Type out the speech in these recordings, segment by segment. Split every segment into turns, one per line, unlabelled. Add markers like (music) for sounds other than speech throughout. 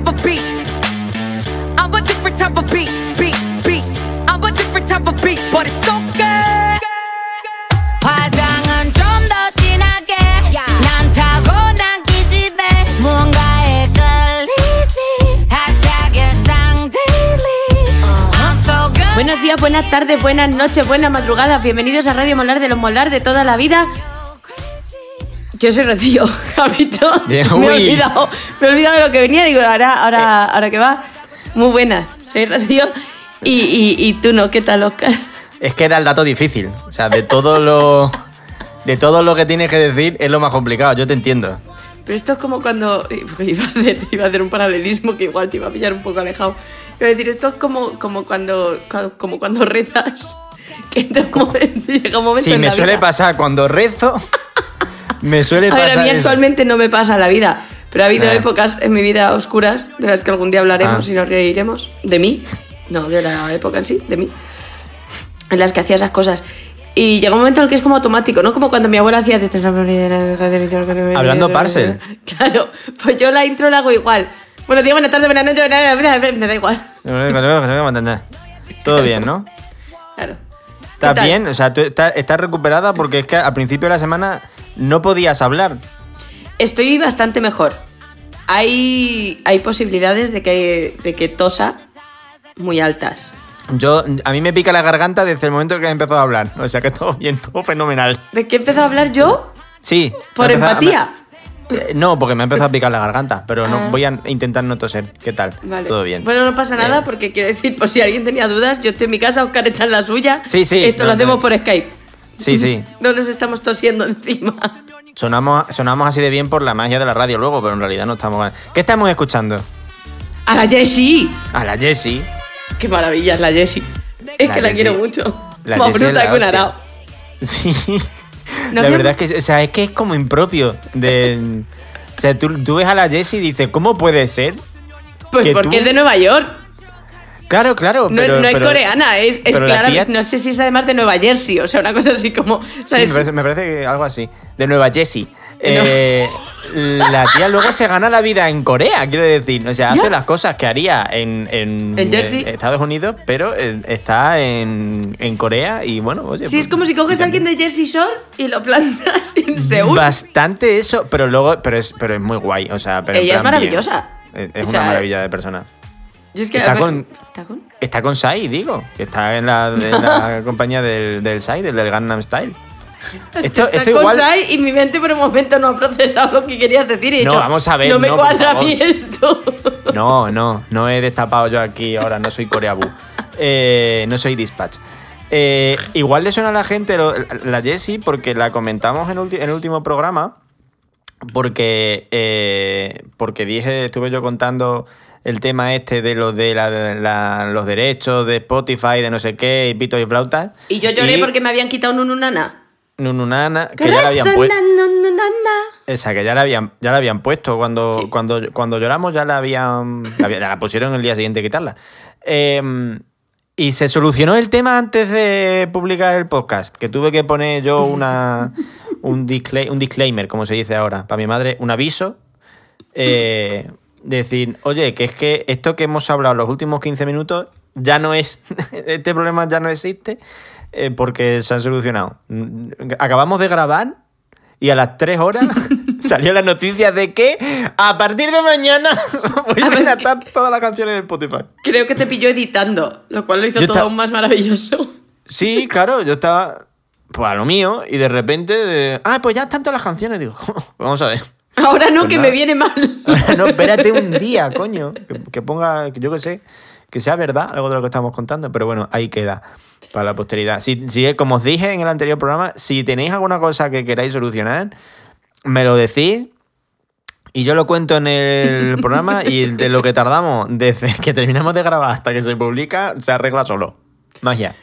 type of beast. I'm a different type of beast, beast, beast. I'm a different type of beast, but it's okay. 화장은 좀 더 진하게 난 타고난 기집애 무언가에 끌리지 hashtag 일상 daily I'm so good
Buenos días, buenas tardes, buenas noches, buenas madrugadas. Bienvenidos a Radio Molar de los Molar de toda la vida. Yo soy Rocío, Javito. Me he olvidado, me he olvidado de lo que venía. Digo, ahora, ahora, ahora que va. Muy buenas, soy Rocío. Y, y, y tú no, ¿qué tal, Oscar?
Es que era el dato difícil. O sea, de todo lo. De todo lo que tienes que decir es lo más complicado, yo te entiendo.
Pero esto es como cuando. Iba a hacer, iba a hacer un paralelismo que igual te iba a pillar un poco alejado. Iba a decir, esto es como, como, cuando, como cuando rezas. (laughs) Que llega un momento, llega un momento
Sí,
en
me
la
suele
vida-
pasar cuando rezo. Me suele
A ver, a mí
eso.
actualmente no me pasa la vida, pero ha habido
Eh.
épocas en mi vida oscuras de las que algún día hablaremos
Ah.
y nos reiremos. De mí, no, de la época en sí, de mí. En las que hacía esas cosas. Y llega un momento en el que es como automático, ¿no? Como cuando mi abuela hacía...
Hablando parcel. (laughs)
Claro, pues yo la intro la hago igual. Buenos días, buenas noches, buenas noches, me da igual.
Todo bien, ¿no?
Claro.
¿Estás bien? O sea, tú estás, estás recuperada porque es que al principio de la semana no podías hablar.
Estoy bastante mejor. Hay, hay posibilidades de que, de que tosa muy altas.
Yo, a mí me pica la garganta desde el momento que he empezado a hablar. O sea que todo bien, todo fenomenal.
¿De qué he empezado a hablar yo?
Sí.
¿Por
empezado-
empatía?
Eh, no, porque me ha empezado a picar la garganta, pero no,
Ah.
voy a intentar no toser. ¿Qué tal?
Vale.
Todo bien.
Bueno, no pasa nada
Eh.
porque quiero decir, por si alguien tenía dudas, yo estoy en mi casa, Oscar está en la suya.
Sí, sí,
Esto
no,
lo hacemos
no.
por Skype.
Sí, sí. (laughs)
No nos estamos tosiendo encima.
Sonamos, sonamos así de bien por la magia de la radio luego, pero en realidad no estamos. ¿Qué estamos escuchando?
A la Jessie.
A la Jessie.
Qué maravilla es la Jessie. Es
La
que la quiero mucho.
La
Más
Jessie es
bruta que un arao. (laughs)
Sí. La verdad es que, o sea, es que es como impropio de. O sea, tú, tú ves a la Jessie y dices, ¿cómo puede ser?
Pues
que
porque
tú-
es de Nueva York.
Claro, claro.
No,
pero,
no es
pero-
coreana, es, es claramente.
tía-
No sé si es además de Nueva Jersey, o sea, una cosa así como.
Sí,
¿sabes?
me parece, me parece algo así. De Nueva Jessie.
Eh, no.
Eh, la tía luego se gana la vida en Corea, quiero decir. O sea,
Ya.
hace las cosas que haría en, en,
En Jersey.
eh, Estados Unidos, pero eh, está en, en Corea y bueno, oye.
Sí, es
pues,
como si coges a alguien de Jersey Shore y lo plantas (laughs) en Seúl.
Bastante eso, pero luego, pero es, pero es muy guay. O sea, pero
Ella es
bien.
maravillosa.
Es, una maravilla de persona.
Yo es que
está con-
¿Está con?
Está con Sai, digo, que está en la (laughs) compañía del, del Sai, del, del Gangnam Style. Esto, esto igual.
Y mi mente por un momento no ha procesado lo que querías decir. y
No, vamos a ver,
No me
no,
cuadra a mí esto. (laughs)
No, no, no he destapado yo aquí ahora, no soy Coreabu. Eh, no soy Dispatch. Eh, igual le suena a la gente lo- la Jessie porque la comentamos en, el último programa. Porque, eh, porque dije, estuve yo contando el tema este de los de la- de la- los derechos de Spotify, de no sé qué, y pito y flautas.
Y yo lloré porque me habían quitado un ununana.
Nununana, que ya la habían puesto. Esa, que ya la habían, ya la habían puesto. Cuando,
Sí.
cuando, cuando lloramos ya la habían. La, pusieron el día siguiente a quitarla. Eh, y se solucionó el tema antes de publicar el podcast. Que tuve que poner yo una, (laughs) un, un disclaimer, como se dice ahora, para mi madre, un aviso. Eh, decir, oye, que es que esto que hemos hablado los últimos 15 minutos ya no es. (laughs) Este problema ya no existe eh, porque se han solucionado. Acabamos de grabar y a las 3 horas (laughs) salió la noticia de que a partir de mañana (laughs)
Además
a estar todas las canciones en Spotify.
Creo que te pilló editando, lo cual lo hizo
Yo
todo aún más maravilloso.
Sí, claro, yo estaba pues a lo mío y de repente, de, ah, pues ya están todas las canciones. Digo, vamos a ver.
Ahora no,
Pues
que
nada.
me viene mal.
no, espérate un día, coño. Que, que ponga, que yo que sé, que sea verdad algo de lo que estamos contando. Pero bueno, ahí queda para la posteridad. Si, si, como os dije en el anterior programa, si tenéis alguna cosa que queráis solucionar, me lo decís. Y yo lo cuento en el (laughs) programa y de lo que tardamos desde (laughs) que terminamos de grabar hasta que se publica, se arregla solo. Magia.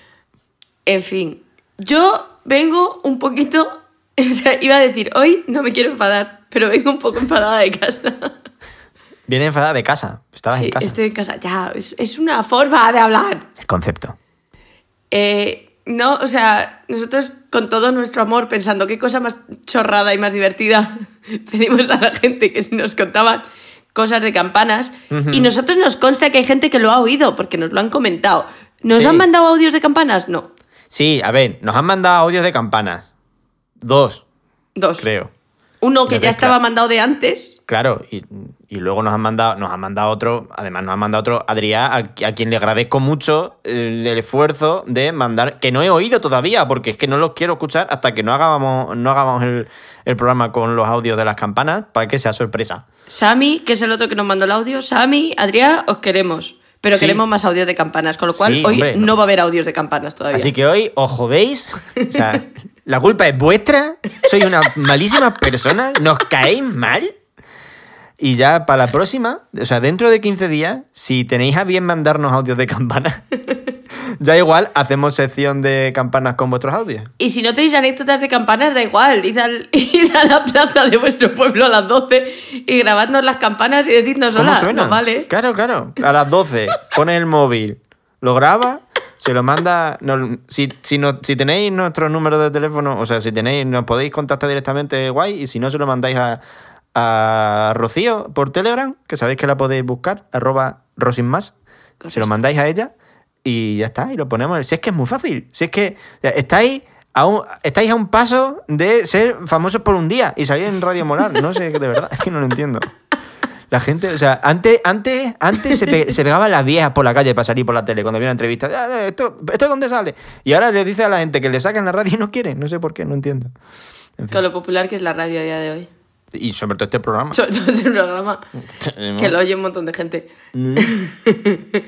En fin, yo vengo un poquito. (laughs) O sea, iba a decir, hoy no me quiero enfadar, pero vengo un poco enfadada de casa.
Viene enfadada de casa. Estabas
Sí,
en casa.
estoy en casa. Ya, es, es una forma de hablar.
El concepto.
Eh, no, o sea, nosotros con todo nuestro amor, pensando qué cosa más chorrada y más divertida, (laughs) pedimos a la gente que nos contaban cosas de campanas y nosotros nos consta que hay gente que lo ha oído porque nos lo han comentado. ¿Nos
Sí.
han mandado audios de campanas? No.
Sí, a ver, nos han mandado audios de campanas. Dos,
Dos.
creo.
Uno que
Desde
ya estaba mandado de antes.
Claro, y, y luego nos han mandado, nos han mandado otro, además nos han mandado otro, Adrián, a, a quien le agradezco mucho el, el esfuerzo de mandar, que no he oído todavía, porque es que no los quiero escuchar hasta que no hagamos, no hagamos el, el programa con los audios de las campanas, para que sea sorpresa.
Sami, que es el otro que nos mandó el audio. Sami, Adrián, os queremos. Pero
Sí.
queremos más audios de campanas, con lo cual
Sí,
hoy
hombre,
no
no.
va a haber audios de campanas todavía.
Así que hoy os jodéis, o sea, la culpa es vuestra, sois unas malísimas personas, nos caéis mal. Y ya para la próxima, o sea, dentro de 15 días, si tenéis a bien mandarnos audios de campanas, (laughs) ya igual hacemos sección de campanas con vuestros audios.
Y si no tenéis anécdotas de campanas, da igual. Id, al- (laughs) id a la plaza de vuestro pueblo a las 12 y grabadnos las campanas y decidnos
¿Cómo
hola.
suena?
No vale.
Claro, claro. A las 12, pones el móvil, lo graba, se lo manda. no- si, si, no- si tenéis nuestro número de teléfono, o sea, si tenéis, nos podéis contactar directamente, guay. Y si no, se lo mandáis a, a Rocío por Telegram, que sabéis que la podéis buscar, arroba rosinmas. Se lo mandáis a ella y ya está, y lo ponemos. Si es que es muy fácil. Si es que o sea, estáis. A un, estáis a un paso de ser famosos por un día y salir en Radio Molar. No sé, de verdad, (laughs) es que no lo entiendo. La gente, o sea, antes, antes, antes se, pe- se pegaban las viejas por la calle para salir por la tele cuando había una entrevista. "Ah, ¿Esto, ¿Esto dónde sale? Y ahora le dice a la gente que le saquen la radio y no quieren. No sé por qué, no entiendo. En fin.
Con lo popular que es la radio a día de hoy.
Y sobre todo este programa.
Sobre todo es un programa (laughs) que lo oye un montón de gente.
Mm. (laughs)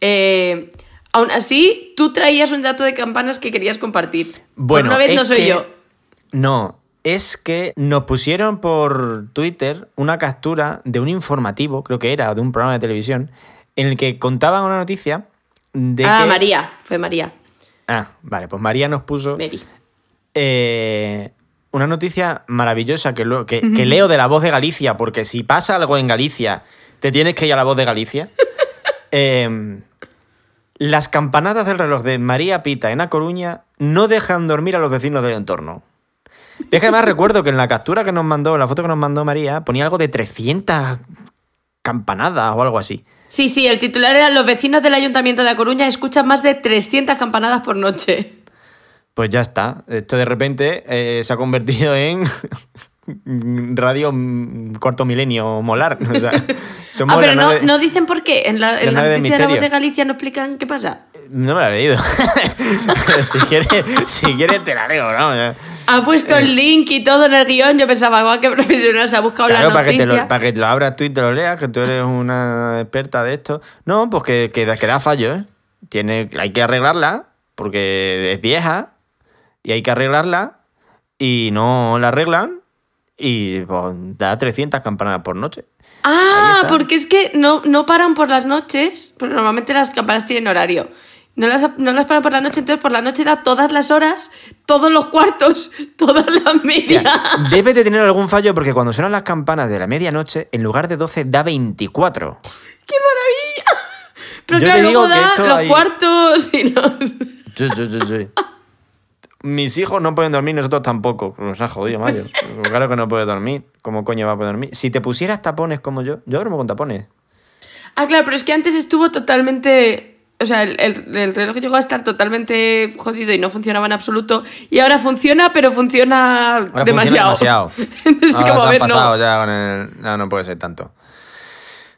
Eh, aún así, tú traías un dato de campanas que querías compartir. Por
Bueno,
una vez no soy
que-
yo.
No, es que nos pusieron por Twitter una captura de un informativo, creo que era, de un programa de televisión, en el que contaban una noticia de
Ah,
que...
María. Fue María.
Ah, vale, pues María nos puso
Mary.
eh, una noticia maravillosa que, lo- que, que leo de la voz de Galicia, porque si pasa algo en Galicia, te tienes que ir a la voz de Galicia. (laughs) Eh, las campanadas del reloj de María Pita en A Coruña no dejan dormir a los vecinos del entorno. Y es que además recuerdo que en la captura que nos mandó, en la foto que nos mandó María, ponía algo de 300 campanadas o algo así.
Sí, sí, el titular era Los vecinos del Ayuntamiento de A Coruña escuchan más de 300 campanadas por noche.
Pues ya está. Esto de repente eh, se ha convertido en (laughs) radio mm, cuarto milenio molar. O sea, (laughs) somos
Ah, pero no, dicen por qué. En la, en la noticia de la voz de Galicia no explican qué pasa.
No me la he leído. (laughs) Si quieres, si quieres te la leo, ¿no?
Ha puesto el link y todo en el guion. Yo pensaba, guau, qué profesional, se ha buscado
Claro,
la
para que, te
noticia.
lo, para que te lo abras tú y te lo leas, que tú eres una experta de esto. No, pues que, que da fallo, ¿eh? Tiene, hay que arreglarla, porque es vieja, y hay que arreglarla, y no la arreglan, y pues, da 300 campanadas por noche.
Ah, porque es que no, no paran por las noches, porque normalmente las campanas tienen horario. No las, no las paran por la noche, entonces por la noche da todas las horas, todos los cuartos, (laughs) todas las medias.
Debe de tener algún fallo porque cuando suenan las campanas de la medianoche, en lugar de 12 da 24.
¡Qué maravilla! (laughs) Pero
Yo
claro,
te digo
luego
que
da
esto
los
hay-
cuartos y los...
Sí, sí, sí, sí. Mis hijos no pueden dormir, nosotros tampoco. Nos ha jodido, Mario. (laughs) Claro que no puede dormir. ¿Cómo coño va a poder dormir? Si te pusieras tapones como yo, yo duermo con tapones.
Ah, claro, pero es que antes estuvo totalmente... O sea, el, el- el reloj llegó a estar totalmente jodido y no funcionaba en absoluto. Y ahora funciona, pero funciona
Ahora
demasiado.
funciona demasiado.
Entonces, (laughs)
Ahora
como,
se
a
han
ver, no.
ya con el... No, no puede ser tanto.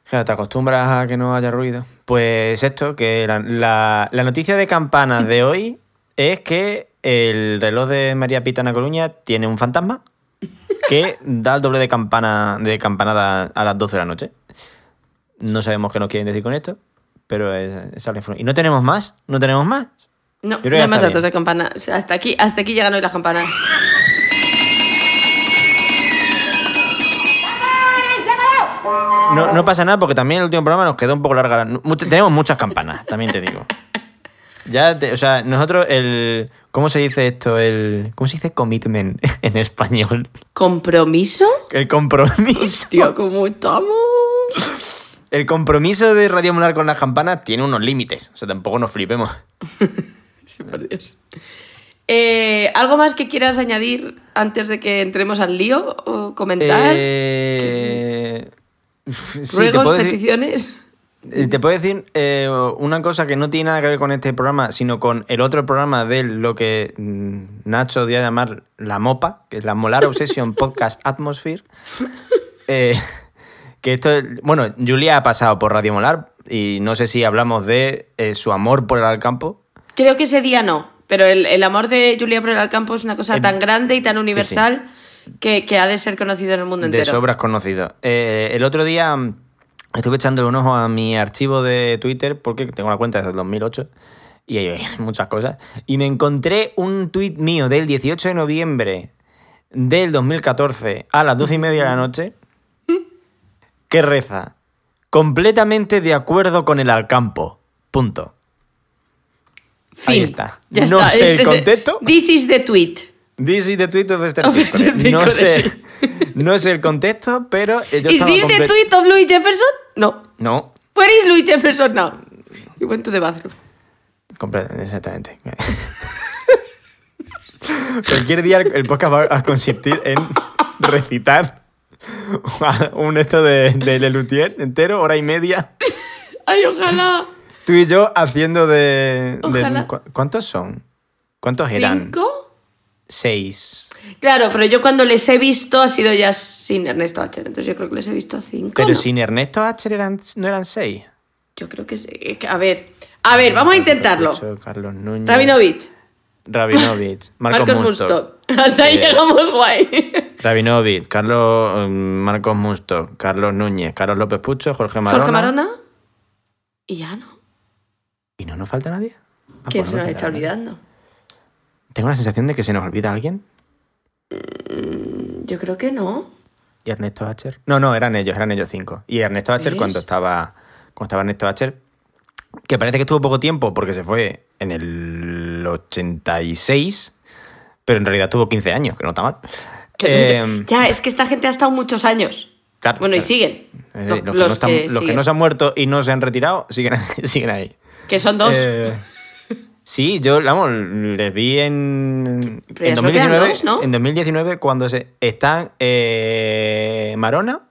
Claro, te acostumbras a que no haya ruido. Pues esto, que la, la- la noticia de campanas de hoy es que el reloj de María Pita en A Coruña tiene un fantasma que da el doble de campana de campanada a las 12 de la noche. No sabemos qué nos quieren decir con esto, pero es, es. Y no tenemos más, no tenemos más.
No, no hay más datos
bien.
de campana. O sea, hasta aquí, hasta aquí llegan hoy las campanas.
No, no pasa nada porque también el último programa nos quedó un poco larga. Tenemos muchas campanas, también te digo. (laughs) Ya, te- o sea, nosotros el... ¿Cómo se dice esto? El, ¿Cómo se dice commitment (laughs) en español?
¿Compromiso?
El compromiso.
Tío, ¿cómo estamos?
El compromiso de Radio Molar con las campanas tiene unos límites. O sea, tampoco nos flipemos. (laughs)
Sí, por Dios. Eh, ¿Algo más que quieras añadir antes de que entremos al lío o comentar?
Eh, Sí,
Ruegos, peticiones.
Te puedo decir, eh, una cosa que no tiene nada que ver con este programa, sino con el otro programa de lo que mm, Nacho dio a llamar la MOPA, que es la Molar Obsession (laughs) Podcast Atmosphere. Eh, que esto, es- bueno, Julia ha pasado por Radio Molar y no sé si hablamos de eh, su amor por el Alcampo.
Creo que ese día no, pero el, el amor de Julia por el Alcampo es una cosa
El-
tan grande y tan universal Que, que ha de ser conocido en el mundo
De
entero.
sobras conocido. Eh, el otro día mm, estuve echando un ojo a mi archivo de Twitter porque tengo la cuenta desde el 2008 y hay (laughs) muchas cosas. Y me encontré un tuit mío del 18 de noviembre del 2014 a las 12 y media de la noche que reza completamente de acuerdo con el Alcampo. Punto.
Fin.
Ahí está.
Ya
No
está.
sé el
Este es-
contexto.
This is the tweet.
This is the tweet of Esther.
Esther
No sé, no sé el contexto, pero yo
¿Is
estaba
this the tweet of Louis Jefferson? No.
No,
Where is Louis Jefferson now? He went to the bathroom.
Exactamente. (laughs) Cualquier día el podcast va a consistir en recitar un esto de, de Lelutier entero, hora y media.
Ay, ojalá.
Tú y yo haciendo de... de-
Ojalá.
¿cu- ¿Cuántos son? ¿Cuántos eran?
¿Cinco?
Seis.
Claro, pero yo cuando les he visto ha sido ya sin Ernesto Hacher, entonces yo creo que les he visto a cinco.
Pero
¿no?
sin Ernesto Hacher eran, no eran seis.
Yo creo que sí. A ver, a ver, vamos a intentarlo.
Ocho, Carlos Núñez.
Rabinovich,
Rabinovich. (laughs) Marcos,
Marcos.
Munstock.
Hasta ahí
Eh,
llegamos guay.
Rabinovich, Carlos, mm, Marcos Munstock, Carlos Núñez, Carlos López Pucho, Jorge Marona.
Jorge Marona. Y ya no.
¿Y no nos falta nadie? Ah,
¿Quién
pues
se
no
nos está
nadie. Tengo la sensación de que se nos olvida alguien.
Yo creo que no.
¿Y Ernesto Hacher? No, no, eran ellos, eran ellos cinco. Y Ernesto Hacher
¿Ves?
cuando estaba, cuando estaba Ernesto Hacher, que parece que estuvo poco tiempo porque se fue en el 86, pero en realidad tuvo 15 años, que no está mal. Eh,
ya, es que esta gente ha estado muchos años.
claro,
bueno, y siguen.
Eh,
Los,
los, que
los
no están-
que
los que
siguen.
no se han muerto y no se han retirado siguen, (laughs) siguen ahí.
Que son dos.
Eh, sí, yo, vamos, les vi en, en
solo quedan
2019,
dos, ¿no?
en 2019 cuando se están eh, Marona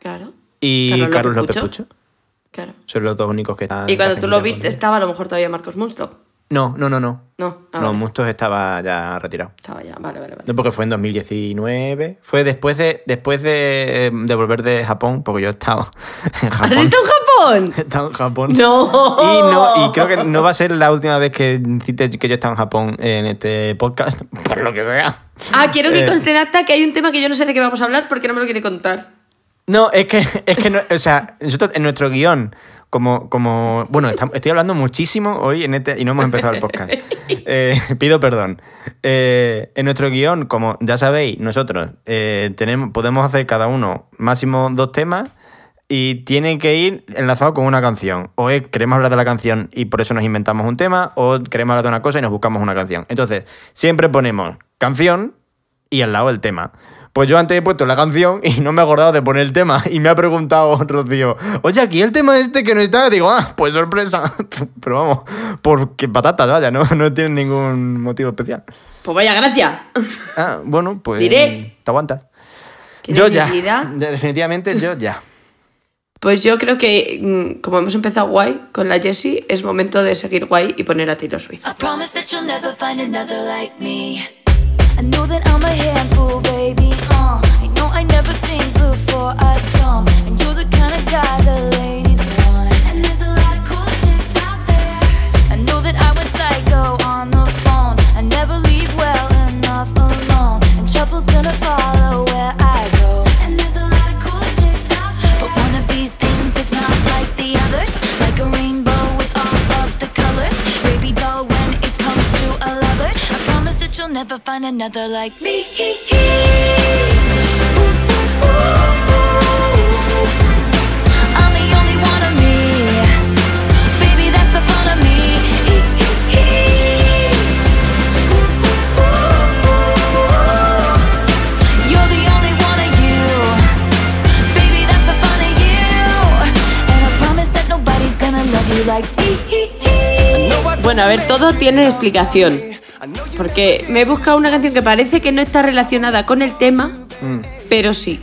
claro.
y
Carlos
Carlos,
López Pucho.
Pucho.
Claro.
Son los dos únicos que están.
Y cuando tú lo viste estaba a lo mejor todavía Marcos Munstock.
No, no, no, no.
No, ah,
no,
vale.
Mustos estaba ya retirado.
Estaba ya, vale, vale, vale.
No, porque fue en 2019. Fue después de, después de, de volver de Japón, porque yo he estado (laughs) en
¿Has
Japón.
estado en Japón? (laughs)
He estado en Japón.
No.
Y, no, y creo que no va a ser la última vez que cite que yo he estado en Japón en este podcast, (laughs) por lo que sea.
Ah, quiero que
Eh,
conste en acta que hay un tema que yo no sé de qué vamos a hablar porque no me lo quiere contar.
No, es que, es que no, o sea, nosotros en nuestro guion, como, como bueno, estoy hablando muchísimo hoy en este, y no hemos empezado el podcast. (laughs) Eh, pido perdón. Eh, en nuestro guion, como ya sabéis, nosotros eh, tenemos, podemos hacer cada uno máximo dos temas y tienen que ir enlazados con una canción. O es, queremos hablar de la canción y por eso nos inventamos un tema, o queremos hablar de una cosa y nos buscamos una canción. Entonces, siempre ponemos canción y al lado el tema. Pues yo antes he puesto la canción y no me he acordado de poner el tema. Y me ha preguntado Rocío, oye, aquí el tema este que no está. Digo, ah, pues sorpresa. (laughs) Pero vamos, porque patatas, vaya, no, no tiene ningún motivo especial.
Pues vaya gracia.
Ah, bueno, pues.
Diré.
Te aguantas.
¿Qué
Yo? (laughs) Ya, Definitivamente yo ya.
Pues yo creo que, mm, como hemos empezado guay con la Jessie, es momento de seguir guay y poner a Taylor Swift.
I I know that I'm a handful, baby. Uh, I know I never think before I jump. And you're the kind of guy the ladies want. And there's a lot of cool chicks out there. I know that I went psycho on the phone. I never leave well enough alone. And trouble's gonna follow where I gonna love you like me.
Bueno, a ver, todo tiene explicación. Porque me he buscado una canción que parece que no está relacionada con el tema,
Mm.
pero sí.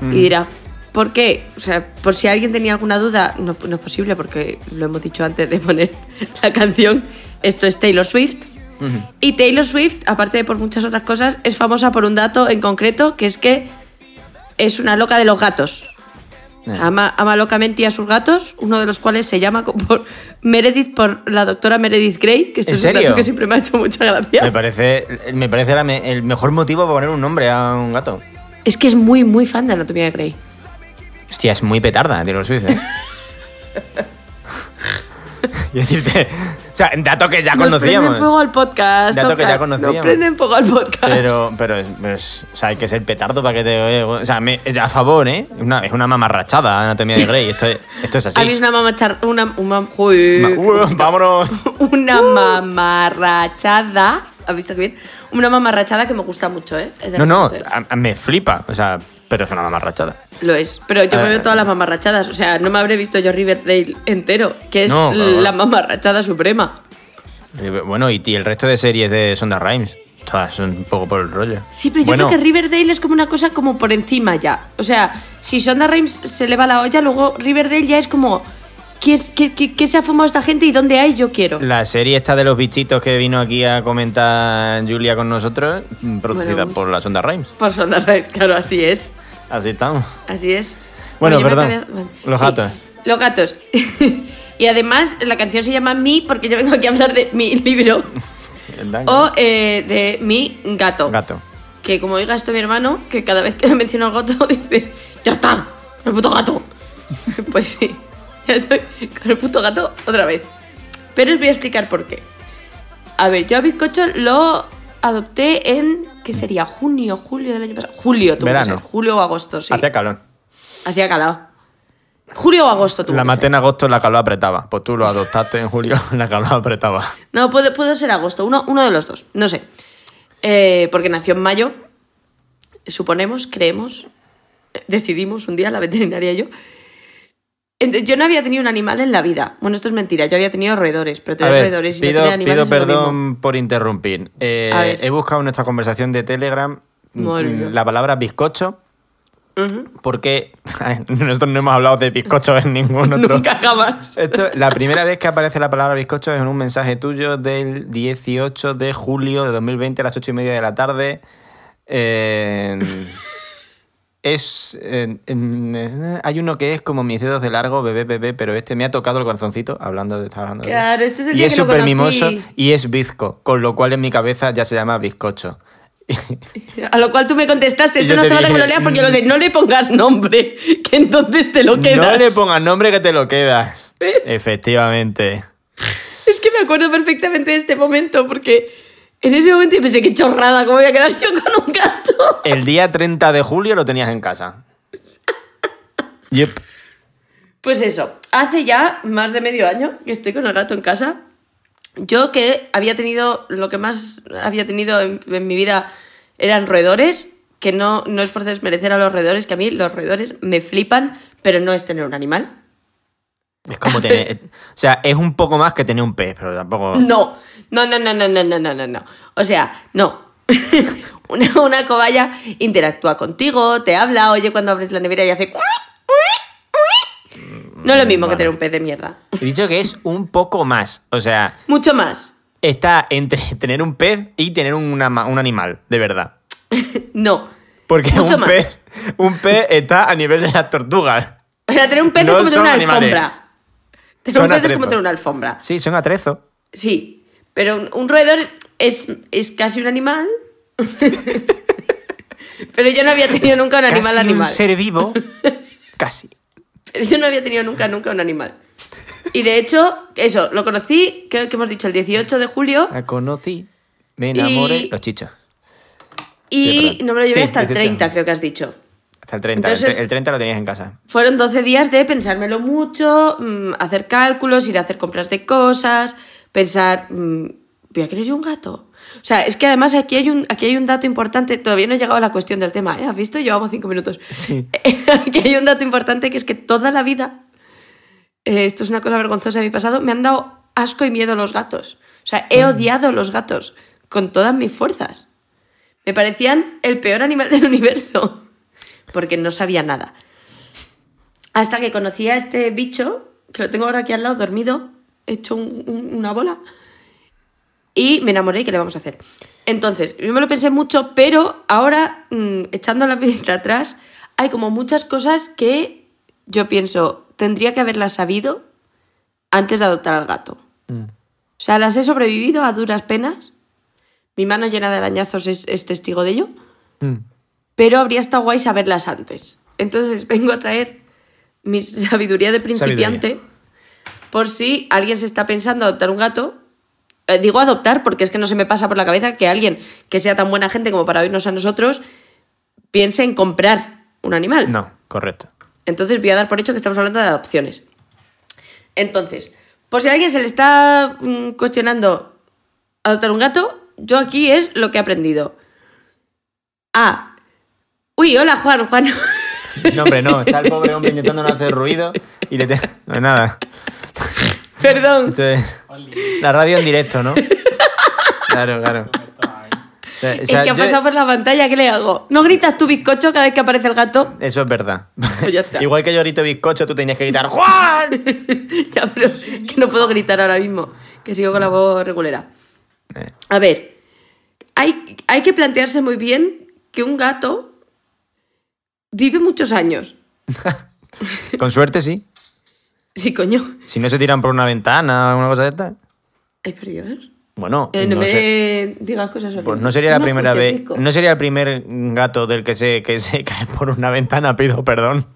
Y dirá, ¿Por qué? O sea, por si alguien tenía alguna duda, no, no es posible porque lo hemos dicho antes de poner (laughs) la canción. Esto es Taylor Swift. Y Taylor Swift, aparte de por muchas otras cosas, es famosa por un dato en concreto, que es que es una loca de los gatos.
Eh.
Ama, ama locamente a sus gatos, uno de los cuales se llama por Meredith por la doctora Meredith Grey, que esto
¿En
es un
serio?
que siempre me ha hecho mucha gracia.
Me parece, me parece la el mejor motivo para poner un nombre a un gato.
Es que es muy, muy fan de Anatomía de Grey.
Hostia, es muy petarda, Taylor Swift, ¿eh? (laughs) (laughs) y decirte, o sea, dato que ya
Nos
conocíamos.
prenden fuego al podcast.
Dato que ya conocíamos.
Nos prenden fuego al podcast.
Pero, pero es, es- o sea, hay que ser petardo para que te. O sea, me- a favor, ¿eh? Una, es una mamarrachada anatomía de Grey. Esto, es- esto es así.
Habéis una mamachar... Una, una,
Ma- uh, vámonos. (laughs)
una mamarrachada. ¿Has visto qué bien? Una mamarrachada que me gusta mucho, ¿eh?
No, no,
reconocer.
a- a- me flipa. O sea, pero es una mamarrachada.
Lo es. Pero yo me veo todas las mamarrachadas. O sea, no me habré visto yo Riverdale entero, que es
No,
la mamarrachada suprema.
Bueno, y, y el resto de series de Sonda Rhimes. Todas son un poco por el rollo.
Sí, pero yo
Bueno,
creo que Riverdale es como una cosa como por encima ya. O sea, si Sonda Rhimes se le va la olla, luego Riverdale ya es como. ¿Qué, es, qué, qué- qué se ha fumado esta gente y dónde hay? Yo quiero.
La serie esta de los bichitos que vino aquí a comentar Julia con nosotros, mm, producida
Bueno.
por la Sonda Rhimes.
Por Sonda Rhimes, claro, así es.
Así estamos.
Así es.
Bueno,
me
perdón. Los gatos.
Los gatos. (laughs) y además, la canción se llama Mi porque yo vengo aquí a hablar de mi libro. o eh, de mi gato.
Gato.
Que como diga esto mi hermano, que cada vez que le menciono al gato (laughs) dice, ¡Ya está! ¡El puto gato! (laughs) pues sí, (laughs) ya estoy con el puto gato otra vez. Pero os voy a explicar por qué. A ver, yo a Bizcocho lo adopté en, ¿qué sería? ¿Junio, julio del año pasado? Julio tuvo que
Verano.
ser, julio o agosto, sí.
Hacía calor.
Hacía calado. Julio o agosto tuvo
La
que
maté
ser.
en agosto, la calor apretaba. Pues tú lo adoptaste en julio, (laughs) la calor apretaba.
No, puede, puede ser agosto, uno, uno de los dos, no sé. Eh, porque nació en mayo, suponemos, creemos, eh, decidimos un día, la veterinaria y yo. Yo no había tenido un animal en la vida. Bueno, esto es mentira, yo había tenido roedores, pero
A
tener
ver,
roedores y no
pido,
tener animales
pido perdón por interrumpir. Eh, he buscado en nuestra conversación de Telegram mm,
mía.
la palabra bizcocho porque (laughs) nosotros no hemos hablado de bizcocho en ningún (laughs) otro.
Nunca jamás.
Esto, la primera vez que aparece la palabra bizcocho es en un mensaje tuyo del 18 de julio de 2020 a las 8 y media de la tarde. Eh, es. eh, eh, hay uno que es como mis dedos de largo, bebé, bebé, pero este me ha tocado el corazoncito, hablando de. hablando de-
Claro, este es el
y es súper mimoso y es bizco, con lo cual en mi cabeza ya se llama bizcocho.
A lo cual tú me contestaste, esto no hace falta que lo leas porque yo lo sé, no le pongas nombre, (laughs) que entonces te lo quedas.
No le pongas nombre que te lo quedas.
¿Ves?
Efectivamente.
Es que me acuerdo perfectamente de este momento porque en ese momento yo pensé, qué chorrada, ¿cómo voy a quedar yo con un gato?
El día 30 de julio lo tenías en casa. (laughs) Yep.
Pues eso, hace ya más de medio año que estoy con el gato en casa. Yo que había tenido, lo que más había tenido en, en mi vida eran roedores, que no, no es por desmerecer a los roedores, que a mí los roedores me flipan, pero no es tener un animal.
Es como tener. (laughs) O sea, es un poco más que tener un pez, pero tampoco.
No, no, no, no, no, no, no, no, no, no. O sea, no. (laughs) una, una cobaya interactúa contigo, te habla, oye cuando abres la nevera y hace... No es lo mismo que tener un pez de mierda.
He dicho que es un poco más. O sea,
Mucho más.
está entre (laughs) tener un pez y tener una un animal, de verdad.
No.
Porque
Mucho
un
más.
pez, un pez está a nivel de las tortugas.
O sea, tener un pez
No
es como tener una
animales.
Tener
Son
un es como tener una alfombra.
Sí, son atrezos.
Sí, pero un, un roedor es, es casi un animal. (laughs) pero yo no había tenido nunca un animal
Casi
animal.
un ser vivo. (laughs) Casi.
Pero yo no había tenido nunca, nunca un animal. Y de hecho, eso, lo conocí, creo que hemos dicho, el 18 de julio.
La conocí. Me enamoré.
Y-
Los chichos.
Y
Sí,
no me lo llevé
Sí,
hasta el
18.
30, creo que has dicho.
Hasta el 30. El
Entonces-
el 30 lo tenías en casa.
Fueron 12 días de pensármelo mucho, mm, hacer cálculos, ir a hacer compras de cosas, pensar, mm, ¿voy a querer yo un gato? O sea, es que además aquí hay, un, aquí hay un dato importante, todavía no he llegado a la cuestión del tema, ¿eh? ¿Has visto? Llevamos cinco minutos.
Sí. (laughs)
aquí hay un dato importante que es que toda la vida, eh, esto es una cosa vergonzosa de mi pasado, me han dado asco y miedo los gatos. O sea, he odiado los gatos con todas mis fuerzas. Me parecían el peor animal del (laughs) universo, porque no sabía nada. Hasta que conocí a este bicho, que lo tengo ahora aquí al lado, dormido, hecho un- un- una bola. Y me enamoré y ¿qué le vamos a hacer? Entonces, yo me lo pensé mucho, pero ahora, mm, echando la (laughs) vista atrás, hay como muchas cosas que yo pienso, tendría que haberlas sabido antes de adoptar al gato.
Mm.
O sea, las he sobrevivido a duras penas. Mi mano llena de arañazos es, es testigo de ello.
Mm.
Pero habría estado guay saberlas antes. Entonces (laughs) vengo a traer mi sabiduría de principiante por si alguien se está pensando adoptar un gato. Eh, digo adoptar porque es que no se me pasa por la cabeza que alguien que sea tan buena gente como para oírnos a nosotros piense en comprar un animal.
No, correcto.
Entonces voy a dar por hecho que estamos hablando de adopciones. Entonces, por si a alguien se le está mm, cuestionando adoptar un gato, yo aquí es lo que he aprendido. A. Uy, hola Juan, Juan.
No, hombre, no. Está el pobre hombre intentando no hacer ruido y le te... No es nada.
Perdón.
La radio en directo, ¿no? Claro, claro. O sea,
Es que ha
yo-
pasado por la pantalla, ¿qué le hago? ¿No gritas tu bizcocho cada vez que aparece el gato?
Eso es verdad.
Pues ya está. (laughs)
Igual que yo grito bizcocho, tú tenías que gritar ¡Juan! (laughs)
ya, pero que no puedo gritar ahora mismo, que sigo con la voz regulera.
Eh.
A ver, hay, hay que plantearse muy bien que un gato vive muchos años. (laughs)
Con suerte, sí.
Sí, coño.
Si no se tiran por una ventana o alguna cosa de esta.
Ay, por Dios.
Bueno,
Eh, no,
no,
me
sé.
digas cosas horribles.
Pues no sería la
me
primera vez. No sería el primer gato del que se, que se (laughs) cae por una ventana, pido perdón.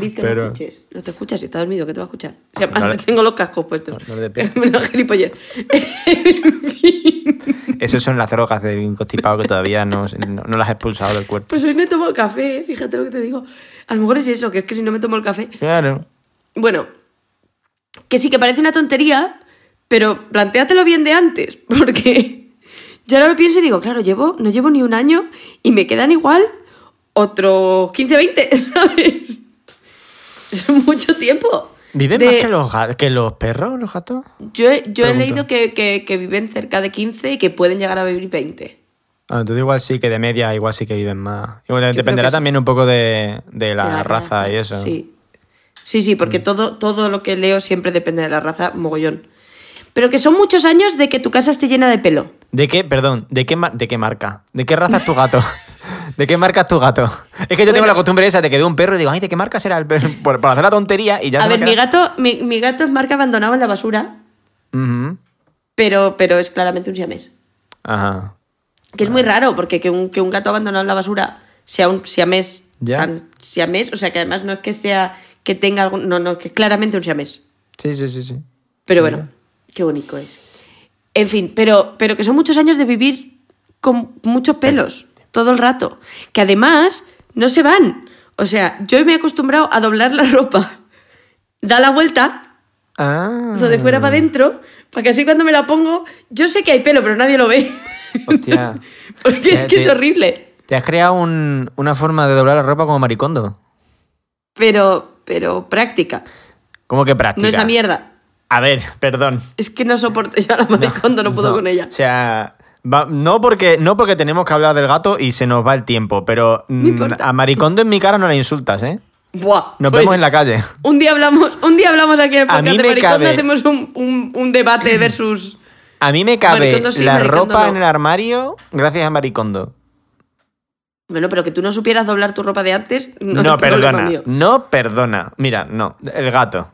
Diz que
pero-
no escuches. No te escuchas, si está dormido, ¿qué te va a escuchar?
No (laughs)
tengo los cascos puestos.
No- no.
Menos gilipollez.
Esos son las drogas de constipado que todavía no, no, no las he expulsado del cuerpo.
Pues hoy no he tomado café, fíjate lo que te digo. A lo mejor es eso, que es que si no me tomo el café.
Claro.
Bueno, que sí que parece una tontería, pero plantéatelo bien de antes, (laughs) porque yo ahora lo pienso y digo, claro, llevo, no llevo ni un año y me quedan igual otros 15, 20, (laughs) ¿sabes? Es mucho tiempo.
¿Viven
De-
más que los, que los perros, los gatos?
Yo, he- yo he leído que, que- que viven cerca de 15 y que pueden llegar a vivir 20.
Ah, entonces igual sí que de media, igual sí que viven más. Igual dependerá
sí.
también un poco de, de la,
de la
raza, y eso.
Sí, sí, sí
Mm.
porque todo, todo lo que leo siempre depende de la raza, mogollón. Pero que son muchos años de que tu casa esté llena de pelo.
¿De qué, perdón, de qué, de qué marca? ¿De qué raza es tu gato? (laughs) ¿De qué marca es tu gato? Es que yo tengo la costumbre esa de que veo un perro y digo, ay, ¿de qué marca será el perro? Por, por hacer la tontería y ya
a
se me
ver, mi gato, mi, mi gato es marca abandonado en la basura,
Ujú.
pero, pero es claramente un siamés.
Ajá.
Que es muy raro, porque que un, que un gato abandonado en la basura sea un siamés
Ya.
tan siamés, o sea, que además no es que sea que tenga algún... No, no, que es claramente un siamés.
Sí, sí, sí, sí.
Pero bueno, qué bonito es. En fin, pero, pero que son muchos años de vivir con muchos pelos todo el rato. Que además no se van. O sea, yo me he acostumbrado a doblar la ropa. Da la vuelta,
Ah.
lo de fuera para adentro, para que así cuando me la pongo, yo sé que hay pelo, pero nadie lo ve.
Hostia. (laughs)
Porque es
Ya
que es
te-
horrible.
Te has creado un- una forma de doblar la ropa como maricondo.
Pero, pero práctica.
¿Cómo que práctica?
No esa mierda.
A ver, perdón.
Es que no soporto (laughs) yo a la maricondo, no, puedo con ella.
O sea, va- no, porque, no porque tenemos que hablar del gato y se nos va el tiempo, pero mm, a Maricondo en mi cara no le insultas, ¿eh?
Buah,
Nos
pues,
vemos en la calle.
Un día hablamos, un día hablamos aquí en el
A
podcast
mí
de
me
Maricondo,
cabe-
hacemos un, un- un debate (clears throat) versus...
A mí me cabe
sí,
la ropa
no.
en el armario gracias a Maricondo.
Bueno, pero que tú no supieras doblar tu ropa de antes, no,
perdona. No perdona. Mira, no. El gato.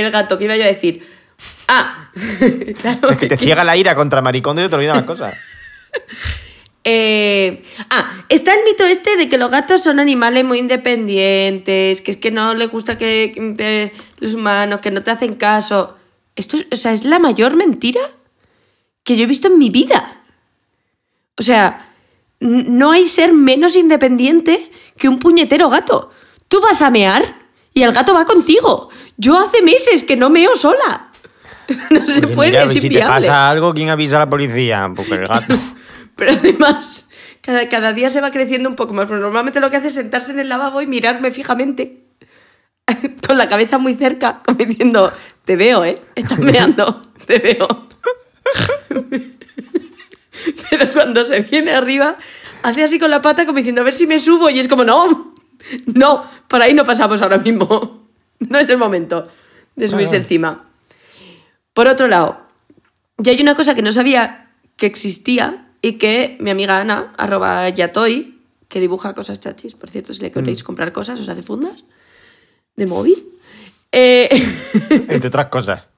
El gato, ¿qué iba yo a decir? Ah, (laughs) claro.
Es que te ciega la ira contra Maricondo y te olvidan las cosas. (laughs)
Eh, ah, está el mito este de que los gatos son animales muy independientes, que es que no les gusta que te- los humanos, que no te hacen caso. Esto, es- o sea, es la mayor mentira que yo he visto en mi vida. O sea, no hay ser menos independiente que un puñetero gato. Tú vas a mear y el gato va contigo. Yo hace meses que no meo sola. (laughs) No se
Oye,
puede,
mira,
es
si te pasa algo, ¿quién avisa a la policía? Porque el gato. (laughs)
Pero además, cada, cada día se va creciendo un poco más. Pero normalmente lo que hace es sentarse en el lavabo y mirarme fijamente, (laughs) con la cabeza muy cerca, como diciendo, te veo, ¿eh? Estás meando, te veo. Pero cuando se viene arriba, hace así con la pata como diciendo, a ver si me subo. Y es como, no, (laughs) No, por ahí no pasamos ahora mismo. (laughs) No es el momento de subirse encima. Por otro lado, yo hay una cosa que no sabía que existía y que mi amiga Ana, arroba yatoy, que dibuja cosas chachis, por cierto, si le queréis
Mm.
comprar cosas, os hace fundas de móvil. Eh, (laughs)
Entre otras cosas.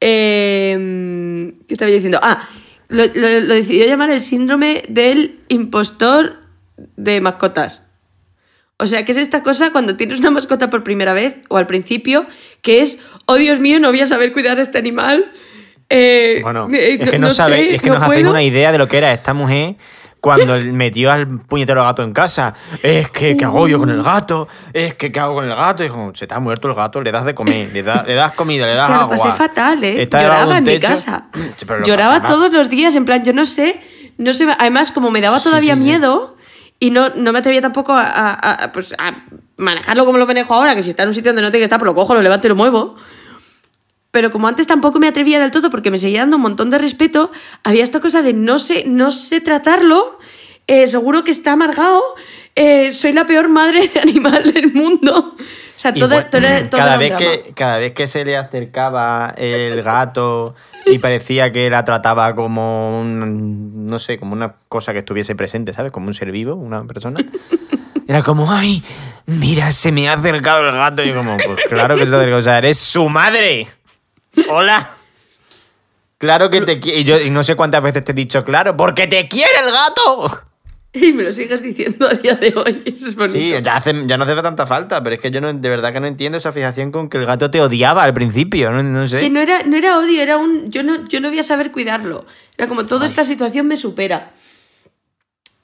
eh, ¿Qué estaba yo diciendo? Ah, lo, lo- lo decidió llamar el síndrome del impostor de mascotas. O sea, ¿qué es esta cosa cuando tienes una mascota por primera vez o al principio? Que es, oh Dios mío, no voy a saber cuidar a este animal. Eh,
Bueno,
eh,
es que no, sabéis,
sé,
es que
no
nos hacéis
puedo".
una idea de lo que era esta mujer cuando (laughs) metió al puñetero gato en casa. Es que, ¿qué hago yo con el gato? Es que, ¿qué hago con el gato? Y como, se te ha muerto el gato, le das de comer, le, da- le das comida, le das
que lo
agua.
pasé fatal, ¿eh?
Está
Lloraba en mi
techo.
casa.
Sí, (clears throat) pero lo
Lloraba todos los días, en plan, yo no sé, no sé, además como me daba todavía
sí, sí.
miedo y no, no me atrevía tampoco a, a- a, pues, a manejarlo como lo manejo ahora, que si está en un sitio donde no tiene que estar, pues lo cojo, lo levanto y lo muevo. Pero como antes tampoco me atrevía del todo porque me seguía dando un montón de respeto, había esta cosa de no sé, no sé tratarlo, eh, seguro que está amargado, eh, soy la peor madre (laughs) de animal del mundo. Sea, todo, todo todo
cada, vez que, cada vez que se le acercaba el gato y parecía que la trataba como un, no sé, como una cosa que estuviese presente, ¿sabes? Como un ser vivo, una persona. (laughs) Era como, ay, mira, se me ha acercado el gato. Y yo como, pues claro que se ha acercado. O sea, eres su madre. Hola. Claro que te quiere. Y yo y no sé cuántas veces te he dicho, claro, porque te quiere el gato. (laughs)
Y me lo sigues diciendo a día de hoy. (laughs) Eso es bonito.
Sí, ya, hace, ya no hace tanta falta, pero es que yo no, de verdad que no entiendo esa fijación con que el gato te odiaba al principio, no, no sé.
Que no era, no era odio, era un. Yo no, yo no voy a saber cuidarlo. Era como toda esta situación me supera.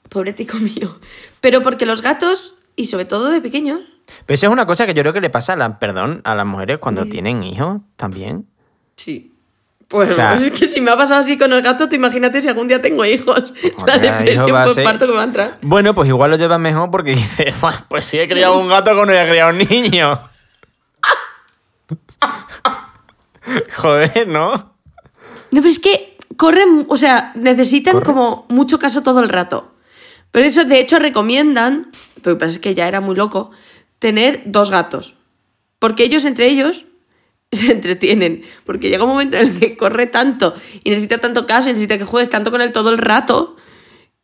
Pobretico mío. Pero porque los gatos, y sobre todo de pequeños,
Pero eso es una cosa que yo creo que le pasa a las, perdón, a las mujeres cuando tienen hijos también.
sí. Pues
O sea- (laughs)
es que si me ha pasado así con el gato, te imagínate si algún día tengo hijos. (laughs) La depresión por
ser-
parto que va a entrar.
Bueno, pues igual lo llevas mejor porque (laughs) dices, "Buah, pues sí he criado un gato como no he criado un niño. Joder, ¿no?
No, pero es que corren, o sea, necesitan como mucho caso todo el rato. Pero eso, de hecho, recomiendan, pero pasa es que ya era muy loco, tener dos gatos. Porque ellos entre ellos (laughs) se entretienen. Porque llega un momento en el que corre tanto y necesita tanto caso y necesita que juegues tanto con él todo el rato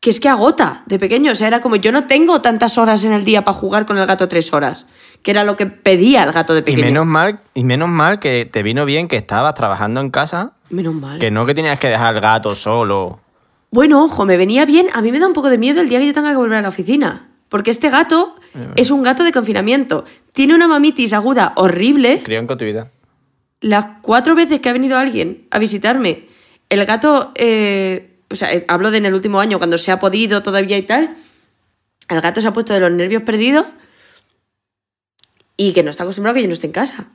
que es que agota de pequeño. O sea, era como yo no tengo tantas horas en el día para jugar con el gato tres horas, que era lo que pedía el gato de
Y
pequeño.
menos mal, y menos mal que te vino bien que estabas trabajando en casa,
Menos mal.
que no que tenías que dejar al gato solo.
Bueno, ojo, me venía bien. A mí me da un poco de miedo el día que yo tenga que volver a la oficina. Porque este gato es un gato de confinamiento. Tiene una mamitis aguda horrible.
Crió en cautividad.
Las cuatro veces que ha venido alguien a visitarme, el gato, eh, o sea, eh, hablo de en el último año, cuando se ha podido todavía y tal, el gato se ha puesto de los nervios perdidos y que no está acostumbrado a que yo no esté en casa.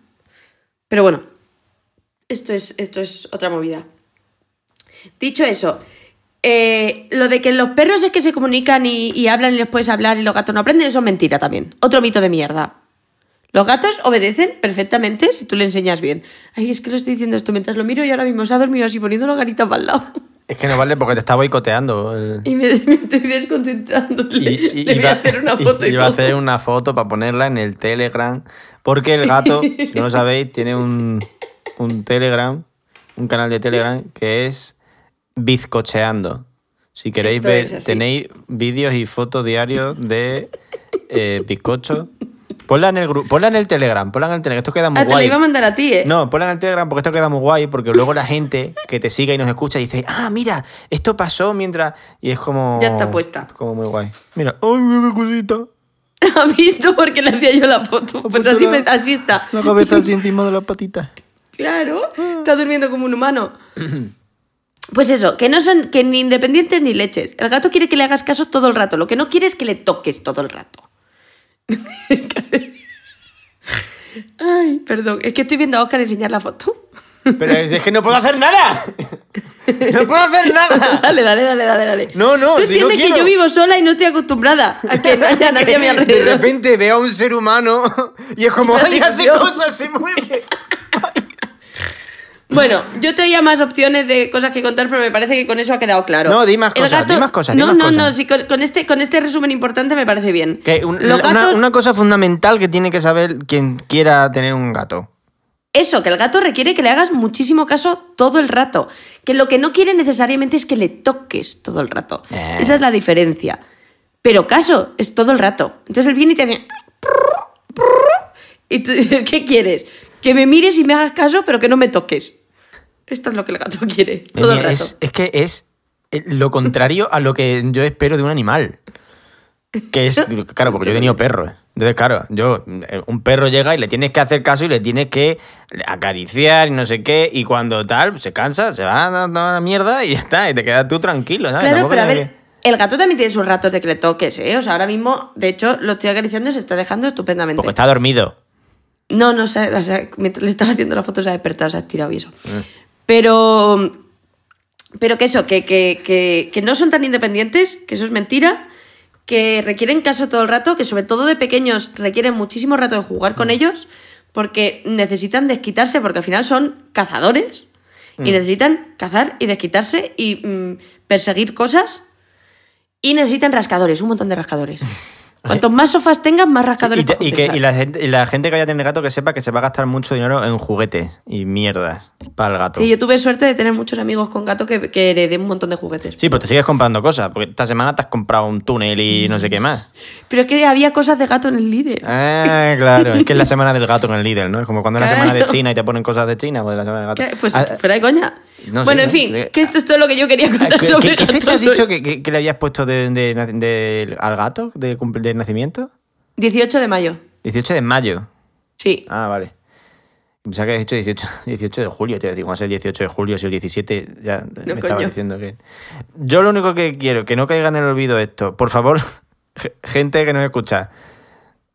Pero bueno, esto es, esto es otra movida. Dicho eso, eh, lo de que los perros es que se comunican y, y hablan y les puedes hablar y los gatos no aprenden, eso es mentira también. Otro mito de mierda. Los gatos obedecen perfectamente si tú le enseñas bien. Ay, es que lo estoy diciendo esto mientras lo miro y ahora mismo se ha dormido así poniendo la garita para el lado.
Es que no vale porque te está boicoteando. el-
Y me, me estoy desconcentrando. Le, le voy a hacer una (laughs) foto y,
iba a hacer una foto para ponerla en el Telegram. Porque el gato, (laughs) si no lo sabéis, tiene un, un Telegram, un canal de Telegram que es Bizcocheando. Si queréis
Esto
ver, tenéis vídeos y fotos diarios de eh, bizcocho. Ponla en el grupo, ponla en el Telegram, ponla en el Telegram. Esto queda muy
Ah, te la
guay.
iba a mandar a ti, ¿eh?
No, ponla en el Telegram porque esto queda muy guay, porque luego la gente que te siga y nos escucha dice, ah, mira, esto pasó mientras... Y es como...
Ya está puesta.
Como muy guay. Mira, ¡ay, mira qué cosita! (laughs)
¿Has visto por qué le hacía yo la foto? Pues así,
la-
me- así está.
La cabeza así encima de las patitas. (laughs)
Claro, está durmiendo como un humano. (clears throat) Pues eso, que no son que ni independientes ni leches. El gato quiere que le hagas caso todo el rato. Lo que no quiere es que le toques todo el rato. Ay, perdón. Es que estoy viendo a Oscar enseñar la foto.
Pero es, es que no puedo hacer nada. No puedo hacer (laughs) nada.
Dale, dale, dale, dale, dale.
No, no,
Tú
si no
entiendes que yo vivo sola y no estoy acostumbrada a que no (laughs) haya nadie a mi
De repente veo a un ser humano y es como, ¡ay, hace cosas, se mueve!
Bueno, yo traía más opciones de cosas que contar, pero me parece que con eso ha quedado claro.
No, di más
El
cosas, di más cosas, di
No,
más
no,
cosas.
no, sí, con, con este, con este resumen importante me parece bien.
Que un-
Los
una,
gatos-
una cosa fundamental que tiene que saber quien quiera tener un gato.
Eso, que el gato requiere que le hagas muchísimo caso todo el rato. Que lo que no quiere necesariamente es que le toques todo el rato.
Eh.
Esa es la diferencia. Pero caso es todo el rato. Entonces él viene y te hace... Y tú (laughs) ¿qué quieres? Que me mires y me hagas caso, pero que no me toques. Esto es lo que el gato quiere todo el rato.
Es, es que es eh, lo contrario a lo que yo espero de un animal. Que es, claro, porque yo he tenido perros. Entonces, claro, yo, eh, un perro llega y le tienes que hacer caso y le tienes que acariciar y no sé qué. Y cuando tal, se cansa, se va a la- mierda y ya está. Y te quedas tú tranquilo, ¿sabes?
Claro,
Tampoco
pero a ver, el gato también tiene sus ratos de que le toques, ¿eh? O sea, ahora mismo, de hecho, lo estoy acariciando y se está dejando estupendamente.
Porque está dormido.
No, no sé, o sea, mientras le estaba haciendo la foto se ha despertado, se ha estirado y eso.
Mm.
Pero, pero que eso, que, que, que, que no son tan independientes, que eso es mentira, que requieren caso todo el rato, que sobre todo de pequeños requieren muchísimo rato de jugar
Mm.
con ellos, porque necesitan desquitarse, porque al final son cazadores
Mm.
y necesitan cazar y desquitarse y mm, perseguir cosas y necesitan rascadores, un montón de rascadores. (laughs) Cuantos más sofás tengan, más rascadores
Y,
para
y que, y la gente, y la gente que vaya a tener gato que sepa que se va a gastar mucho dinero en juguetes y mierdas para el gato.
Sí, yo tuve suerte de tener muchos amigos con gato que, que heredé un montón de juguetes.
Sí, pues te sigues comprando cosas, porque esta semana te has comprado un túnel y no sé qué más. (laughs)
Pero es que había cosas de gato en el líder.
Ah, claro, es que es la (laughs) semana del gato en el Lidl, ¿no? Es como cuando es la semana de. China y te ponen cosas de China, pues es la semana del gato.
Pues
Ah,
fuera de coña.
No sé,
bueno, en fin, que esto es todo lo que yo quería contar
¿Qué,
sobre
qué- qué fecha has dicho que, que- que le habías puesto de, de- de- al gato de, nacimiento?
18 de mayo.
18 de mayo.
Sí.
Ah, vale. Pensaba que habías dicho 18, 18 (laughs) de julio. Te digo, a ser el 18 de julio, si el 17 ya me estaba diciendo que... Yo lo único que quiero, que no caiga en el olvido esto, por favor, (laughs) ge- gente que nos escucha,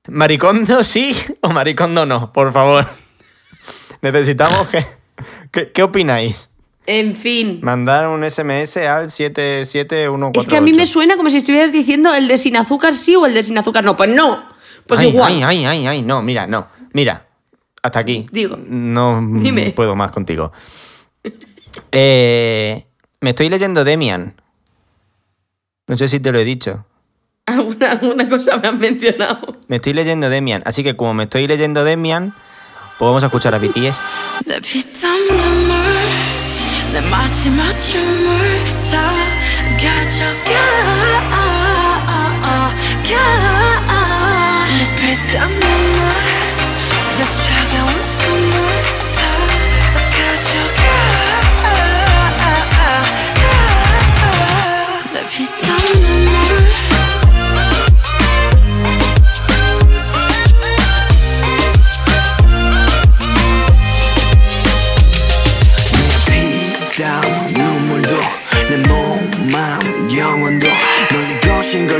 ¿maricondo sí o maricondo no? Por favor. (laughs) Necesitamos que... ¿Qué, qué opináis?
En fin.
Mandar un SMS al 77148.
Es que a mí me suena como si estuvieras diciendo el de sin azúcar sí o el de sin azúcar no. Pues no. Pues
ay,
igual.
Ay, ay, ay, ay, no, mira, no. Mira, hasta aquí.
Digo.
No (laughs)
Dime.
puedo más contigo. Eh, me estoy leyendo Demian. No sé si te lo he dicho. (laughs)
Alguna, alguna cosa me han mencionado.
Me estoy leyendo Demian. Así que como me estoy leyendo Demian, pues vamos a escuchar a BTS.
내 마지막 춤을 다 가져가
Repeat the moment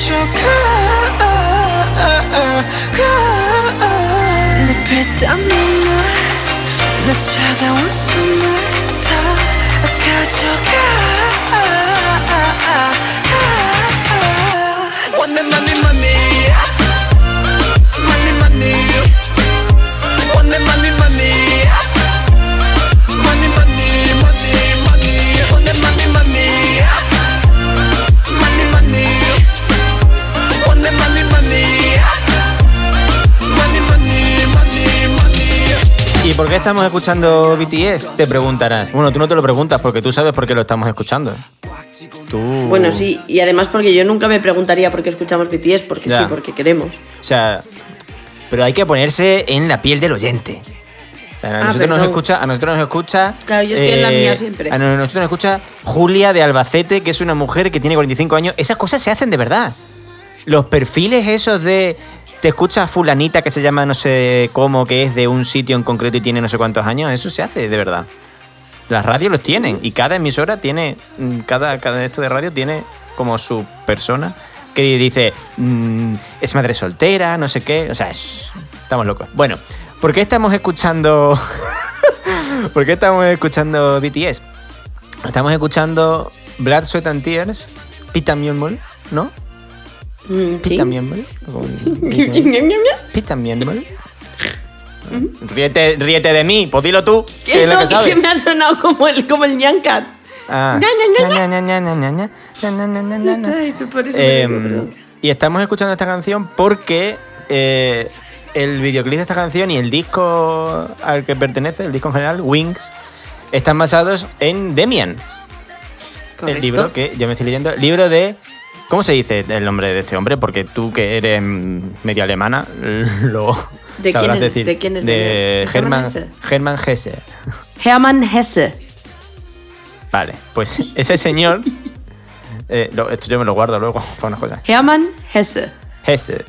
가져가
내 피땀 눈물 내 차가운 숨을 다 가져가.
One money money Money
¿Y por qué estamos escuchando BTS? Te preguntarás. Bueno, tú no te lo preguntas porque tú sabes por qué lo estamos escuchando. Tú...
Bueno, sí. Y además porque yo nunca me preguntaría por qué escuchamos BTS. Porque
Ya.
sí, porque queremos.
O sea, pero hay que ponerse en la piel del oyente. O sea, a,
Ah,
nosotros nos escucha, a nosotros nos escucha. eh,
Claro, yo estoy en la mía siempre.
A nosotros nos escucha Julia de Albacete, que es una mujer que tiene 45 años. Esas cosas se hacen de verdad. Los perfiles esos de. Te escucha fulanita que se llama no sé cómo, que es de un sitio en concreto y tiene no sé cuántos años, eso se hace de verdad. Las radios los tienen y cada emisora tiene, mm, cada, cada esto de radio tiene como su persona que dice, mm, es madre soltera, no sé qué, o sea, es- estamos locos. Bueno, ¿por qué estamos escuchando... (laughs) ¿Por qué estamos escuchando BTS? Estamos escuchando Blood, Sweat and Tears, Pita Mule, ¿no? Pita miembro. Pita miembro. Ríete, ríete de mí, pues dilo tú. ¿Qué
que
que,
me ha sonado como el, como el
Nyan
Cat. Ah.
Y estamos escuchando esta canción porque eh, el videoclip de esta canción y el disco al que pertenece, el disco en general, Wings, están basados en Demian. El libro que yo me estoy leyendo, libro de ¿Cómo se dice el nombre de este hombre? Porque tú que eres mm, medio alemana, (laughs) lo
¿De
sabrás
quién es-
decir.
de quién es
De
Hermann
Hermann,
Hesse?
Hermann Hesse. Vale, pues ese señor... (laughs) eh, lo- esto yo me lo guardo luego (laughs) para unas cosas.
Hermann Hesse.
Hesse.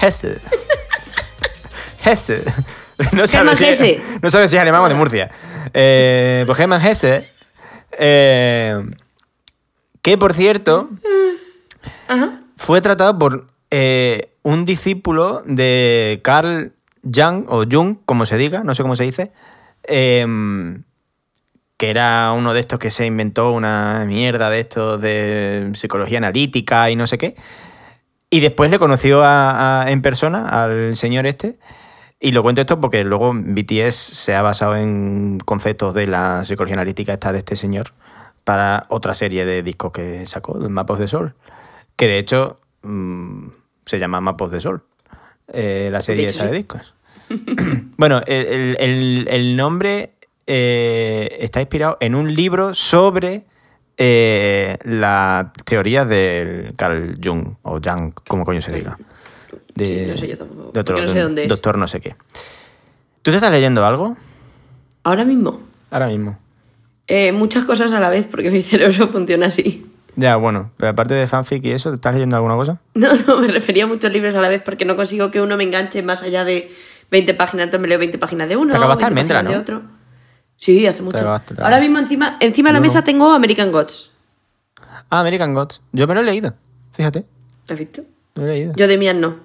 Hesse. Hesse. No sabes si,
Hesse.
no sabes si es alemán o de Murcia. Eh, pues Hermann Hesse. eh, que por cierto. Fue tratado por eh, un discípulo de Carl Jung, o Jung, como se diga, no sé cómo se dice. em, que era uno de estos que se inventó una mierda de estos de psicología analítica y no sé qué. Y después le conoció a- en persona al señor este. Y lo cuento esto porque luego BTS se ha basado en conceptos de la psicología analítica esta de este señor para otra serie de discos que sacó, el Map of the Soul. Que de hecho mm, se llama Map of the Soul, eh, la serie
De
esa de discos. (coughs) bueno, el, el- el- nombre eh, está inspirado en un libro sobre eh, las teorías del Carl Jung, o Jung, como coño se diga. De,
Sí, no sé yo tampoco,
de otro-
no sé dónde es.
Doctor no sé qué. ¿Tú te estás leyendo algo?
Ahora mismo.
Ahora mismo.
Eh, muchas cosas a la vez porque mi (laughs) cerebro funciona así.
Ya, bueno, pero aparte de fanfic y eso, ¿te estás leyendo alguna cosa? (laughs)
No, no, me refería a muchos libros a la vez porque no consigo que uno me enganche más allá de 20 páginas. Entonces me leo 20 páginas de uno,
Te acabaste
20
Almendra,
páginas de
¿no?
otro. Sí, hace mucho.
acabaste, te
Ahora mismo encima, encima de la mesa tengo American Gods.
Ah, American Gods. Yo me lo he leído, fíjate.
¿Lo has visto?
Me lo he leído.
Yo de Mian no.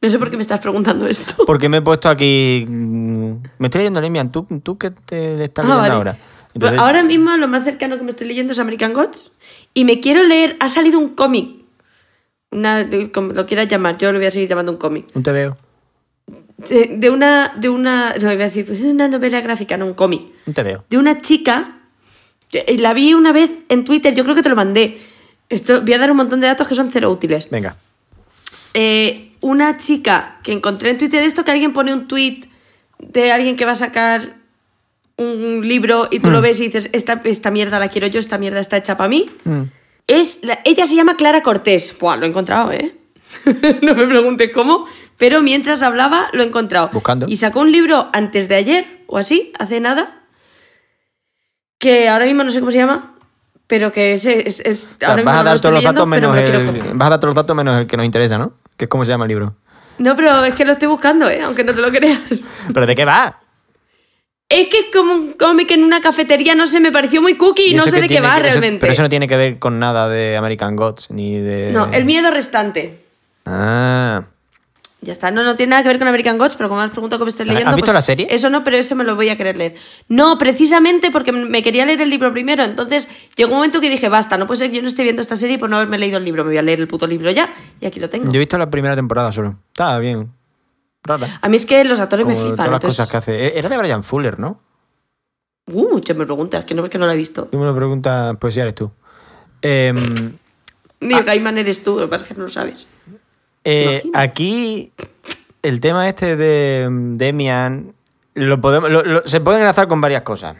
No sé por qué me estás preguntando esto.
Porque me he puesto aquí. mm, Me estoy leyendo Lemian. ¿Tú, tú qué te estás
Ah,
leyendo
vale.
ahora? Entonces,
ahora mismo lo más cercano que me estoy leyendo es American Gods. Y me quiero leer. Ha salido un cómic. Una, como lo quieras llamar, yo lo voy a seguir llamando un cómic.
Un te veo.
De, de una. De una. No, iba a decir, pues es una novela gráfica, no un cómic.
Un te veo.
de una chica. eh, La vi una vez en Twitter, yo creo que te lo mandé. Esto, voy a dar un montón de datos que son cero útiles.
Venga.
Eh, una chica que encontré en Twitter esto que alguien pone un tweet de alguien que va a sacar un libro y tú lo ves y dices, esta, esta mierda la quiero yo, esta mierda está hecha para mí.
Mm.
Es la- ella se llama Clara Cortés. Buah, lo he encontrado, ¿eh? (laughs) no me preguntes cómo, pero mientras hablaba lo he encontrado.
Buscando.
Y sacó un libro antes de ayer o así, hace nada, que ahora mismo no sé cómo se llama, pero que es... es, es-
O sea,
ahora mismo
vas, a dar todos los datos menos
me
el, vas a dar todos los datos menos el que nos interesa, ¿no? Que es cómo se llama el libro.
No, pero es que lo estoy buscando, ¿eh? Aunque no te lo creas. (laughs)
¿Pero de qué va?
Es que es como un cómic en una cafetería, no sé, me pareció muy cookie y no sé de qué va
que- eso-
realmente.
pero eso no tiene que ver con nada de American Gods ni de.
No, el miedo restante.
Ah.
Ya está, no, no tiene nada que ver con American Gods, pero como me has preguntado cómo estoy
¿Has
leyendo.
visto
pues
la serie?
Eso no, pero eso me lo voy a querer leer. No, precisamente porque me quería leer el libro primero. Entonces llegó un momento que dije, basta, no puede ser que yo no esté viendo esta serie por no haberme leído el libro. Me voy a leer el puto libro ya. Y aquí lo tengo.
Yo he visto la primera temporada solo. Estaba bien. Rara.
A mí es que los actores
Como
me flipan.
todas las
entonces-
cosas que hace. E- Era de Brian Fuller, ¿no?
Uh, mucho me preguntas, que no ves que no la he visto.
Tú me lo preguntas, pues ya eres tú. Em,
Ni el Gaiman eres tú, lo que pasa es que no lo sabes.
Eh, aquí el tema este de Demian lo podemos, lo- lo- se puede enlazar con varias cosas.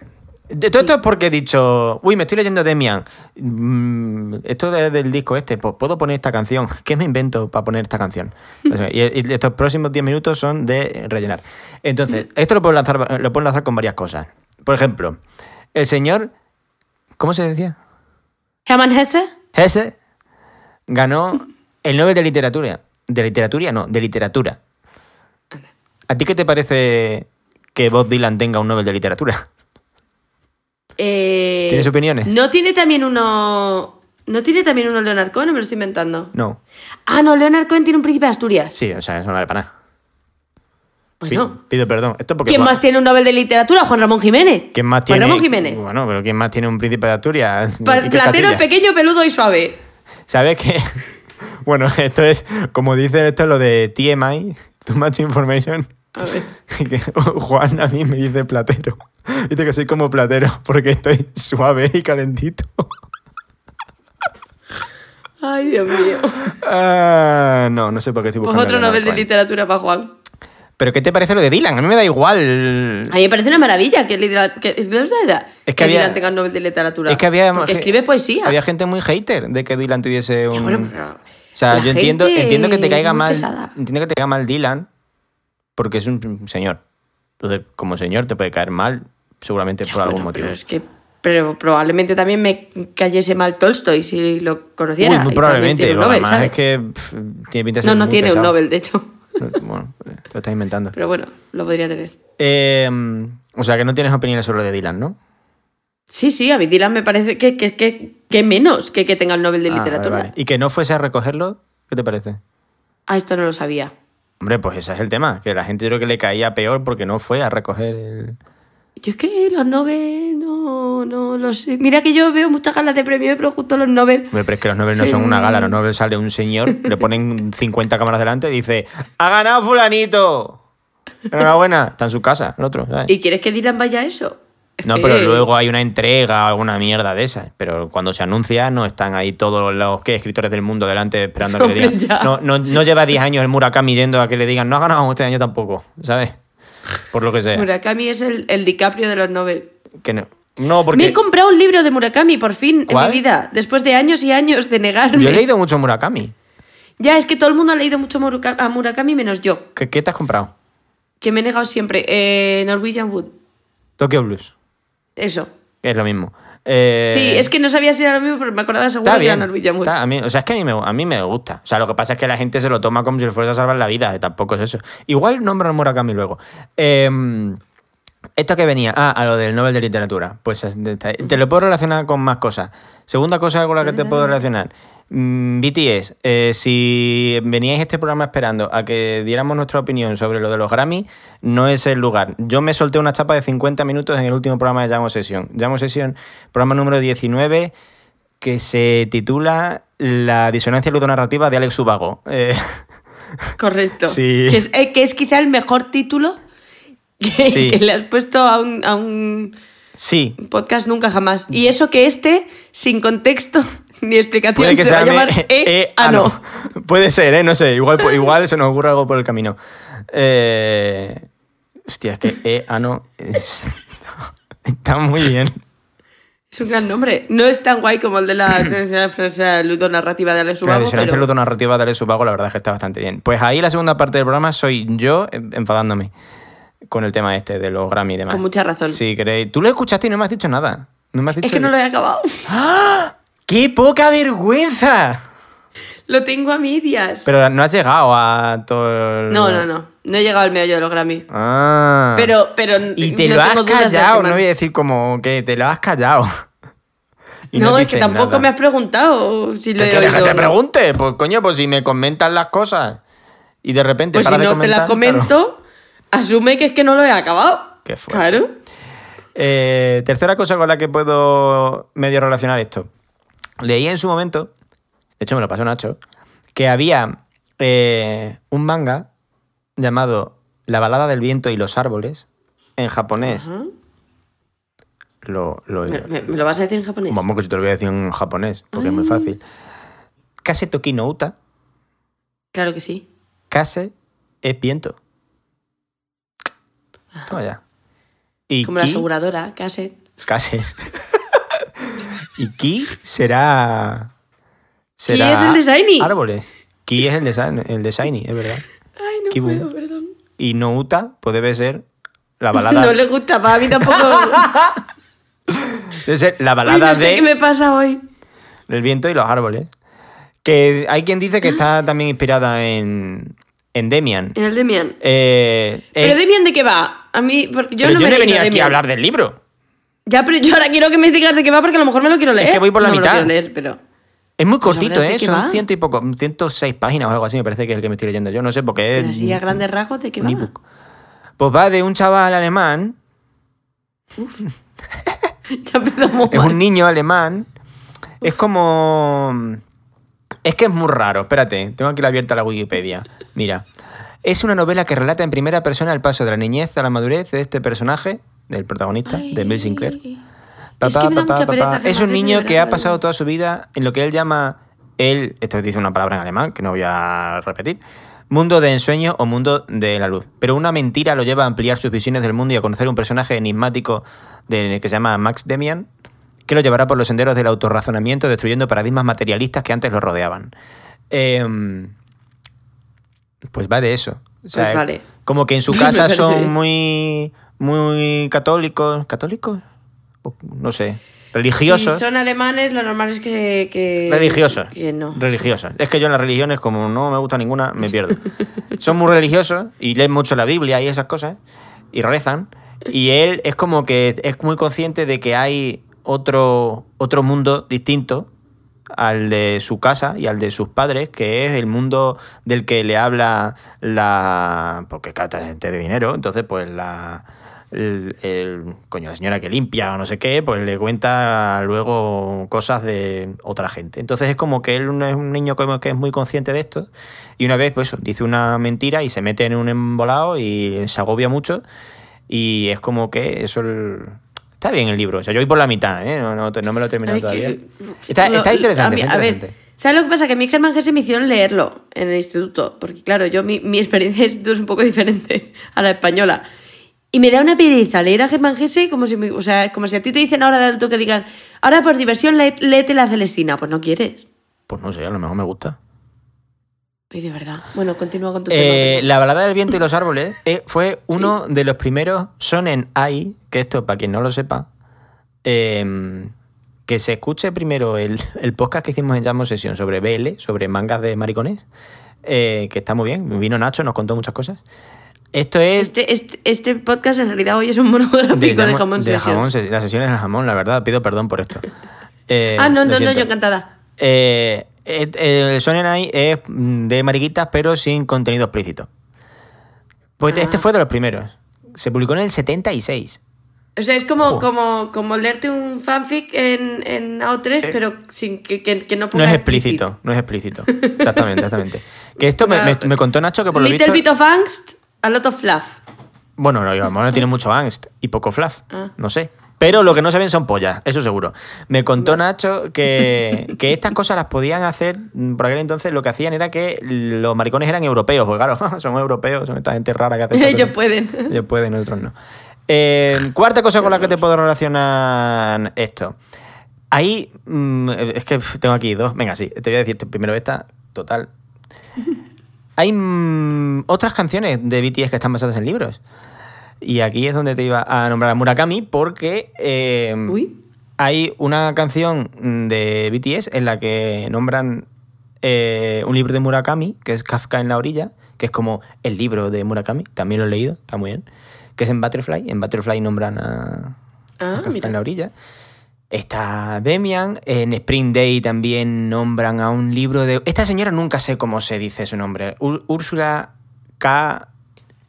Todo esto es porque he dicho, uy, me estoy leyendo Demian. Mm, Esto de- del disco este, puedo poner esta canción. (laughs) ¿Qué me invento para poner esta canción? (laughs) Y, estos próximos 10 minutos son de rellenar. Entonces, esto lo puedo, lanzar, lo puedo enlazar con varias cosas. Por ejemplo, el señor, ¿cómo se decía?
Hermann Hesse,
Hesse ganó el Nobel de Literatura. ¿De literatura? No, de literatura. ¿A ti qué te parece que Bob Dylan tenga un Nobel de Literatura?
Eh,
¿Tienes opiniones?
¿No tiene también uno. ¿No tiene también uno Leonard Cohen o me lo estoy inventando?
No.
Ah, no, Leonard Cohen tiene un príncipe de Asturias.
Sí, o sea, eso no vale para nada. Pi-
Bueno.
Pido perdón. Esto porque
¿Quién
Juan-
más tiene un Nobel de Literatura? Juan Ramón Jiménez.
¿Quién más
Juan
tiene?
Ramón Jiménez.
Bueno, pero ¿quién más tiene un príncipe de Asturias?
Pa-
Iker
platero,
Casillas.
pequeño, peludo y suave.
¿Sabes qué? (laughs) Bueno, esto es, como dice esto, lo de TMI, Too Much Information.
A ver. (laughs)
que Juan a mí me dice platero. (laughs) Dice que soy como platero (laughs) porque estoy (laughs) suave y calentito.
Ay, Dios mío.
Ah, no, no sé por qué estoy
Pues
buscando.
otro Nobel de. Literatura para Juan.
Pero ¿qué te parece lo de Dylan? A mí me da igual.
A mí me parece una maravilla que, litera- que, es verdad,
Es que
Dylan
había-
tenga el Nobel de Literatura.
Es que había.
Porque escribe poesía.
Había gente muy hater de que Dylan tuviese un.
Bueno, pero
o sea,
la
yo entiendo, entiendo que te caiga mal.
pesada.
Entiendo que te caiga mal Dylan porque es un señor. Entonces, como señor te puede caer mal, seguramente
Ya,
por algún motivo.
Pero es que pero probablemente también me cayese mal Tolstoy si lo conociera.
Uy, muy probablemente.
tiene un
Lo
Nobel,
demás
¿sabes?
es que pff, tiene pinta de
No,
ser
no
muy
tiene un. Nobel, de hecho.
Bueno, te lo estás inventando.
Pero bueno, lo podría tener.
Eh, o sea, que no tienes opiniones sobre lo de Dylan, ¿no?
Sí, sí, a mí Dylan me parece que, que, que, que menos que que tenga el Nobel de
Ah,
Literatura.
vale. Y que no fuese a recogerlo, ¿qué te parece?
Ah, esto no lo sabía.
Hombre, pues ese es el tema, que la gente creo que le caía peor porque no fue a recoger el...
Yo es que los Nobel no, no lo sé. Mira que yo veo muchas galas de premios, pero justo los Nobel.
Pero es que los Nobel no son una gala, los Nobel sale un señor, le ponen (laughs) 50 cámaras delante y dice ¡Ha ganado fulanito! Enhorabuena, está en su casa, el otro, ¿sabes?
¿Y quieres que Dylan vaya a eso? Es
No,
que-
pero luego hay una entrega o alguna mierda de esas. Pero cuando se anuncia, no están ahí todos los ¿qué? escritores del mundo delante esperando a que le digan. No, no, no lleva 10 años el Murakami yendo a que le digan, no ha ganado este año tampoco, ¿sabes? Por lo que sea.
Murakami es el, el DiCaprio de los Nobel.
Que no, no,
Me
porque
he comprado un libro de Murakami, por fin,
¿Cuál?
en mi vida. Después de años y años de negarme.
yo he leído mucho Murakami.
Ya, es que todo el mundo ha leído mucho a Murakami menos yo,
¿Qué, qué te has comprado?
que me he negado siempre. Eh, Norwegian Wood.
Tokyo Blues.
Eso.
Es lo mismo. Eh,
Sí, es que no sabía si era lo mismo, pero me acordaba seguro que era. Norwegian Wood.
está- a mí, o sea, es que a mí, me, a mí me gusta. O sea, lo que pasa es que la gente se lo toma como si le fuese a salvar la vida. eh, Tampoco es eso. Igual nombro a Murakami luego. Eh, esto que venía, ah, a lo del Nobel de Literatura. Pues es- te te lo puedo relacionar con más cosas. Segunda cosa con la que te puedo relacionar. Mm, BTS, eh, si veníais a este programa esperando a que diéramos nuestra opinión sobre lo de los Grammy, no es el lugar. Yo me solté una chapa de 50 minutos en el último programa de Llamo Sesión. Llamo Sesión, programa número 19, que se titula La disonancia ludonarrativa de Alex Ubago. Eh,
Correcto. (laughs)
Sí.
Que es, eh, que es quizá el mejor título que, (laughs)
Sí.
que le has puesto a un, a un
sí,
podcast nunca jamás. Y eso que este, sin contexto ni explicación,
Puede que
se a
llame
llamar E,
E-
ano.
ano. (laughs) Puede ser, ¿eh? No sé. Igual, igual se nos ocurre algo por el camino. Eh, hostia, es que E, ano. es- (laughs) está muy bien.
Es un gran nombre. No es tan guay como el de la, (clears throat) la ludonarrativa de Alex
La
Ubago,
disonancia
pero
ludonarrativa de Alex Ubago, la verdad es que está bastante bien. Pues ahí la segunda parte del programa soy yo enfadándome con el tema este de los Grammy y demás.
Con mucha razón.
Si queréis. Tú lo escuchaste y no me has dicho nada. No me has dicho
es que no lo he acabado.
¡Qué poca vergüenza!
Lo tengo a medias.
Pero no has llegado a todo el...
No, no, no. No he llegado al meollo de los Grammy.
Ah.
Pero, pero
Y te
no
lo has callado, no voy a decir como que te lo has callado. (laughs) Y
No, es que tampoco
nada.
me has preguntado si lo
¿Qué
he
quieres que
oído
te
no.
pregunte? Pues coño, pues si me comentas las cosas y de repente
Pues si
de
no te las comento, asume que es que no lo he acabado.
Qué fuerte.
Claro.
claro. Eh, tercera cosa con la que puedo medio relacionar esto. Leí en su momento, de hecho me lo pasó Nacho, que había eh, un manga llamado La balada del viento y los árboles en japonés. Lo, lo-
¿Me, lo vas a decir en japonés?
Vamos, que yo te lo voy a decir en japonés, porque es muy fácil. Kase toki no uta,
Claro que sí.
kase e viento. Toma ya. Y
Como la
ki-
aseguradora, Caset.
Kase. (laughs) y ki será...
Ki es el de Shiny.
Árboles. Ki es el de, el de Shiny, es verdad.
Ay, no puedo, perdón.
Y no uta, pues debe ser la balada... (laughs)
No le gusta, para mí tampoco. (laughs)
Debe ser la balada
no sé
de...
qué me pasa hoy.
El viento y los árboles. Que hay quien dice que está también inspirada en, en Demian.
En el Demian.
Eh,
¿Pero
eh,
Demian de qué va? A mí, porque yo
pero
no
yo
me
he venido aquí a hablar del libro.
Ya, pero yo ahora quiero que me digas de qué va porque a lo mejor me lo quiero leer.
que voy por la
No me lo
mitad.
quiero leer, pero...
Es muy cortito, ¿eh?
qué
Son
va.
ciento y poco, 106 páginas o algo así, me parece que es el que me estoy leyendo yo. No sé, porque
pero
es
así a grandes rasgos de qué va.
ebook. Pues va de un chaval alemán, (laughs)
ya empezamos
es un niño alemán. Es como. Es que es muy raro. Espérate, tengo aquí abierta la Wikipedia. Mira. Es una novela que relata en primera persona el paso de la niñez a la madurez de este personaje, del protagonista, de Bill Sinclair.
Es que me da mucha pereza
Es un niño que ha pasado toda su vida en lo que él llama él, esto dice una palabra en alemán que no voy a repetir, mundo de ensueño o mundo de la luz. Pero una mentira lo lleva a ampliar sus visiones del mundo y a conocer un personaje enigmático de, que se llama Max Demian, que lo llevará por los senderos del autorrazonamiento, destruyendo paradigmas materialistas que antes lo rodeaban. Em, pues va de eso. O sea,
Pues vale.
Como que en su (laughs) casa son muy, muy católicos. ¿Católicos? No sé. Religiosos.
Si son alemanes, lo normal es que... que
Religiosos.
Que no.
Religiosos. Es que yo en las religiones, como no me gusta ninguna, me pierdo. (laughs) Son muy religiosos y leen mucho la Biblia y esas cosas. Y rezan. Y él es como que es muy consciente de que hay otro, otro mundo distinto al de su casa y al de sus padres, que es el mundo del que le habla la... Porque carta gente de dinero, entonces pues la... El, el- coño, la señora que limpia o no sé qué, pues le cuenta luego cosas de otra gente. Entonces es como que él es un niño como que es muy consciente de esto y una vez pues eso, dice una mentira y se mete en un embolado y se agobia mucho y es como que eso... el- Está bien el libro, o sea, yo voy por la mitad, ¿eh? no, no, no me lo he terminado todavía.
que-
Está,
Lo-
está interesante,
a, mí-
está
a ver,
interesante.
¿sabes lo que pasa? Que a mí Germán Hesse me hicieron leerlo en el instituto. Porque, claro, yo mi, mi experiencia de instituto es un poco (laughs) diferente a la española. Y me da una pereza leer a Germán Hesse como si, me- o sea, como si a ti te dicen ahora de adulto que digan, ahora por diversión lé- léete la Celestina. Pues no quieres.
Pues no sé, a lo mejor me gusta.
Ay, de verdad. Bueno, continúa con tu
Eh,
tema.
la balada del viento y los árboles eh, fue uno de los primeros Sonen Ai, que esto, para quien no lo sepa, eh, que se escuche primero el, (laughs) el podcast que hicimos en Jamo Sesión sobre BL, sobre mangas de maricones, eh, que está muy bien. Vino Nacho, nos contó muchas cosas. Esto es
Este, este, este podcast en realidad hoy es un monográfico de,
Jamo-
jamón
de jamón, las sesiones del jamón, la verdad, pido perdón por esto. (laughs) Eh,
Ah, no,
lo
no, no, yo encantada.
Eh, eh, el Sonen Ai es de mariquitas, pero sin contenido explícito. Pues
Ah.
este fue de los primeros. Se publicó en el 76.
O sea, es como, como, como leerte un fanfic en, en AO3, pero sin que, que, que no
Eh. No
ponga
es explícito, no es explícito. Exactamente, exactamente. Que esto (laughs) me,
Ponga-
me- me contó Nacho que por lo
Little
visto...
bit of angst, a lot of fluff.
Bueno, no, a lo mejor no tiene mucho angst y poco fluff.
Ah.
No sé. Pero lo que no se ven son pollas, eso seguro. Me contó Nacho que, que estas cosas las podían hacer, mm, por aquel entonces lo que hacían era que los maricones eran europeos, pues claro, (laughs) son europeos, son esta gente rara que hace
Ellos pueden.
Ellos pueden, nosotros no. Eh, cuarta cosa con la que te puedo relacionar esto. Ahí, mm, es que tengo aquí dos. Venga, sí, te voy a decir primero esta, total. Hay mm, otras canciones de BTS que están basadas en libros. Y aquí es donde te iba a nombrar a Murakami porque eh,
Uy.
hay una canción de BTS en la que nombran eh, un libro de Murakami, que es Kafka en la orilla, que es como el libro de Murakami, también lo he leído, está muy bien, que es en Butterfly. En Butterfly nombran a,
Ah,
a Kafka
mira.
en la orilla. Está Demian, en Spring Day también nombran a un libro de... Esta señora nunca sé cómo se dice su nombre. Úrsula K.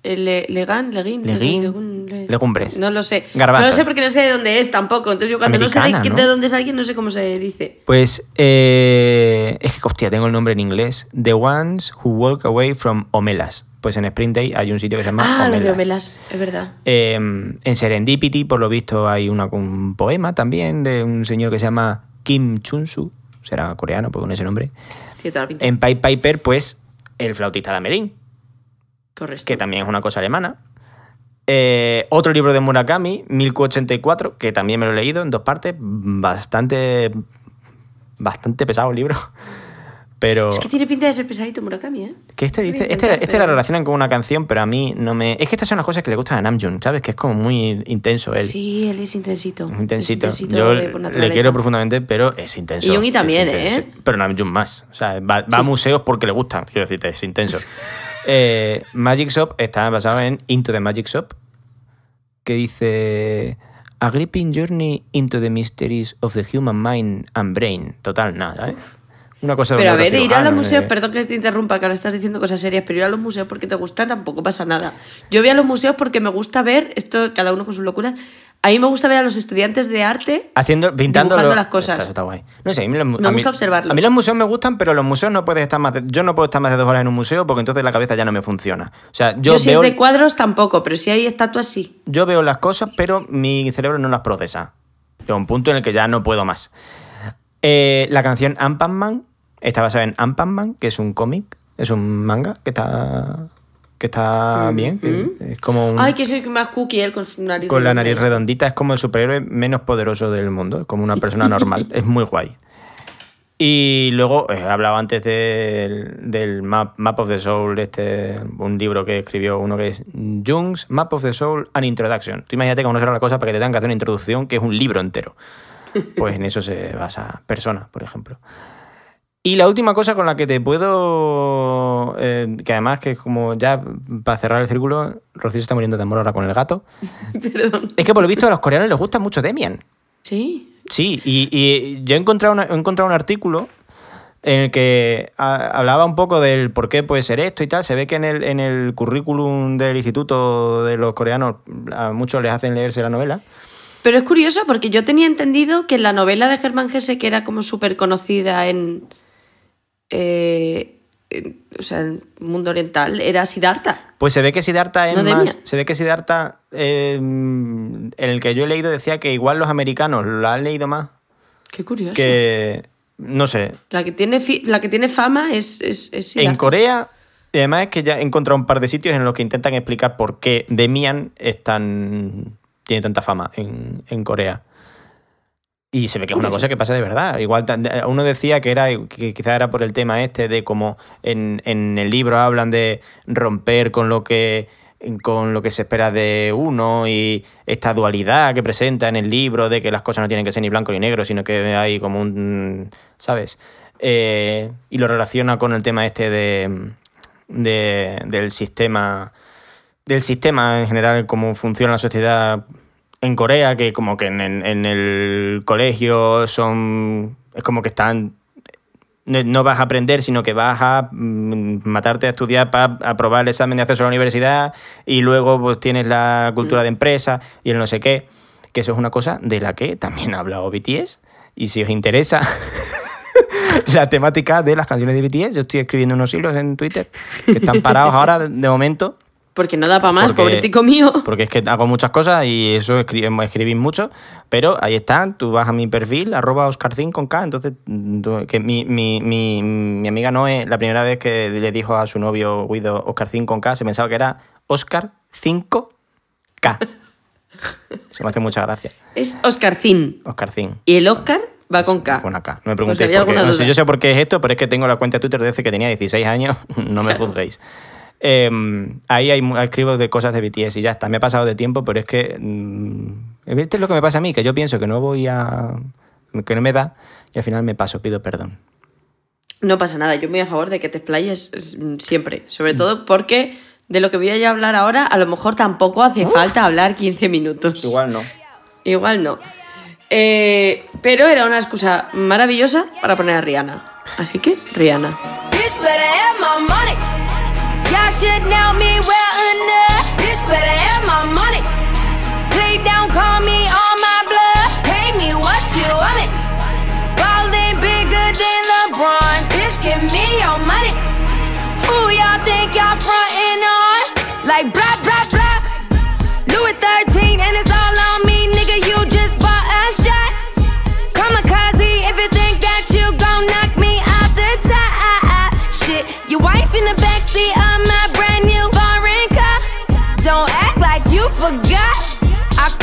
Le, Legan, Leguín,
Leguín,
Legun, Le-
Legumbres.
No lo sé.
Garbanzos.
No lo sé porque no sé de dónde es tampoco. Entonces yo cuando no sé
Americana,
de,
¿no?
de dónde es alguien, no sé cómo se dice.
Pues eh, es que, hostia, tengo el nombre en inglés. The Ones Who Walk Away from Omelas. Pues en Spring Day hay un sitio que se llama
Ah, lo
Omelas.
Omelas, es verdad.
Eh, en Serendipity, por lo visto, hay una, un poema también de un señor que se llama Kim Chunsu. Será coreano, pues con ese nombre.
Tiene toda la pinta.
En Pied Piper, pues, el flautista de Amelín,
Correcto.
que también es una cosa alemana. Eh, otro libro de Murakami, 1084, que también me lo he leído en dos partes. Bastante. Bastante pesado el libro. Pero.
Es que tiene pinta de ser pesadito Murakami, ¿eh?
Que este dice, este, este la
pero-
relacionan con una canción, pero a mí no me. Es que estas son las cosas que le gustan a Namjoon, ¿sabes? Que es como muy intenso él.
Sí, él es intensito.
Intensito.
Es intensito
Yo le quiero profundamente, pero es intenso.
Y también. ¿eh?
Pero Namjoon más. O sea, va, va a museos porque le gusta, quiero decirte, es intenso. (laughs) Eh, Magic Shop está basado en Into the Magic Shop, que dice... A Gripping Journey into the Mysteries of the Human Mind and Brain. Total, nada, ¿eh? Una cosa de
Pero a ver, ir a
neurocirujano,
los museos,
eh.
perdón que te interrumpa, que ahora estás diciendo cosas serias, pero ir a los museos porque te gusta tampoco pasa nada. Yo voy a los museos porque me gusta ver, esto cada uno con sus locuras, a mí me gusta ver a los estudiantes de arte
Haciendo, pintando lo-
las cosas.
Está, está guay. No sé, a mí los
Me
a mí-
gusta observarlos.
A mí los museos me gustan, pero los museos no puedes estar más de, yo no puedo estar más de dos horas en un museo porque entonces la cabeza ya no me funciona. O sea, yo,
Yo, si
veo,
es de cuadros tampoco, pero si hay estatuas sí.
yo veo las cosas, pero mi cerebro no las procesa. Llega un punto en el que ya no puedo más. Eh, la canción Ant-Man está basada en Ant-Man, que es un cómic, es un manga que está que está bien, que es como un,
Mm, Ay, que soy más cookie él con su nariz.
con la nariz redondita, es como el superhéroe menos poderoso del mundo, es como una persona normal, es muy guay. Y luego he hablado antes del, del map, map of the Soul, este, un libro que escribió uno que es Jung's Map of the Soul An Introduction. Tú imagínate cómo no será la cosa para que te tengan que hacer una introducción que es un libro entero. Pues en eso se basa Persona, por ejemplo. Y la última cosa con la que te puedo. eh, que además, que es como ya para cerrar el círculo, Rocío se está muriendo de amor ahora con el gato. (laughs)
Perdón.
Es que por lo visto a los coreanos les gusta mucho Demian.
Sí.
Sí, y, y yo he encontrado, una- he encontrado un artículo en el que a- hablaba un poco del por qué puede ser esto y tal. Se ve que en el, en el currículum del instituto de los coreanos a muchos les hacen leerse la novela.
Pero es curioso porque yo tenía entendido que la novela de Germán Gese, que era como súper conocida en, eh, o sea, el mundo oriental, era Siddhartha.
Pues se ve que Siddhartha es
No
más. Se ve que Siddhartha, eh, en el que yo he leído, decía que igual los americanos lo han leído más
Qué curioso.
que. No sé.
La que tiene, fi- la que tiene fama es, es, es
En. Corea. Además es que ya he encontrado un par de sitios en los que intentan explicar por qué Demian es tan, tiene tanta fama en, en Corea. Y se ve que es una cosa que pasa de verdad. Igual tan- uno decía que era que quizá era por el tema este de cómo en, en el libro hablan de romper con lo que con lo que se espera de uno y esta dualidad que presenta en el libro de que las cosas no tienen que ser ni blanco ni negro, sino que hay como un, ¿sabes? Eh, y lo relaciona con el tema este de, de- del sistema del sistema en general, cómo funciona la sociedad en Corea, que como que en, el colegio son. es como que están. No, vas a aprender, sino que vas a mm, matarte a estudiar para aprobar el examen de acceso a la universidad y luego pues, tienes la cultura de empresa y el no sé qué. Que eso es una cosa de la que también ha hablado BTS. Y si os interesa (laughs) la temática de las canciones de BTS, yo estoy escribiendo unos hilos en Twitter que están parados ahora de momento.
Porque no da para más,
Porque-
pobretico mío. (laughs)
Porque es que hago muchas cosas y eso escri- escribís mucho, pero ahí están, tú vas a mi perfil, arroba oscarcin con K, entonces mm, tú- que mi, mi, mi, mi amiga Noé, la primera vez que le dijo a su novio Guido Oscarcin con K, se pensaba que era Oscar 5K. Se me hace mucha gracia.
Es Oscarcín.
Oscarcin.
Y el Oscar va con K.
Con AK. No me
si
preguntéis
había
por qué.
alguna
No sé, yo sé por qué es esto, pero es que tengo la cuenta de Twitter desde que tenía 16 años. (laughs) No me juzguéis. Eh, ahí hay, escribo de cosas de BTS y ya está. Me ha pasado de tiempo, pero es que. mm, Esto es lo que me pasa a mí, que yo pienso que no voy a. que no me da y al final me paso, pido perdón.
No pasa nada, yo muy a favor de que te explayes es, mm, siempre.
Mm.
Sobre todo porque de lo que voy a hablar ahora, a lo mejor tampoco hace falta hablar 15 minutos.
no.
Igual no. Eh, pero era una excusa maravillosa para poner a Rihanna. Así que, Rihanna.
Y'all should know me well enough. Bitch better have my money. Play down, call me on my blood. Pay me what you want me. Ballin' bigger than LeBron. Bitch, give me your money. Who y'all think y'all frontin' on? Like blah.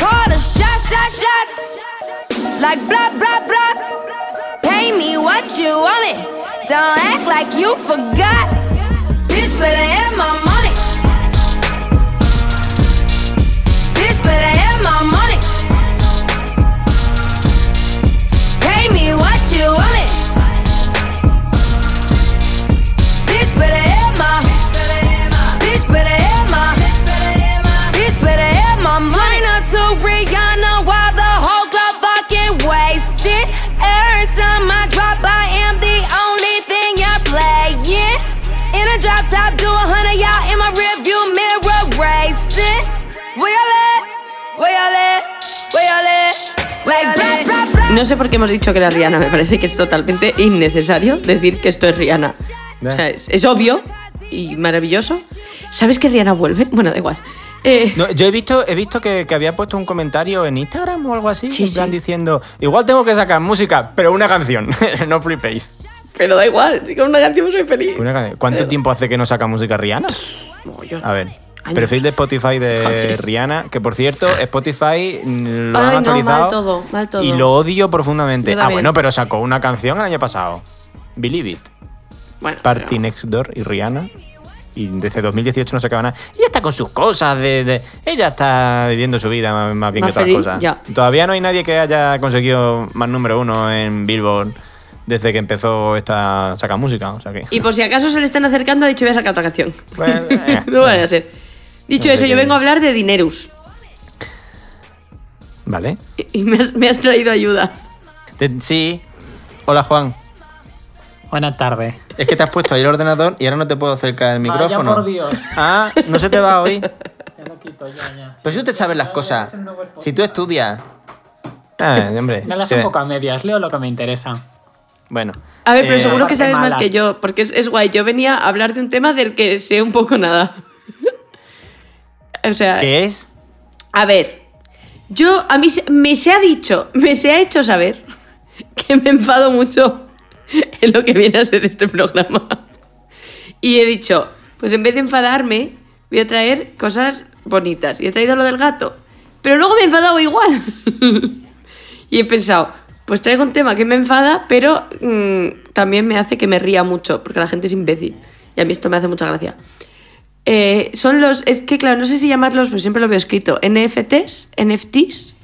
Call a shot, shot, shots. Like blah, blah, blah. Pay me what you want me. Don't act like you forgot. Bitch, better have my money. Bitch, better have my money. Pay me what you want me.
No sé por qué hemos dicho que era Rihanna, me parece que es totalmente innecesario decir que esto es Rihanna. O sea, es, es obvio y maravilloso. ¿Sabes que Rihanna vuelve? (laughs) Bueno, da igual. Eh,
No, yo he visto, he visto que, que había puesto un comentario en Instagram o algo así,
Sí,
en plan
sí.
diciendo, igual tengo que sacar música, pero una canción, (laughs) no flipéis.
Pero da igual, con una canción soy feliz.
Una canción. ¿Cuánto
Pero-
tiempo hace que no saca música Rihanna?
Mogollón.
A ver.
Años.
Perfil de Spotify de
Joder.
Rihanna, que por cierto, Spotify mm, lo
Ay,
han
no,
actualizado.
mal todo, mal todo.
Y lo odio profundamente. Ah, bueno, pero sacó una canción el año pasado. Believe It.
Bueno,
Party
pero-
Next Door y Rihanna. Y desde 2018 no sacaba nada. Ella está con sus cosas. De, de- ella está viviendo su vida más, más bien
Más
que otras
feliz,
cosas.
ya.
Todavía no hay nadie que haya conseguido más número uno en Billboard desde que empezó esta saca música. O sea que.
Y por si acaso se le están acercando, ha dicho voy a sacar otra canción.
Bueno, venga. (laughs)
no vaya a ser. Dicho
No sé
eso, yo vengo a hablar de Dinerus.
Vale.
Y me has, me has traído ayuda.
Te- sí. Hola, Juan.
Buenas tardes.
Es que te has puesto ahí el ordenador y ahora no te puedo acercar el
Vaya
micrófono.
por Dios.
Ah, no se te va hoy. (laughs)
Ya lo quito, ya, ya.
Pero si tú te sabes las cosas. Si tú estudias. Ah, hombre.
Me las poco a medias, leo lo que me interesa.
Bueno.
A ver, pero
Eh,
seguro que sabes más que yo, porque es, es guay. Yo venía a hablar de un tema del que sé un poco nada. O sea,
¿Qué es?
a ver, yo a mí se- me se ha dicho, me se ha hecho saber que me enfado mucho en lo que viene a ser este programa. Y he dicho, pues en vez de enfadarme, voy a traer cosas bonitas. Y he traído lo del gato. Pero luego me he enfadado igual. (laughs) y he pensado, pues traigo un tema que me enfada, pero mm, también me hace que me ría mucho, porque la gente es imbécil. Y a mí esto me hace mucha gracia. Eh, son los, es que claro, no sé si llamarlos, pero siempre lo veo escrito. NFTs, NFTs.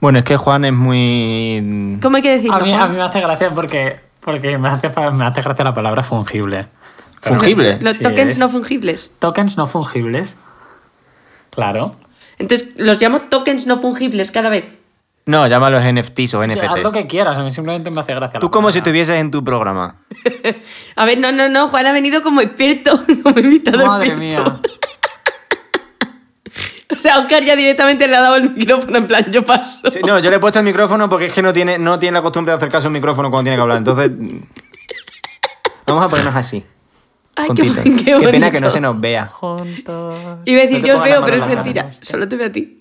Bueno, es que Juan es muy.
¿Cómo hay que decirlo?
A mí, a mí me hace gracia porque, porque me, hace, me hace gracia la palabra fungible.
¿Fungible?
Los
Sí,
tokens
es.
no fungibles.
Tokens no fungibles. Claro.
Entonces, los llamo tokens no fungibles cada vez.
No, llámalos NFTs o
Haz lo
NFTs.
que quieras, a mí simplemente me hace gracia.
Tú
la
como si estuvieses en tu programa. (laughs)
A ver, no, no, no, Juan ha venido como experto, (laughs) como invitado
Madre
experto.
mía. (laughs)
O sea, Oscar ya directamente le ha dado el micrófono en plan, yo paso.
Sí, no, yo le he puesto el micrófono porque es que no tiene, no tiene la costumbre de acercarse a un micrófono cuando tiene que hablar. Entonces. Vamos a ponernos así.
Ay, qué,
Qué,
qué
pena que no se nos vea.
Juntos.
Iba a decir,
No
yo os veo, pero es mentira. Solo te veo a ti.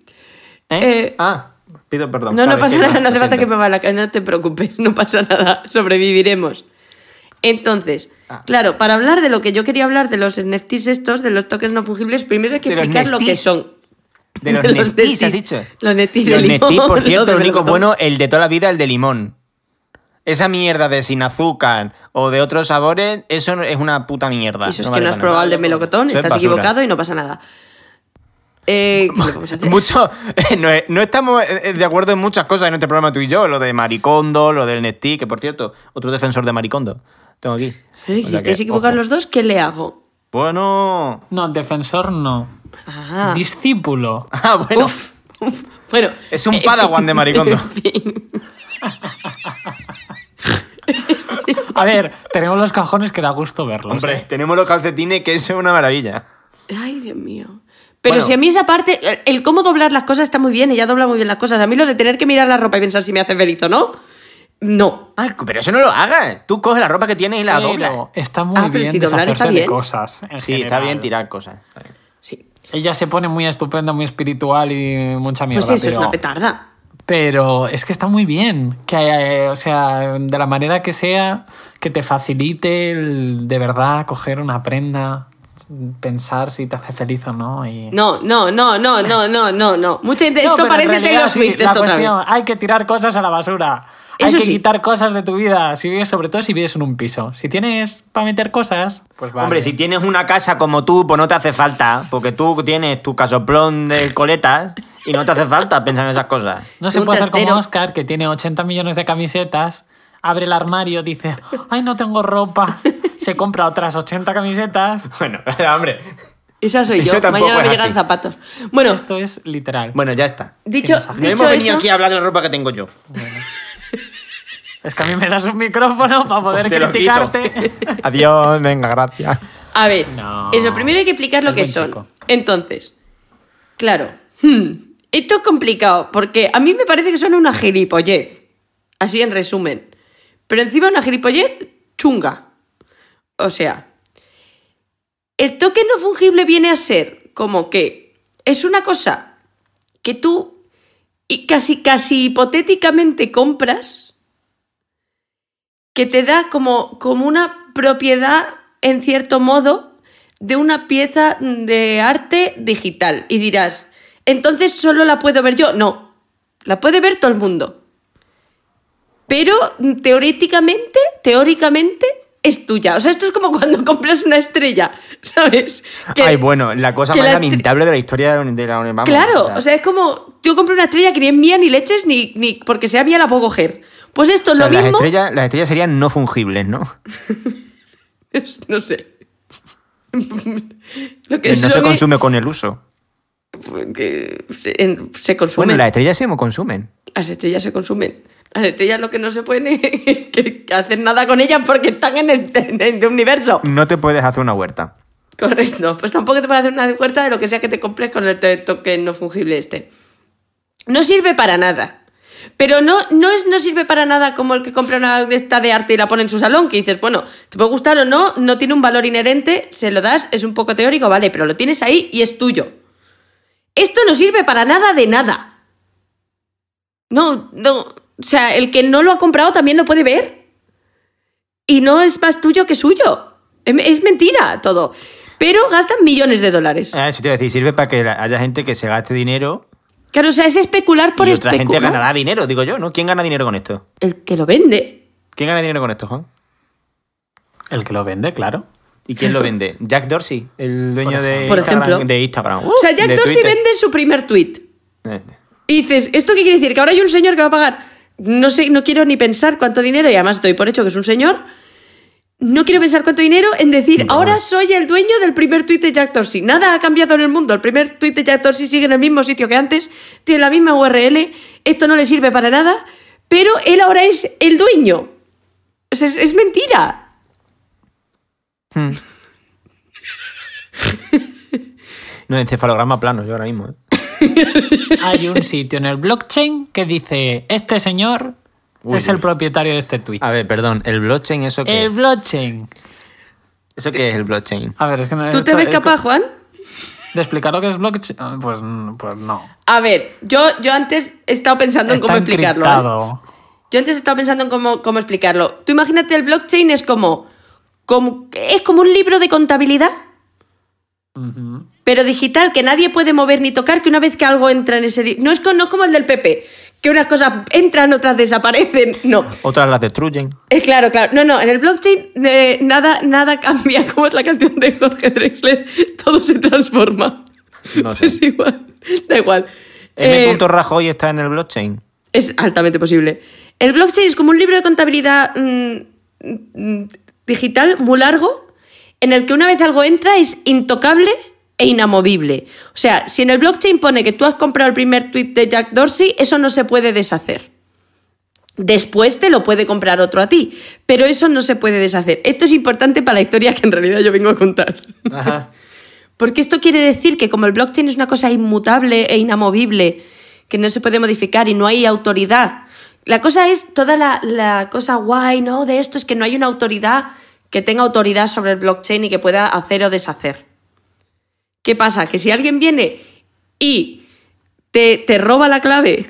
¿Eh?
Eh,
ah, pido perdón.
No, no pasa nada, no hace falta que me va la cara, no te preocupes, no pasa nada, (laughs) sobreviviremos. Entonces,
Ah.
claro, para hablar de lo que yo quería hablar de los NFTs estos, de los tokens no fungibles, primero hay que
los
explicar lo que son.
De los (laughs)
De
Nestis,
nestis.
has dicho.
Los nestis de
Los
limón,
Nestis, por
los
cierto, el único bueno, el de toda la vida, el de limón. Esa mierda de sin azúcar o de otros sabores, eso es una puta mierda.
Eso es
No
que
vale
no has probado el de melocotón,
Eso
estás equivocado y no pasa nada. Eh, ¿Qué le (laughs) vamos a hacer?
Mucho, no, no estamos eh, de acuerdo en muchas cosas en este programa tú y yo, lo de Maricondo, lo del Nestí, que por cierto, otro defensor de Maricondo. Tengo aquí.
Eh,
O
Si estáis
que,
equivocados los dos, ¿qué le hago?
Bueno.
No, defensor no.
Ah,
Discípulo. (laughs)
Ah, bueno.
uf. Bueno.
Es un padawan de (laughs) Maricondo.
en fin.
A ver, tenemos los cajones que da gusto verlos.
Hombre,
¿eh?
tenemos los calcetines, que es una maravilla.
Ay, Dios mío. Pero
Bueno.
si a mí esa parte, el- el cómo doblar las cosas está muy bien, ella dobla muy bien las cosas. A mí lo de tener que mirar la ropa y pensar si me hace feliz o no, no.
Ay, pero eso no lo hagas. Tú coges la ropa que tienes y la doblas.
Pero está muy
Ah,
bien
si
deshacerse
está
de cosas. en
Sí, está bien tirar cosas. Bien.
Sí.
Ella se pone muy estupenda, muy espiritual y mucha mierda.
Pues eso es
pero,
una petarda.
pero es que está muy bien. Que, eh, o sea, de la manera que sea, que te facilite el, de verdad coger una prenda, pensar si te hace feliz o no. Y...
No, no, no, no, no, no, no, no. Mucha gente,
No,
esto parece Taylor
sí,
Swift,
la
esto otra vez.
cuestión, Hay que tirar cosas a la basura.
Eso
hay que
sí.
quitar cosas de tu vida. Si vives, sobre todo si vives en un piso. Si tienes para meter cosas, pues vale.
Hombre, si tienes una casa como tú, pues no te hace falta, porque tú tienes tu casoplón de coletas y no te hace falta pensar en esas cosas.
No se puede hacer como. Oscar, que tiene 80 millones de camisetas, abre el armario, dice, ay, no tengo ropa. Se compra otras 80 camisetas.
Bueno, (laughs) hombre.
Esa soy
Eso
yo. Mañana me llegan
así.
zapatos. Bueno,
Esto es literal.
Bueno, ya está.
dicho.
No
dicho
hemos venido
eso,
aquí a hablar de la ropa que tengo yo.
Es que a mí me das un micrófono para poder
Te lo
criticarte. (laughs)
Adiós, venga, gracias.
A ver,
No.
eso, primero hay que explicar lo
Es
que son.
chico.
Entonces, claro, hmm, esto es complicado porque a mí me parece que son una gilipollez. Así en resumen. Pero encima una gilipollez chunga. O sea, el token no fungible viene a ser como que es una cosa que tú casi, casi hipotéticamente compras que te da como, como una propiedad, en cierto modo, de una pieza de arte digital. Y dirás, entonces solo la puedo ver yo. No, la puede ver todo el mundo. Pero teóricamente, teóricamente, es tuya. O sea, esto es como cuando (laughs) compras una estrella, ¿sabes? Que-
Ay, bueno, la cosa más
la
lamentable de la historia de la, vamos,
Claro, o sea, es como yo compro una estrella que ni es mía ni leches ni, ni porque sea mía la puedo coger. Pues esto
o
es lo
las,
mismo.
estrellas, las estrellas serían no fungibles, ¿no? (laughs)
Es- no sé. (laughs) lo que
no se consume con el uso.
que se, en- se consumen.
Bueno, las estrellas se consumen.
Las estrellas se consumen. (laughs) Las estrellas lo que no se puede que, (laughs) que hacer nada con ellas porque están en el, en el universo.
No te puedes hacer una huerta.
Correcto. Pues tampoco te puedes hacer una huerta de lo que sea que te compres con el to- token no fungible este. No sirve para nada. Pero no, no, es, no sirve para nada como el que compra una de esta de arte y la pone en su salón, que dices, bueno, te puede gustar o no, no tiene un valor inherente, se lo das, es un poco teórico, vale, pero lo tienes ahí y es tuyo. Esto no sirve para nada de nada. No, no. O sea, el que no lo ha comprado también lo puede ver. Y no es más tuyo que suyo. Es, es mentira todo. Pero gastan millones de dólares.
Ah, Eso te iba a decir, sirve para que haya gente que se gaste dinero
Claro, o sea, es especular por
y otra gente ganará dinero, digo yo, ¿no? ¿Quién gana dinero con esto?
El que lo vende.
¿Quién gana dinero con esto, Juan?
El que lo vende, claro.
¿Y quién lo vende? (laughs) Jack Dorsey, el dueño de,
Por
Instagram,
ejemplo.
de Instagram.
O sea, Jack
de
Dorsey
Twitter.
vende su primer tweet.
Eh,
Y dices, ¿esto qué quiere decir? Que ahora hay un señor que va a pagar. No sé, no quiero ni pensar cuánto dinero, y además doy por hecho que es un señor. No quiero pensar cuánto dinero en decir, ahora soy el dueño del primer tweet de Jack Dorsey. Nada ha cambiado en el mundo. El primer tweet de Jack Dorsey sigue en el mismo sitio que antes, tiene la misma URL. Esto no le sirve para nada, pero él ahora es el dueño. O sea, es, es mentira. (laughs)
No, encefalograma plano, yo ahora mismo. ¿eh? (laughs)
Hay un sitio en el blockchain que dice, este señor
Uy,
es el propietario de este tweet.
A ver, perdón, ¿el blockchain eso qué
El
es?
blockchain.
¿Eso qué es el blockchain?
A ver, es que no...
¿Tú te ves
es-
capaz, Juan?
¿De explicar lo que es blockchain? Pues, pues no.
A ver, yo, yo antes he estado pensando en cómo explicarlo. ¿eh? Yo antes estaba pensando en cómo, cómo explicarlo. Tú imagínate el blockchain es como, como es como un libro de contabilidad, pero digital que nadie puede mover ni tocar. Que una vez que algo entra en ese no es, no es como el del PP, que unas cosas entran otras desaparecen. (laughs) No,
Otras las destruyen.
es claro, claro. No, no. En el blockchain eh, nada nada cambia. (laughs) Como es la canción de Jorge Drexler, todo se transforma.
No (laughs) sé.
Es igual. Da igual.
M.
Eh,
Rajoy está en el blockchain.
es altamente posible. El blockchain es como un libro de contabilidad mm, mm, digital muy largo, en el que una vez algo entra es intocable e inamovible. O sea, si en el blockchain pone que tú has comprado el primer tweet de Jack Dorsey, eso no se puede deshacer. Después te lo puede comprar otro a ti, pero eso no se puede deshacer. Esto es importante para la historia que en realidad yo vengo a contar. (laughs) Porque esto quiere decir que como el blockchain es una cosa inmutable e inamovible, que no se puede modificar y no hay autoridad, la cosa es, toda la, la cosa guay, ¿no? De esto es que no hay una autoridad que tenga autoridad sobre el blockchain y que pueda hacer o deshacer. ¿Qué pasa? Que si alguien viene y te, te roba la clave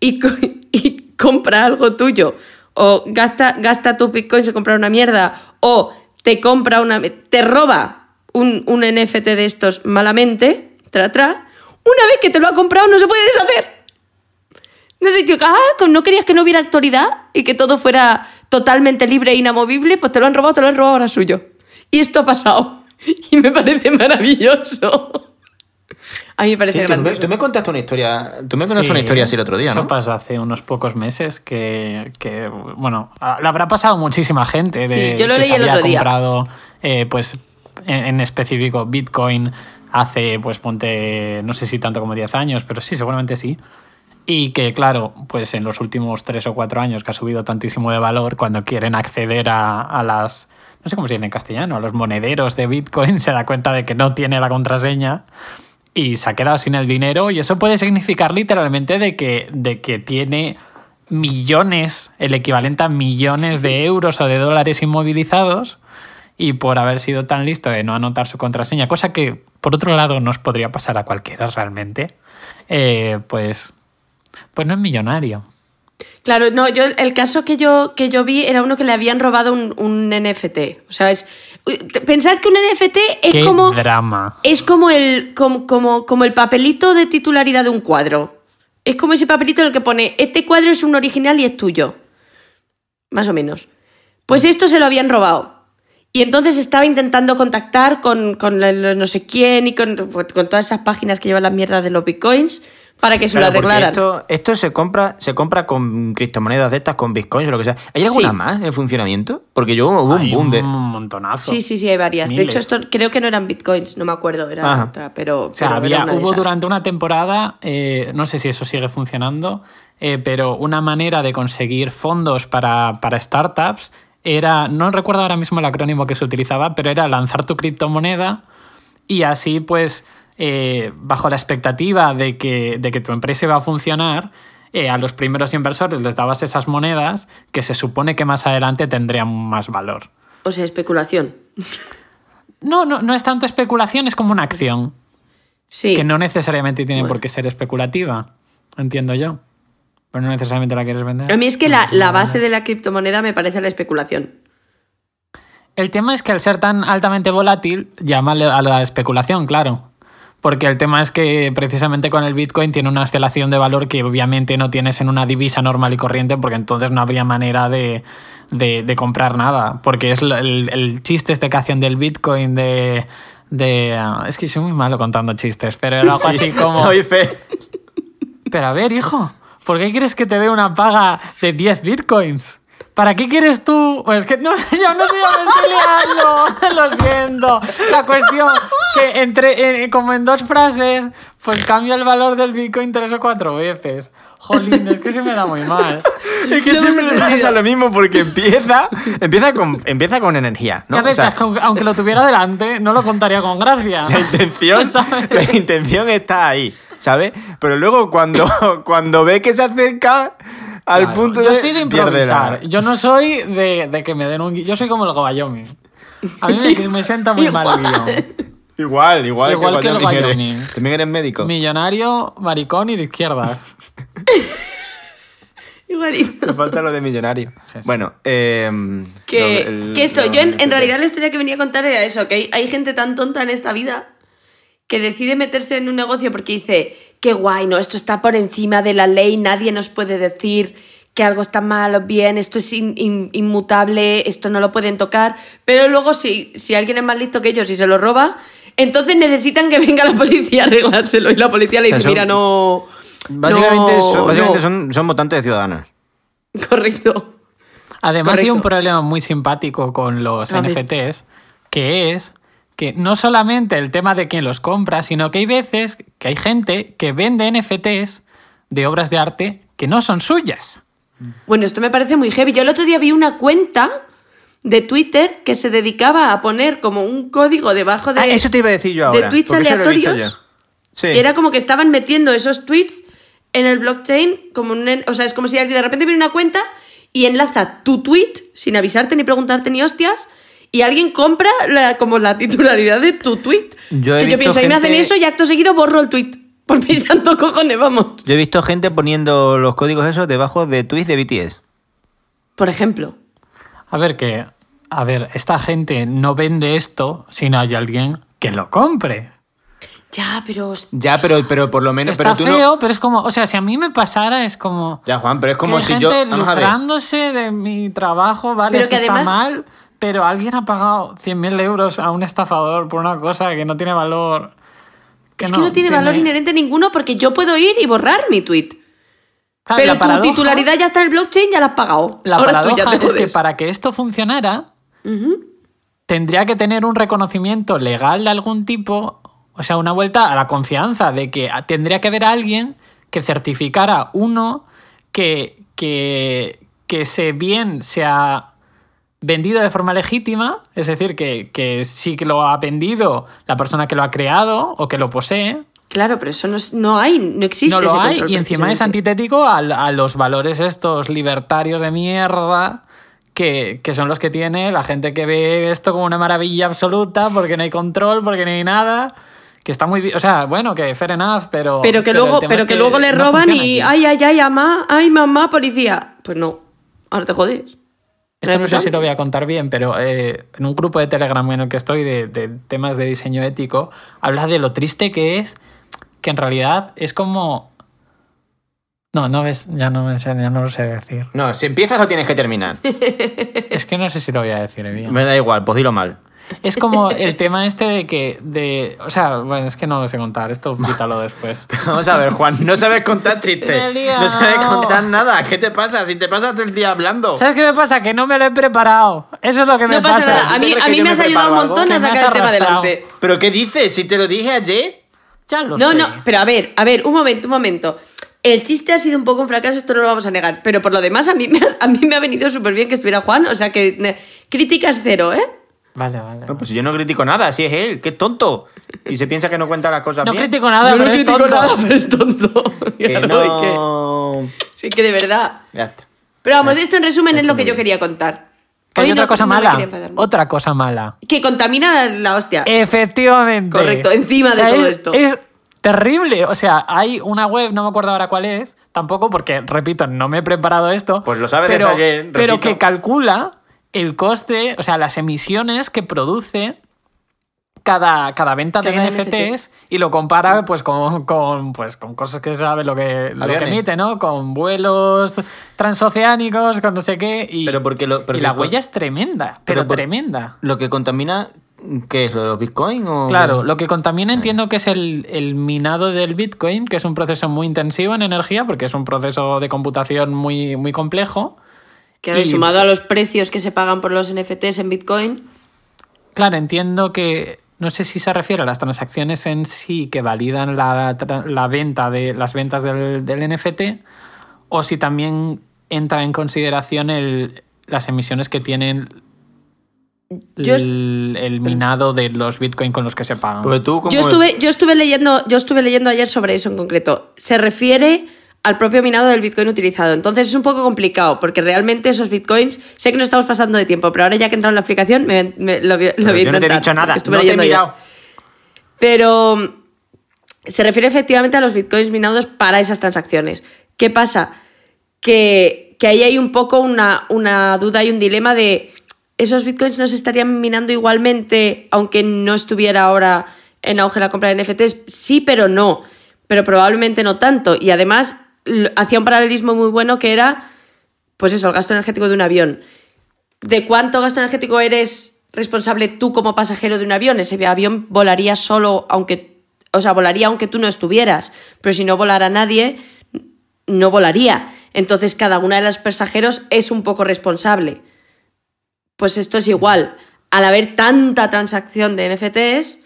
y, co- (laughs) y compra algo tuyo, o gasta, gasta tus bitcoins en comprar una mierda, o te compra una. te roba un, un NFT de estos malamente, tra, tra, una vez que te lo ha comprado no se puede deshacer. No sé, tío, ah, ¿no querías que no hubiera autoridad y que todo fuera totalmente libre e inamovible? Pues te lo han robado, te lo han robado, ahora suyo. Y esto ha pasado. (laughs) Y me parece maravilloso. A mí me parece
Sí, tú, me, tú me contaste una historia. Tú me contaste
Sí,
una historia así el otro día,
Eso
¿no?
pasó hace unos pocos meses que, que, bueno, a- le habrá pasado muchísima gente. De,
Sí, yo lo
que
leí
se
el
había
otro día.
comprado, eh, pues, en, en específico Bitcoin hace, pues, ponte, no sé si tanto como 10 años, pero sí, seguramente sí. Y que, claro, pues en los últimos tres o cuatro años que ha subido tantísimo de valor, cuando quieren acceder a, a las, no sé cómo se dice en castellano, a los monederos de Bitcoin, (laughs) se da cuenta de que no tiene la contraseña y se ha quedado sin el dinero. Y eso puede significar literalmente de que, de que tiene millones, el equivalente a millones de euros o de dólares inmovilizados y por haber sido tan listo de no anotar su contraseña, cosa que por otro lado nos podría pasar a cualquiera realmente, eh, pues, pues no es millonario.
Claro, no, yo el caso que yo, que yo vi era uno que le habían robado un, un NFT. O sea, es. Pensad que un NFT es
Qué
como.
drama.
Es como el, como, como, como el papelito de titularidad de un cuadro. Es como ese papelito en el que pone, este cuadro es un original y es tuyo. Más o menos. Pues esto se lo habían robado. Y entonces estaba intentando contactar con, con el no sé quién y con, con todas esas páginas que llevan las mierdas de los bitcoins para que se
Claro,
lo arreglaran.
Esto, esto se compra se compra con criptomonedas de estas, con bitcoins o lo que sea. ¿Hay alguna
Sí.
más en funcionamiento? Porque yo hubo un boom de.
un montonazo.
Sí, sí, sí, hay varias. De hecho, esto creo que no eran bitcoins, no me acuerdo, era
Ajá.
otra, pero,
O sea,
pero
había, hubo
esas.
durante una temporada, eh, no sé si eso sigue funcionando, eh, pero una manera de conseguir fondos para, para startups era, no recuerdo ahora mismo el acrónimo que se utilizaba, pero era lanzar tu criptomoneda y así pues, eh, bajo la expectativa de que, de que tu empresa iba a funcionar, eh, a los primeros inversores les dabas esas monedas que se supone que más adelante tendrían más valor.
O sea, especulación.
No, no, no es tanto especulación, es como una acción.
Sí.
que no necesariamente tiene
Bueno.
por qué ser especulativa, entiendo yo. Pero no necesariamente la quieres vender.
A mí es que la, la base de la criptomoneda me parece la especulación.
El tema es que al ser tan altamente volátil, llama a la especulación, claro. Porque el tema es que precisamente con el Bitcoin tiene una oscilación de valor que obviamente no tienes en una divisa normal y corriente, porque entonces no habría manera de, de- de comprar nada. Porque es el, el chiste este que hacen del Bitcoin de... de ah, es que soy muy malo contando chistes, pero era algo así como... (laughs)
Fe.
Pero a ver, hijo, ¿por qué quieres que te dé una paga de 10 bitcoins? ¿Para qué quieres tú? Pues que no, (laughs) yo no sé dónde estoy liando. (laughs) Lo siento. La cuestión que entre, como en dos frases, pues cambia el valor del bitcoin tres o cuatro veces. Jolín, es que se me da muy mal. (laughs)
Es que siempre le pasa lo mismo porque empieza, empieza, con, empieza con energía. ¿no? O sea,
que aunque- aunque lo tuviera delante, no lo contaría con gracia.
la intención,
¿Sabes?
la intención está ahí, ¿sabes? Pero luego cuando, cuando ve que se acerca al
Claro,
punto
yo
de.
soy de improvisar. Yo no soy de, de que me den un gui- Yo soy como el Wyoming. A mí me, (laughs) me sienta muy mal el guion.
Igual, igual,
Igual que el
Wyoming. (laughs) También eres médico.
Millonario, maricón y de izquierdas. (laughs)
Igualito.
Te falta lo de millonario. Bueno, eh,
Que,
lo- el-
que esto,
lo-
yo en, en realidad la historia que venía a contar era eso, que hay, hay gente tan tonta en esta vida que decide meterse en un negocio porque dice, qué guay, no, esto está por encima de la ley, nadie nos puede decir que algo está mal o bien, esto es in- in- inmutable, esto no lo pueden tocar, pero luego si, si alguien es más listo que ellos y se lo roba, entonces necesitan que venga la policía a arreglárselo y la policía le
O sea,
dice,
son-
mira, no...
Básicamente,
no,
son, básicamente
no".
son, son votantes de ciudadanos.
Correcto.
Además, hay un problema muy simpático con los
A ver.
NFTs, que es que no solamente el tema de quién los compra, sino que hay veces que hay gente que vende NFTs de obras de arte que no son suyas.
Bueno, esto me parece muy heavy. Yo el otro día vi una cuenta de Twitter que se dedicaba a poner como un código debajo de,
Ah, eso te iba a decir yo
de
ahora.
tweets
he visto
aleatorios.
Sí.
era como que estaban metiendo esos tweets en el blockchain como un, en- o sea, es como si alguien de repente viene una cuenta y enlaza tu tweet sin avisarte ni preguntarte ni hostias y alguien compra la- como la titularidad de tu tweet.
Yo he
que yo pienso, ahí me hacen eso y acto seguido borro el tweet. Por mis (laughs) santos cojones, vamos.
Yo he visto gente poniendo los códigos esos debajo de tweets de BTS.
Por ejemplo.
A ver, que. A ver, esta gente no vende esto si no hay alguien que lo compre.
Ya, pero...
Ya, pero, pero por lo menos.
Está
pero tú no-
feo, pero es como. O sea, si a mí me pasara, es como.
Ya, Juan, pero es como
que
si
gente
yo. Vamos a ver.
lucrándose de mi trabajo, vale,
Pero
eso
que
está mal, pero alguien ha pagado 100.000 euros a un estafador por una cosa que no tiene valor.
es que no tiene valor inherente ninguno porque yo puedo ir y borrar mi tweet.
Claro,
Pero tu
paradoja-
titularidad ya está en el blockchain, ya la has pagado.
La
Ahora tú ya
paradoja
te
es que para que esto funcionara, tendría que tener un reconocimiento legal de algún tipo, o sea, una vuelta a la confianza de que tendría que haber alguien que certificara uno que, que, que se bien se ha vendido de forma legítima, es decir, que, que sí que lo ha vendido la persona que lo ha creado o que lo posee,
Claro, pero eso no, no hay, no existe.
no lo
ese
hay y encima es antitético al- a, los valores estos libertarios de mierda que, que son los que tiene la gente que ve esto como una maravilla absoluta porque no hay control, porque no hay nada. Que está muy bien. O sea, bueno, que fair enough, pero.
Pero que luego, pero
es
que luego le
no
roban y
aquí.
ay, ay, ay, mamá, ay, mamá, policía. Pues no, ahora te jodes.
Esto no sé si lo voy a contar bien, pero eh, en un grupo de Telegram en el que estoy de, de temas de diseño ético, habla de lo triste que es que en realidad es como. No, no ves, ya no, me sé, ya no lo sé decir.
No, si empiezas lo tienes que terminar. (laughs)
Es que no sé si lo voy a decir bien.
Me da igual, pues dilo mal.
Es como el tema este de que. De, o sea, bueno, es que no lo sé contar. Esto quítalo después. (laughs)
Vamos a ver, Juan, no sabes contar chistes. No sabes contar nada. ¿Qué te pasa? Si te pasas todo el día hablando.
¿Sabes qué me pasa? Que no me lo he preparado. Eso es lo que me
No pasa nada. A
¿Tú
mí, a mí me
me
has ayudado un montón a sacar el tema adelante.
¿Pero qué dices? Si te lo dije ayer.
Ya lo
No,
sé.
no, pero a ver, a ver, un momento, un momento. El chiste ha sido un poco un fracaso, esto no lo vamos a negar. Pero por lo demás, a mí me ha, a mí me ha venido súper bien que estuviera Juan. O sea que críticas cero, ¿eh?
Vale, vale.
No, pues yo no critico nada, así es él, que es tonto. Y se piensa que no cuenta las cosas
No
bien.
critico nada,
Yo no
pero es
critico
tonto.
nada, pero es tonto. (laughs)
Que no.
que- sí, que de verdad.
Ya está.
Pero vamos, esto en resumen es lo que yo quería contar.
Que hay otra
no-
cosa
no
mala. Otra cosa mala.
Que contamina la hostia.
Efectivamente.
Correcto, encima de todo
es,
esto.
Es terrible. O sea, hay una web, no me acuerdo ahora cuál es, tampoco porque, repito, no me he preparado esto.
Pues lo sabes desde
pero,
ayer,
Pero
repito.
que calcula el coste, o sea, las emisiones que produce cada, cada venta de NFTs y lo compara pues con, con, pues, con cosas que se sabe lo que, lo que emite, ¿no? Con vuelos transoceánicos, con no sé qué. Y,
Pero porque lo- porque
y la huella es tremenda, pero, tremenda.
Lo que contamina, ¿qué es? ¿Lo de los bitcoins? O...
Claro, lo que contamina entiendo que es el, el minado del Bitcoin, que es un proceso muy intensivo en energía, porque es un proceso de computación muy, muy complejo.
Que
y-
sumado a los precios que se pagan por los NFTs en Bitcoin.
Claro, entiendo que no sé si se refiere a las transacciones en sí que validan la, la venta de las ventas del, del NFT o si también entra en consideración el, las emisiones que tienen
Yo
el, el minado de los Bitcoin con los que se pagan.
Tú.
Yo estuve, yo estuve leyendo, yo estuve leyendo ayer sobre eso en concreto. Se refiere al propio minado del Bitcoin utilizado. Entonces es un poco complicado, porque realmente esos Bitcoins, sé que no estamos pasando de tiempo, pero ahora ya que he entrado en la explicación, me, me- lo, lo
Pero
voy a
yo no te he
intentar,
dicho nada, no te he mirado.
Pero se refiere efectivamente a los bitcoins minados para esas transacciones. ¿Qué pasa? Que, que ahí hay un poco una, una duda y un dilema de esos bitcoins no se estarían minando igualmente aunque no estuviera ahora en auge la compra de NFTs. Sí, pero no. Pero probablemente no tanto. Y además hacía un paralelismo muy bueno que era, pues eso, el gasto energético de un avión. ¿De cuánto gasto energético eres responsable tú como pasajero de un avión? Ese avión volaría solo, aunque. O sea, volaría aunque tú no estuvieras. Pero si no volara nadie, no volaría. Entonces, cada una de los pasajeros es un poco responsable. Pues esto es igual. Al haber tanta transacción de NFTs,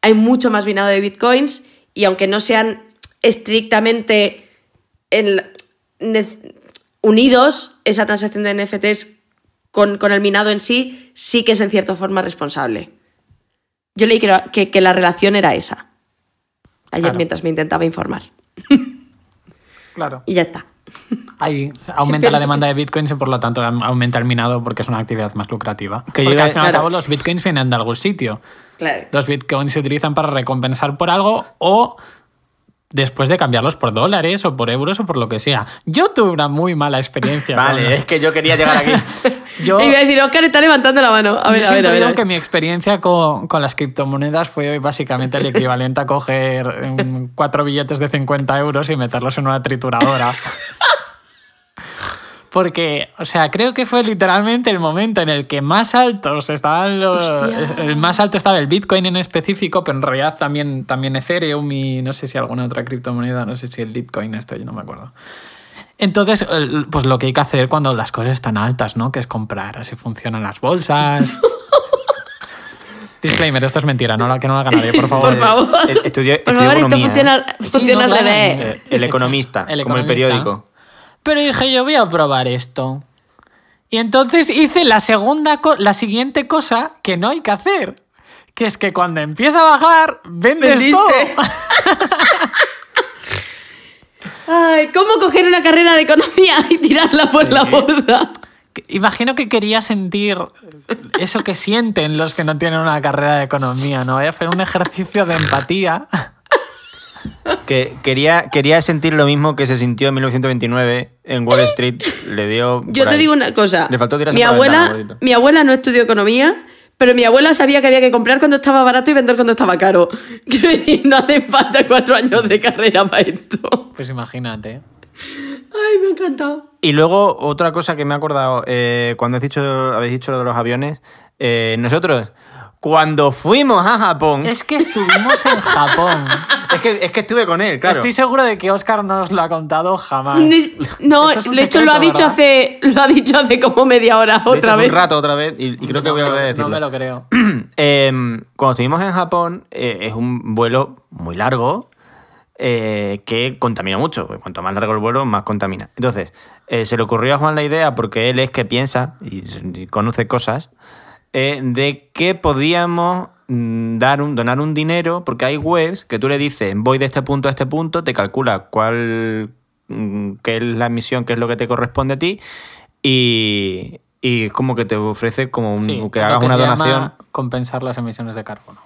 hay mucho más minado de bitcoins. Y aunque no sean estrictamente en- ne- unidos, esa transacción de NFTs con, con el minado en sí, sí que es en cierta forma responsable. Yo leí que, que, que la relación era esa. Ayer
Claro.
mientras me intentaba informar.
Claro.
Y ya está.
Ahí aumenta la demanda de bitcoins y por lo tanto aumenta el minado porque es una actividad más lucrativa.
Que
porque
lleve-
al fin y al cabo los bitcoins vienen de algún sitio.
Claro.
Los bitcoins se utilizan para recompensar por algo o después de cambiarlos por dólares o por euros o por lo que sea. Yo tuve una muy mala experiencia. (laughs) con-
Vale, es que yo quería llegar aquí. (laughs)
Yo,
Y iba a decir, Oscar está levantando la mano. A ver,
yo
a ver, a ver.
digo
a ver.
que mi experiencia con, con las criptomonedas fue básicamente el equivalente a coger mm, cuatro billetes de 50 euros y meterlos en una trituradora. (laughs) Porque, o sea, creo que fue literalmente el momento en el que más altos estaban los.
Hostia.
El más alto estaba el Bitcoin en específico, pero en realidad también, también Ethereum y no sé si alguna otra criptomoneda, no sé si el Bitcoin esto, yo no me acuerdo. Entonces, el- pues lo que hay que hacer cuando las cosas están altas, ¿no? Que es comprar, así funcionan las bolsas. (laughs) Disclaimer, esto es mentira, no, lo- que no lo haga nadie, por favor.
Por favor.
Eh, estudió-
Por favor, esto
economía,
funciona,
¿eh?
funciona
no,
al
claro.
revés.
Eh, el economista,
El
como el
economista.
periódico.
Pero dije, yo voy a probar esto. Y entonces hice la segunda, la siguiente cosa que no hay que hacer. Que es que cuando empieza a bajar, vendes
Vendiste.
todo. (laughs)
Ay, ¿cómo coger una carrera de economía (laughs) y tirarla por la borda?
Imagino que quería sentir eso que sienten los que no tienen una carrera de economía, ¿no? Voy a hacer un ejercicio de empatía.
Que quería, quería sentir lo mismo que se sintió en 1929 en Wall Street. Le dio. (laughs)
Yo te
ahí.
digo una cosa.
Le faltó
mi abuela,
ventana,
mi abuela no estudió economía, pero mi abuela sabía que había que comprar cuando estaba barato y vender cuando estaba caro. (laughs) Quiero decir, no hace falta cuatro años de carrera para esto.
Pues imagínate.
Ay, me ha encantado.
Y luego, otra cosa que me he acordado, eh, cuando has dicho, habéis dicho lo de los aviones, eh, nosotros, cuando fuimos a Japón, es,
Es que estuvimos en (laughs) Japón.
que, es que estuve con él, claro.
Estoy seguro de que Oscar no os lo ha contado jamás.
Ni- No,
es
de hecho lo ha dicho
¿verdad?
hace lo ha dicho hace como media hora
De hecho,
otra
fue
vez.
un rato otra vez y, y creo que voy a volver a
No
decirlo.
me lo creo.
Eh, (clears throat) cuando estuvimos en Japón, eh, es un vuelo muy largo eh, que contamina mucho. porque Cuanto más largo el vuelo, más contamina. Entonces, eh, se le ocurrió a Juan la idea, porque él es que piensa y, y conoce cosas, eh, de que podíamos mm, dar un, donar un dinero, porque hay webs que tú le dices, voy de este punto a este punto, te calcula cuál mm, qué es la misión, qué es lo que te corresponde a ti, y, y como que te ofrece como un-
Sí,
que hagas una
se llama
donación.
compensar las emisiones de carbono.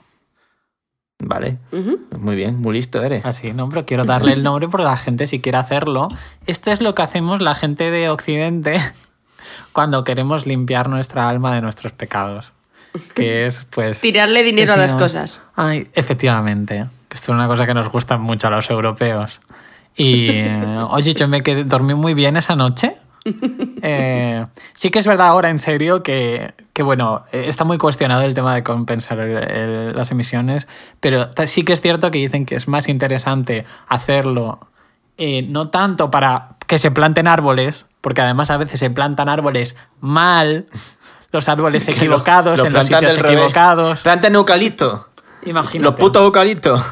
Vale. Muy bien, muy listo eres.
Así, ¿no? Pero quiero darle el nombre porque la gente, si quiere hacerlo, esto es lo que hacemos la gente de Occidente cuando queremos limpiar nuestra alma de nuestros pecados. Que (laughs) es, pues.
Tirarle dinero a las cosas.
Ay, efectivamente. Esto es una cosa que nos gusta mucho a los europeos. Y, (laughs) oye, yo me quedé, dormí muy bien esa noche. (laughs) Eh, sí que es verdad ahora, en serio, que, que, bueno, está muy cuestionado el tema de compensar el- el- las emisiones, pero sí que es cierto que dicen que es más interesante hacerlo eh, no tanto para que se planten árboles, porque además a veces se plantan árboles mal, los árboles (laughs)
lo-
equivocados,
lo
en los sitios equivocados.
Plantan eucalipto.
Imagínate.
Los putos eucaliptos.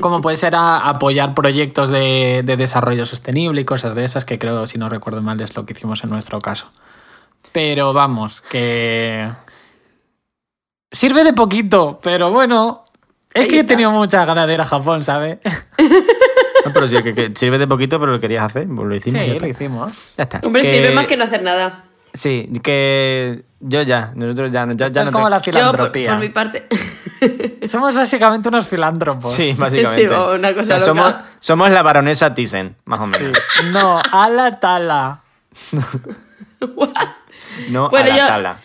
Como puede ser a- apoyar proyectos de, de desarrollo sostenible y cosas de esas, que creo, si no recuerdo mal, es lo que hicimos en nuestro caso. Pero vamos, que. Sirve de poquito, pero bueno. Es que he tenido muchas ganas de ir a Japón, ¿sabes? (laughs)
No, pero sí, que, que sirve de poquito, pero lo querías hacer. Pues lo hicimos.
Sí, lo
está.
hicimos.
Ya está.
Hombre, sirve más que no hacer nada.
Sí, que yo ya, nosotros ya, ya, ya
es
no
como
te-
la
Yo, por,
filantropía.
por mi parte. (laughs)
Somos básicamente unos filántropos.
Sí, básicamente.
Sí, una cosa
O sea, somos,
loca.
somos la baronesa Thyssen, más o menos. (laughs)
No, a la tala.
No
Bueno,
a la
yo-
tala.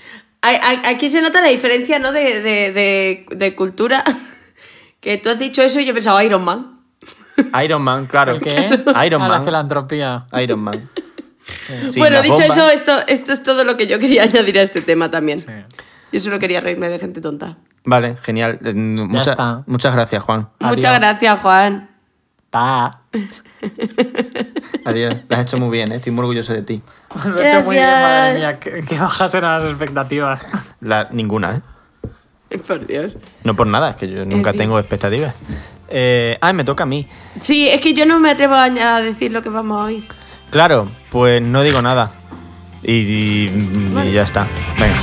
Aquí se nota la diferencia, ¿no? De, de, de, de cultura. (laughs) Que tú has dicho eso y yo he pensado Iron Man.
Iron Man, claro.
¿El qué?
Iron
a la
Man.
filantropía.
Iron Man. (laughs) Sí,
bueno, dicho
bombas.
eso, esto, esto es todo lo que yo quería (laughs) añadir a este tema también.
Sí.
Yo solo quería reírme de gente tonta.
Vale, genial. Eh, mucha-
está.
Muchas gracias, Juan.
Muchas gracias, Juan.
Pa. (laughs)
Adiós. Lo has hecho muy bien, ¿eh? estoy muy orgulloso de ti.
Lo he hecho muy bien, madre mía. Que, que bajas eran las expectativas.
La- ninguna, ¿eh?
Por Dios.
No por nada, es que yo nunca tengo expectativas. Eh, ah, me toca a mí.
Sí, es que yo no me atrevo a decir lo que vamos a oír.
Claro, pues no digo nada. Y, y- y ya está. Venga.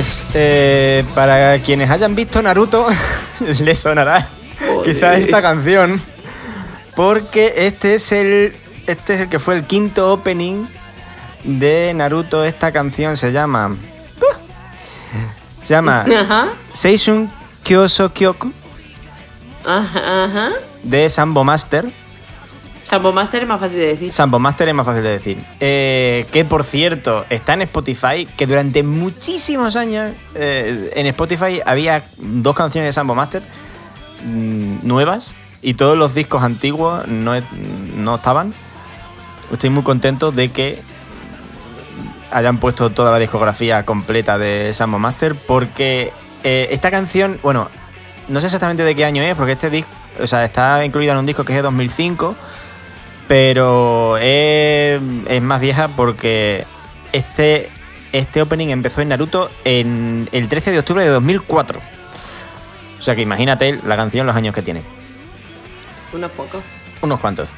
Pues eh, para quienes hayan visto Naruto, (laughs) les sonará quizás esta canción. Porque este es el. Este es el que fue el quinto opening de Naruto. Esta canción se llama. Se llama (laughs)
Ajá.
Seishun Kyoso Kyoku
Ajá, ajá.
de Sambo Master.
Sambo Master es más fácil de decir.
Sambo Master es más fácil de decir. Eh, que por cierto, está en Spotify, que durante muchísimos años eh, en Spotify había dos canciones de Sambo Master mm, nuevas y todos los discos antiguos no, no estaban. Estoy muy contento de que hayan puesto toda la discografía completa de Sambo Master porque eh, esta canción, bueno, no sé exactamente de qué año es, porque este disco, o sea, está incluida en un disco que es de 2005, pero es, es más vieja porque este, este opening empezó en Naruto en el 13 de octubre de 2004. O sea que imagínate la canción, los años que tiene.
Unos pocos.
Unos cuantos.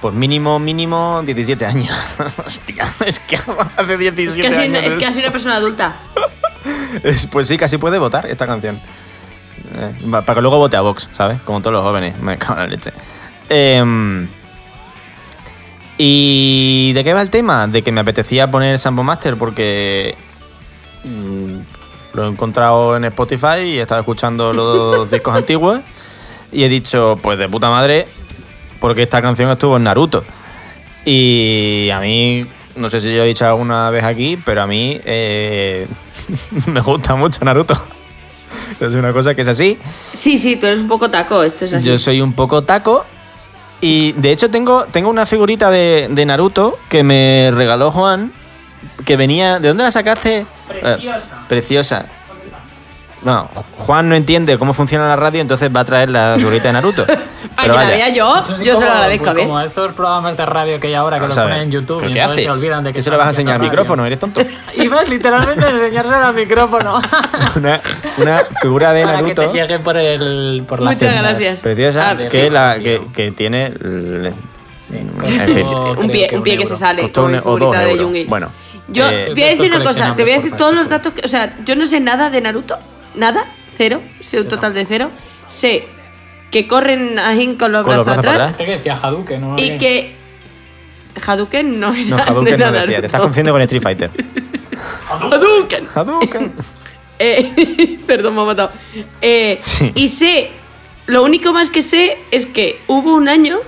Pues mínimo, mínimo 17 años. (laughs) Hostia, es que (laughs) hace 17
Es así,
años.
es que así una persona adulta.
Es- pues sí, casi puede votar esta canción. Eh, para que luego vote a Vox, ¿sabes? Como todos los jóvenes. Me cago en la leche. Em, ¿Y de qué va el tema? De que me apetecía poner Sambo Master porque mm, lo he encontrado en Spotify y he estado escuchando los (laughs) discos antiguos y he dicho, pues de puta madre, porque esta canción estuvo en Naruto. Y a mí, no sé si yo he dicho alguna vez aquí, pero a mí eh, (laughs) me gusta mucho Naruto. (laughs) Es una cosa que es así.
Sí, sí, tú eres un poco taco, esto es así.
Yo soy un poco taco. Y de hecho tengo, tengo una figurita de, de Naruto que me regaló Juan. Que venía. ¿De dónde la sacaste?
Preciosa.
Eh, preciosa. Bueno, Juan no entiende cómo funciona la radio, entonces va a traer la figurita de Naruto. (laughs)
Para que la vea yo,
Eso sí
yo se lo
como-
agradezco
pues
bien.
Como estos programas de radio que hay ahora que lo
a
ponen en YouTube
¿Pero
y
qué
entonces
haces?
se olvidan de que
¿Qué se lo vas a enseñar al micrófono? ¿Eres tonto? (laughs)
Ibas literalmente a enseñárselo al micrófono. (laughs)
Una, una figura de
Para que te
Naruto
llegue por, el, por las
Muchas gracias.
preciosa
Ah,
que,
sí.
la, que, que tiene. el- en fin.
Un pie, un pie que se sale.
Costó
con
un- o dos
de.
Bueno.
Yo
eh,
voy a decir una cosa, te voy a decir todos los datos, que, o sea, yo no sé nada de Naruto, nada, cero, sé un total de cero. Sé que corren ahí con los
Con los
brazos
brazos para
atrás
Este que decía Hadouken, ¿no?
y que Hadouken no era,
No, Hadouken no decía. Te estás confundiendo con Street Fighter. (laughs)
Hadouken.
Hadouken. (laughs)
Eh, (laughs) perdón, me ha matado. Eh,
Sí.
Y sé, lo único más que sé es que hubo un año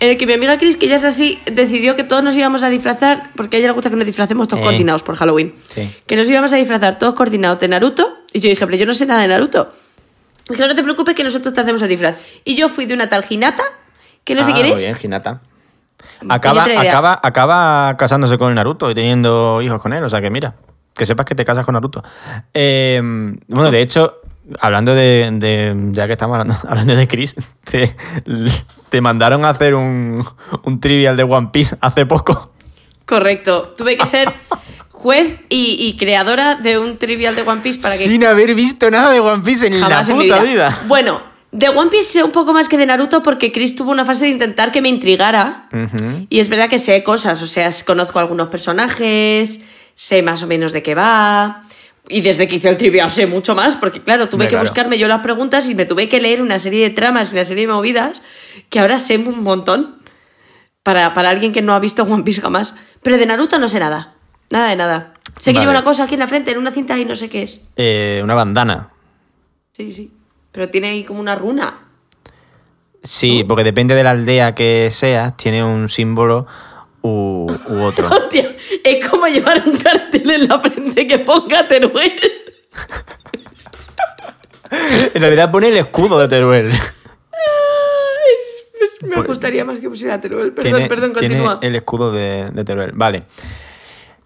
en el que mi amiga Chris, que ya es así, decidió que todos nos íbamos a disfrazar, porque a ella le gusta que nos disfracemos todos
Eh.
coordinados por Halloween.
Sí.
Que nos íbamos a disfrazar todos coordinados de Naruto. Y yo dije, pero yo no sé nada de Naruto. Dijo, no te preocupes que nosotros te hacemos el disfraz. Y yo fui de una tal Hinata, que no sé
Ah,
quién
Muy
es.
bien, Hinata. Acaba, acaba, acaba casándose con Naruto y teniendo hijos con él. O sea que mira, que sepas que te casas con Naruto. Eh, bueno, de hecho, hablando de, de- Ya que estamos hablando, (laughs) hablando de Chris, te, te mandaron a hacer un, un trivial de One Piece hace poco.
Correcto. Tuve que ser (laughs) juez y, y creadora de un trivial de One Piece para que
Sin haber visto nada de One Piece en
Jamás
la
en
puta
vida.
vida.
Bueno, de One Piece sé un poco más que de Naruto porque Chris tuvo una fase de intentar que me intrigara. Y es verdad que sé cosas, o sea, conozco algunos personajes, sé más o menos de qué va. Y desde que hice el trivial sé mucho más, porque claro, tuve que
claro.
buscarme yo las preguntas y me tuve que leer una serie de tramas, una serie de movidas, que ahora sé un montón. Para, para alguien que no ha visto One Piece jamás. Pero de Naruto no sé nada. Nada de nada. Sé que
Vale.
lleva una cosa aquí en la frente, en una cinta y no sé qué es.
Eh, una bandana.
Sí, sí. Pero tiene ahí como una runa.
Sí, porque depende de la aldea que seas, tiene un símbolo u, u otro. (laughs)
Hostia, es como llevar un cartel en la frente que ponga Teruel.
En realidad pone el escudo de Teruel.
Me
Pues-
gustaría más que pusiera Teruel. Perdón,
Tiene-
perdón,
tiene
continúa.
el escudo de, de Teruel. Vale.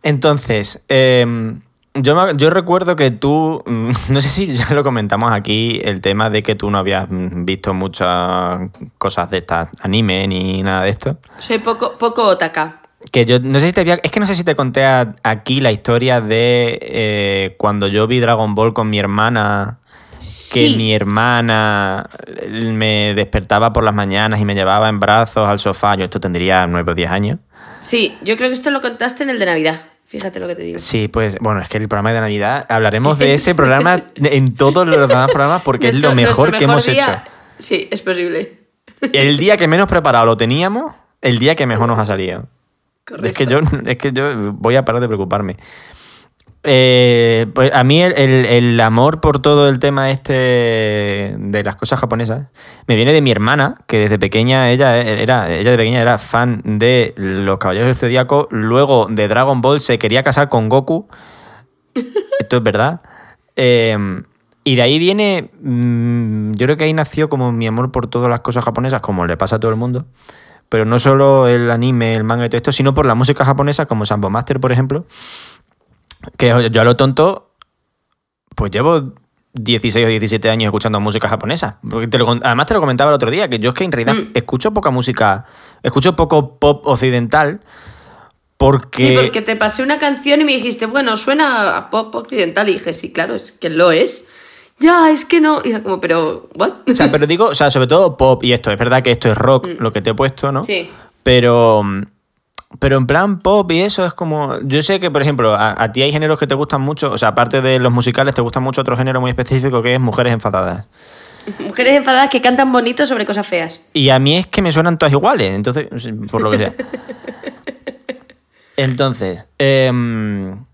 Entonces, em, yo, me- yo recuerdo que tú, mm, (laughs) no sé si ya lo comentamos aquí, el tema de que tú no habías mm, visto muchas cosas de estas, anime ni nada de esto.
Soy poco, poco otaka.
Que yo no sé si te había- es que no sé si te conté a- aquí la historia de eh, cuando yo vi Dragon Ball con mi hermana. Que
Sí.
mi hermana me despertaba por las mañanas y me llevaba en brazos al sofá. Yo esto tendría 9 o 10 años.
Sí, yo creo que esto lo contaste en el de Navidad. Fíjate lo que te digo.
Sí, pues bueno, es que el programa de Navidad, hablaremos de ese (laughs) programa en todos los demás programas porque es lo mejor que hemos
día-
hecho.
Sí, es posible.
El día que menos preparado lo teníamos, el día que mejor nos ha (laughs) salido.
Correcto.
Es que yo, es que yo voy a parar de preocuparme. Eh, pues a mí el, el- el amor por todo el tema este de las cosas japonesas me viene de mi hermana, que desde pequeña ella era, ella de pequeña era fan de los Caballeros del Zodíaco, luego de Dragon Ball se quería casar con Goku. (laughs) Esto es verdad. Eh, y de ahí viene, mm, yo creo que ahí nació como mi amor por todas las cosas japonesas, como le pasa a todo el mundo. Pero no solo el anime, el manga y todo esto, sino por la música japonesa, como Sambo Master, por ejemplo. Que yo a lo tonto, pues llevo 16 o 17 años escuchando música japonesa. Porque te lo además te lo comentaba el otro día, que yo es que en realidad
Mm.
escucho poca música, escucho poco pop occidental, porque...
Sí, porque te pasé una canción y me dijiste, bueno, suena a pop occidental. Y dije, sí, claro, es que lo es. Ya, es que no. Y era como, pero, ¿what?
O sea, pero digo, o sea, sobre todo pop y esto. Es verdad que esto es rock, lo que te he puesto, ¿no?
Mm. Sí.
Pero, pero en plan pop y eso es como. Yo sé que, por ejemplo, a, a ti hay géneros que te gustan mucho. O sea, aparte de los musicales, te gusta mucho otro género muy específico que es mujeres enfadadas.
Mujeres enfadadas que cantan bonito sobre cosas feas.
Y a mí es que me suenan todas iguales, entonces, por lo que sea. (laughs) Entonces, em,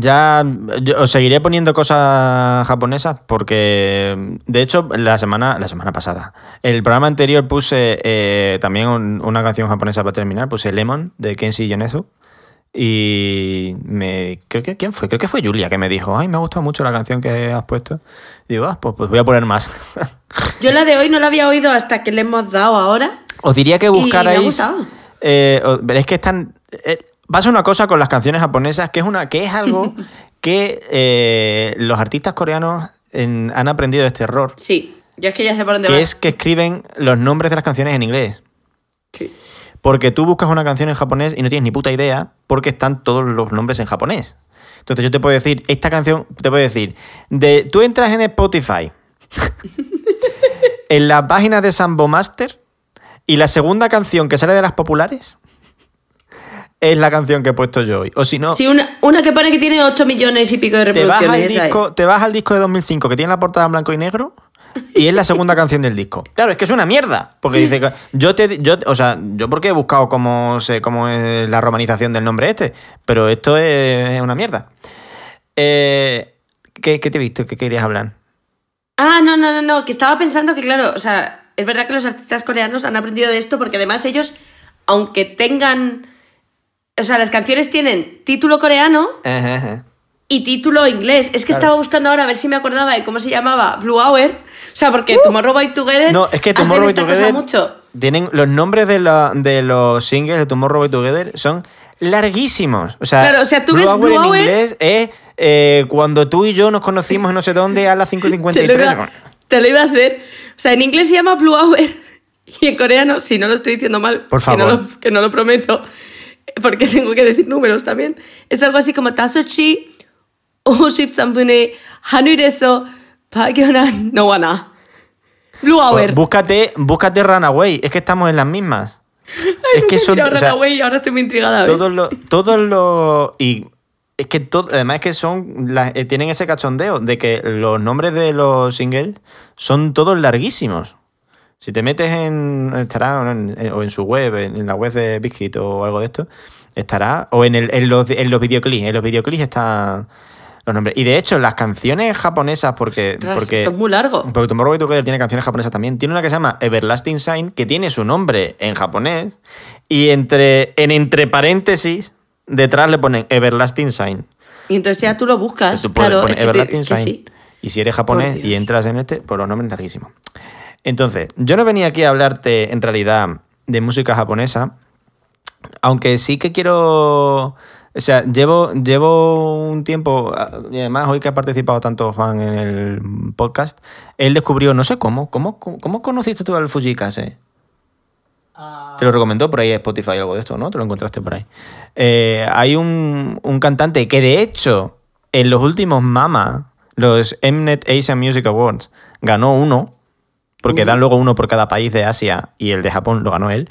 ya yo os seguiré poniendo cosas japonesas porque, de hecho, la semana, la semana pasada, el programa anterior puse eh, también un- una canción japonesa para terminar, puse Lemon de Kenshi Yonezu. Y me creo que quién fue, creo que fue Julia que me dijo, ay, me ha gustado mucho la canción que has puesto. Y digo, ah, pues, pues voy a poner más. (laughs)
Yo la de hoy no la había oído hasta que le hemos dado ahora.
Os diría que
me ha
buscarais.
gustado.
eh, os- veréis que están. eh, pasa una cosa con las canciones japonesas que es una que es algo (laughs) que eh, los artistas coreanos en- han aprendido de este error,
Sí, yo es que ya sé por dónde
que
vas.
es que escriben los nombres de las canciones en inglés.
Sí.
Porque tú buscas una canción en japonés y no tienes ni puta idea porque están todos los nombres en japonés. Entonces yo te puedo decir, esta canción, te puedo decir, de, tú entras en Spotify, (laughs) en la página de Sambo Master, y la segunda canción que sale de las populares es la canción que he puesto yo hoy. O si no,
Sí, una, una que pone que tiene 8 millones y pico de
te vas, al
reproducciones.
disco, te vas al disco de 2005 que tiene la portada en blanco y negro y es la (laughs) segunda canción del disco. Claro, es que es una mierda. Porque dice que yo te. Yo, o sea, yo porque he buscado cómo, sé, cómo es la romanización del nombre este, pero esto es una mierda. Eh, ¿qué, qué te he visto? ¿Qué querías hablar?
Ah, no, no, no, no, que estaba pensando que, claro, o sea, es verdad que los artistas coreanos han aprendido de esto porque además ellos, aunque tengan. O sea, las canciones tienen título coreano y título inglés. Es que
Claro.
estaba buscando ahora a ver si me acordaba de cómo se llamaba Blue Hour. O sea, porque Tomorrow Together.
Uh. No, es que Tomorrow by Together.
mucho.
Tienen los nombres de, la- de los singles de Tomorrow by Together son larguísimos. O sea,
Claro, o sea, tú
Blue
ves
Hour
Blue
en
Hour-
inglés es eh, cuando tú y yo nos conocimos no sé dónde a las (laughs)
Te lo,
5.53.
iba, te lo iba a hacer. O sea, en inglés se llama Blue Hour (laughs) y en coreano, si no lo estoy diciendo mal,
Por
que no
favor.
lo- que no lo prometo, porque tengo que decir números también, es algo así como Tasochi, Oshipsanbune, Hanureso, Pagyonan, no wana. Blue Hour.
Pues Búscate, búscate Runaway, es que estamos en las mismas. es que son. O sea,
Runaway, ahora estoy muy intrigada.
todos los. Todos los. Y es que todo, además es que son. la- eh, tienen ese cachondeo de que los nombres de los singles son todos larguísimos. Si te metes en. estará en- en- o en su web, en, en la web de Big Hit o algo de esto, estará. O en, el, en, los, en los videoclips. En los videoclips están los nombres. Y de hecho, las canciones japonesas, porque.
Ostras,
porque
esto es muy largo.
porque Tomorrow by Together tiene canciones japonesas también. Tiene una que se llama Everlasting Sign, que tiene su nombre en japonés. Y entre, en entre paréntesis, detrás le ponen Everlasting Sign.
Y entonces ya tú lo buscas.
Tú
claro, es que
Everlasting
que
Sign.
sí.
Y si eres japonés
Por
y entras en este, pues los nombres larguísimos. Entonces, yo no venía aquí a hablarte en realidad de música japonesa, aunque sí que quiero. O sea, llevo, llevo un tiempo, y además hoy que ha participado tanto Juan en el podcast, él descubrió, no sé cómo, ¿cómo, cómo, conociste tú al Fujikase? Te lo recomendó por ahí Spotify o algo de esto, ¿no? Te lo encontraste por ahí. Eh, hay un, un cantante que de hecho en los últimos Mama, los Mnet Asian Music Awards, ganó uno, porque dan luego uno por cada país de Asia y el de Japón lo ganó él.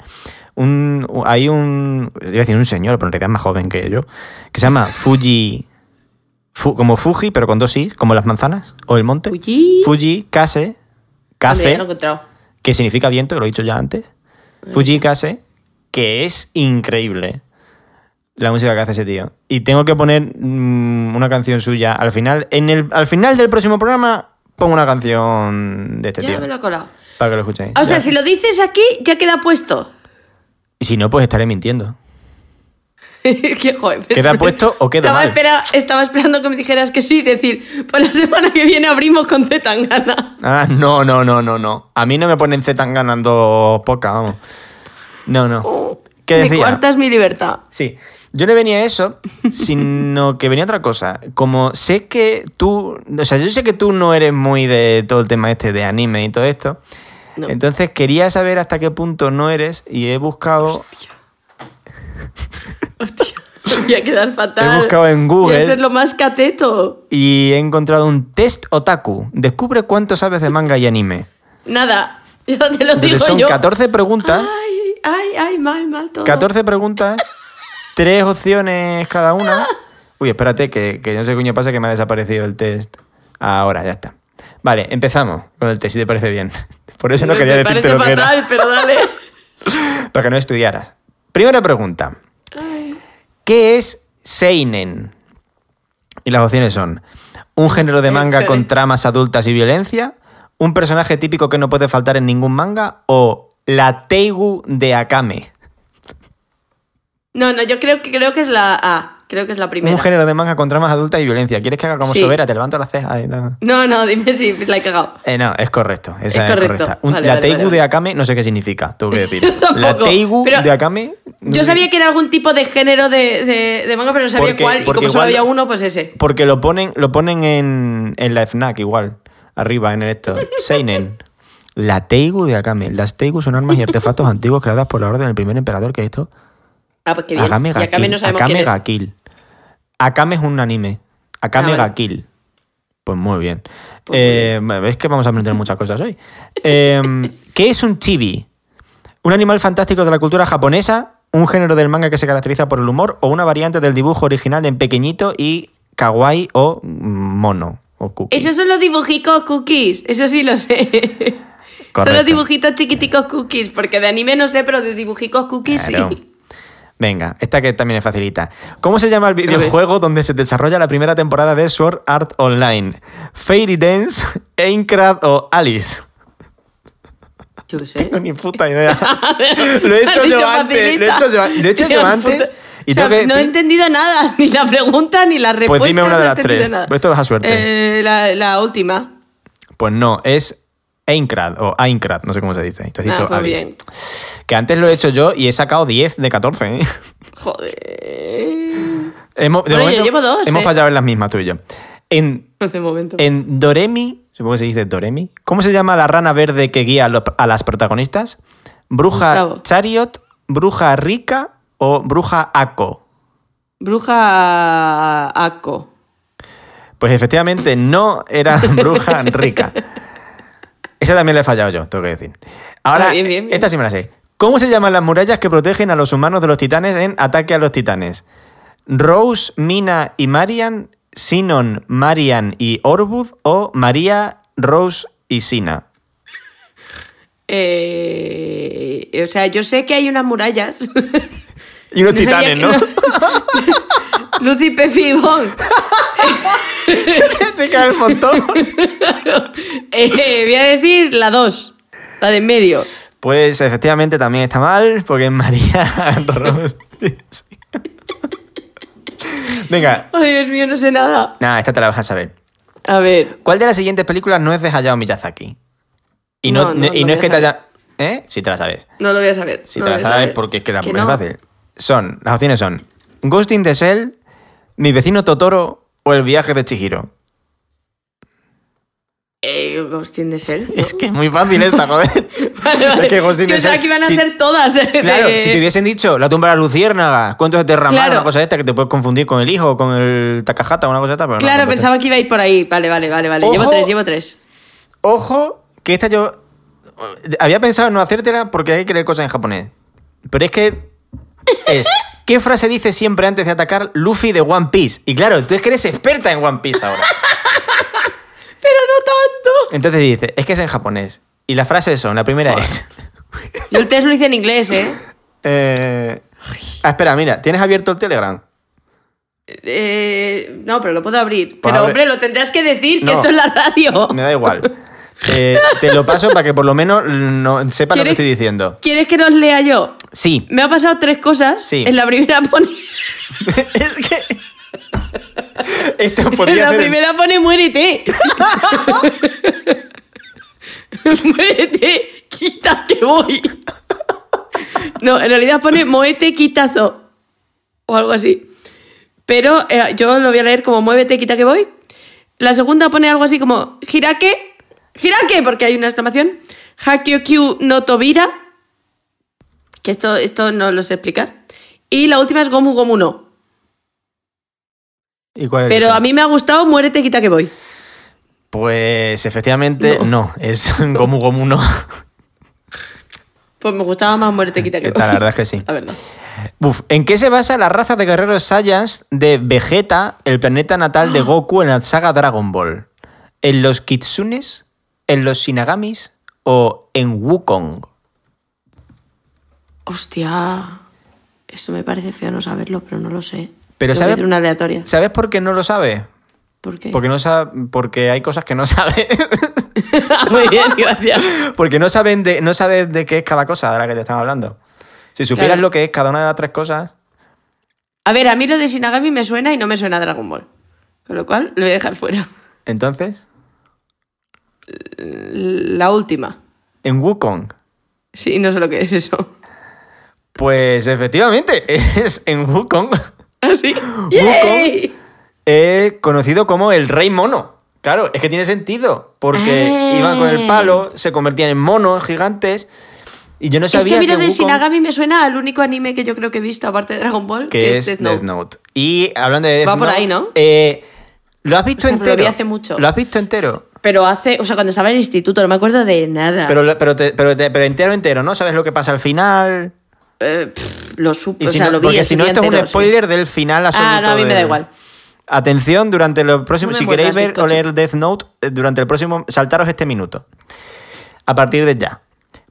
un, hay un, iba a decir un señor, pero en realidad es más joven que yo, que se llama Fuji, Fu- como Fuji, pero con dos i, como las manzanas o el monte.
Fuji.
Fuji Kase, Kase, que significa viento, que lo he dicho ya antes. Fuji Kase, que es increíble la música que hace ese tío. Y tengo que poner mm, una canción suya al final. En el, al final del próximo programa pongo una canción de este
Ya
tío.
me lo he colado.
Para que lo escuchéis.
O sea, si lo dices aquí, ya queda puesto.
Y si no, pues estaré mintiendo. (laughs)
Qué joder.
¿Queda puesto o queda
estaba,
mal?
espera- estaba esperando que me dijeras que sí, decir, pues la semana que viene abrimos con Z Tangana.
Ah, no, no, no, no, no. A mí no me ponen Z ganando poca, vamos. No, no. ¿Qué decía?
cuarta es mi libertad.
Sí. Yo no venía a eso, sino (laughs) que venía otra cosa. Como sé que tú. O sea, yo sé que tú no eres muy de todo el tema este de anime y todo esto.
No.
Entonces quería saber hasta qué punto no eres y he buscado. (laughs)
Voy a quedar fatal.
He buscado en Google.
Y eso es lo más cateto.
Y he encontrado un test otaku. Descubre cuánto sabes de manga y anime.
Nada. (laughs) Yo te lo
Entonces
digo
son
yo.
14 preguntas.
Ay, ay, ay, mal, mal todo.
14 preguntas, tres opciones cada una. Uy, espérate, que, que no sé qué coño pasa que me ha desaparecido el test. Ahora, ya está. Vale, empezamos con el test, si te parece bien. (laughs) Por eso no quería decirte
parece
lo que era,
fatal, pero dale. (laughs)
para que no estudiaras. Primera pregunta. ¿Qué es Seinen? Y las opciones son un género de manga con tramas adultas y violencia, un personaje típico que no puede faltar en ningún manga o la Teigu de Akame.
No, no, yo creo que creo que es la A. Creo que es la primera.
Un género de manga con tramas adultas y violencia. ¿Quieres que haga como
Sí.
Sobera? Te levanto las cejas.
No, no, dime si la he cagado.
Eh, no, es correcto. Esa
Es
es,
correcto.
correcta. Un-
Vale,
la
vale,
Teigu
vale,
de. Akame no sé qué significa, tengo que (laughs) decir. La Teigu
pero
de Akame.
Yo sabía que era algún tipo de género de, de- de manga, pero no sabía
Porque-
cuál. Y como solo había uno, pues ese.
Porque lo ponen, lo ponen en, en la FNAC igual. Arriba en el esto. (laughs) Seinen. La Teigu de Akame. Las Teigu son armas y artefactos (laughs) antiguos creadas por la orden del primer emperador que esto.
Ah, pues qué bien.
Akame
Akame
Gakil.
no
Akame
es.
Akame es un anime. Akame
Ah, vale.
Gakil. Pues muy bien.
Pues muy
Eh, Ves que vamos a aprender muchas cosas hoy. (laughs) Eh, ¿Qué es un chibi? Un animal fantástico de la cultura japonesa, un género del manga que se caracteriza por el humor o una variante del dibujo original en pequeñito y kawaii o mono o cookie.
Esos son los dibujicos cookies. Eso sí lo sé. (laughs) Son los dibujitos chiquiticos cookies. Porque de anime no sé, pero de dibujicos cookies
Claro.
sí.
Venga, esta que también es facilita. ¿Cómo se llama el videojuego donde se desarrolla la primera temporada de Sword Art Online? ¿Fairy Dance, (laughs) Aincrad o Alice?
Yo qué sé.
No, ni puta idea. (laughs) lo he hecho yo
dicho
antes. Lo he hecho yo, he hecho yo (laughs) antes.
puta-
Y
o sea,
tengo que
no he entendido nada, ni la pregunta ni la respuesta.
Pues dime una de
no
las tres.
nada.
Pues esto es a suerte.
Eh, la, la última.
Pues no, es Aincrad o Aincrad, no sé cómo se dice. Tú has dicho
Ah, pues
Alice.
bien.
Que antes lo he hecho yo y he sacado 10 de 14. ¿eh?
Joder.
hemos, de
Bueno, yo llevo dos,
Hemos
¿eh?
fallado en las mismas, tú y yo. En,
Hace momento.
en Doremi, supongo que se dice Doremi. ¿Cómo se llama la rana verde que guía a, lo- a las protagonistas? ¿Bruja. Chariot, Bruja Rica o Bruja Ako?
Bruja Ako.
Pues efectivamente no era (laughs) Bruja Rica. Esa también la he fallado yo, tengo que decir. Ahora,
Ah, bien, bien, bien.
esta sí me la sé. ¿Cómo se llaman las murallas que protegen a los humanos de los titanes en Ataque a los Titanes? ¿Rose, Mina y Marian? ¿Sinon, Marian y Orbud? ¿O María, Rose y Sina?
Eh, o sea, yo sé que hay unas murallas.
Y unos (laughs)
No
titanes,
que
¿no? (laughs)
Lucy.
¡Qué (laughs) chica del montón!
Eh, voy a decir la 2. La de en medio.
Pues efectivamente también está mal, porque es María (laughs) Rose. Venga,
Ay, Dios mío, no sé nada.
nada, esta te la vas a saber.
A ver.
¿Cuál de las siguientes películas no es de Hayao Miyazaki? Y no,
No, no,
y
no
es que te haya. ¿Eh? Si te la sabes.
No lo voy a saber.
Si te la sabes,
saber.
porque es que la es fácil. Son, las opciones son Ghost in the Shell, Mi vecino Totoro o El viaje de Chihiro.
Eh, Ghost in the Shell. (laughs)
Es que es muy fácil esta, joder.
Vale, vale.
Es que Ghost in
Sí, o sea, que iban a
si-
ser todas. de-
Claro,
de-
si te hubiesen dicho la tumba de la luciérnaga, cuentos de Terramar,
Claro.
una cosa esta que te puedes confundir con el hijo o con el Takahata o una cosa esta, pero
Claro,
no
pensaba que iba a ir por ahí. Vale, vale, vale, vale. Llevo
Ojo.
tres, llevo tres.
Ojo, que esta yo. Había pensado en no hacértela porque hay que leer cosas en japonés. pero es que es. ¿Qué frase dice siempre antes de atacar Luffy de One Piece? Y claro, tú es que eres experta en One Piece ahora. (laughs)
Pero no tanto.
Entonces dice, es que es en japonés. Y las frases son, la primera es... (laughs)
Yo el test lo hice en inglés, ¿eh?
eh, ah, espera, mira, ¿tienes abierto el Telegram?
Eh, no, pero lo puedo abrir.
Pues
pero,
abre.
hombre, lo tendrás que decir, que
No.
esto es la radio.
Me da igual. Eh, te lo paso para que por lo menos no, sepa lo que
¿Quieres-
estoy diciendo.
¿Quieres que nos lea yo?
Sí.
Me ha pasado tres cosas.
Sí.
En la primera pone. (laughs)
es que... Esto
En
podría
la
ser...
primera pone muérete. (laughs) (laughs) muérete, quita que voy. No, en realidad pone moete, quitazo. O algo así. Pero eh, yo lo voy a leer como muévete, quita que voy. La segunda pone algo así como girake, girake, porque hay una exclamación. Hakyokyu no tobira. Que esto, esto no lo sé explicar. Y la última es gomu gomu no.
¿Y cuál
Pero a mí me ha gustado muérete, quita que voy.
Pues efectivamente
No.
no, es (laughs) Gomu Gomu no.
Pues me gustaba más muérete, quita que voy.
La verdad es que sí.
La verdad.
Uf, ¿en qué se basa la raza de guerreros Saiyans de Vegeta, el planeta natal de (gasps) Goku en la saga Dragon Ball? ¿En los Kitsunes? ¿En los Shinagamis? ¿O en Wukong?
Hostia. Esto me parece feo no saberlo, pero no lo sé.
Pero
Te voy a
¿sabe-
hacer una aleatoria.
¿Sabes por qué no lo sabe?
¿Por qué?
Porque, no sabe, porque hay cosas que no (laughs) sabe. (laughs)
Muy bien, gracias.
porque no saben de, no sabes de qué es cada cosa de la que te están hablando. Si supieras
Claro.
lo que es cada una de las tres cosas,
A ver, a mí lo de Shinagami me suena y no me suena Dragon Ball. Con lo cual, lo voy a dejar fuera.
entonces,
La última.
en Wukong.
Sí, no sé lo que es eso.
Pues efectivamente, (laughs) es en Wukong.
¿Ah, sí? ¡Yay!
Es conocido como el rey mono. Claro, es que tiene sentido, porque
Ah.
iban con el palo, se convertían en monos gigantes, y yo no
Es
sabía
que a mí lo de
Wukong-
Shinagami me suena al único anime que yo creo que he visto, aparte de Dragon Ball,
que es
Death
Death
Note.
Y hablando de Death
Va por
Note,
ahí, ¿no?
eh, ¿Lo has visto
O sea, pero lo
entero?
vi hace mucho.
¿Lo has visto entero?
Pero hace, o sea, cuando estaba en el instituto, no me acuerdo de nada.
Pero, pero, te- pero, te- pero entero, entero, ¿no? ¿Sabes lo que pasa al final?
Eh, pff, lo supe, o
si
sea,
no-
lo vi
porque si no, esto es un
entero, sí.
spoiler del final absoluto.
Ah, no, a mí me da
del-
igual.
Atención, durante los próximos.
No
si queréis ver o leer Death Note, eh, durante el próximo. Saltaros este minuto. A partir de ya.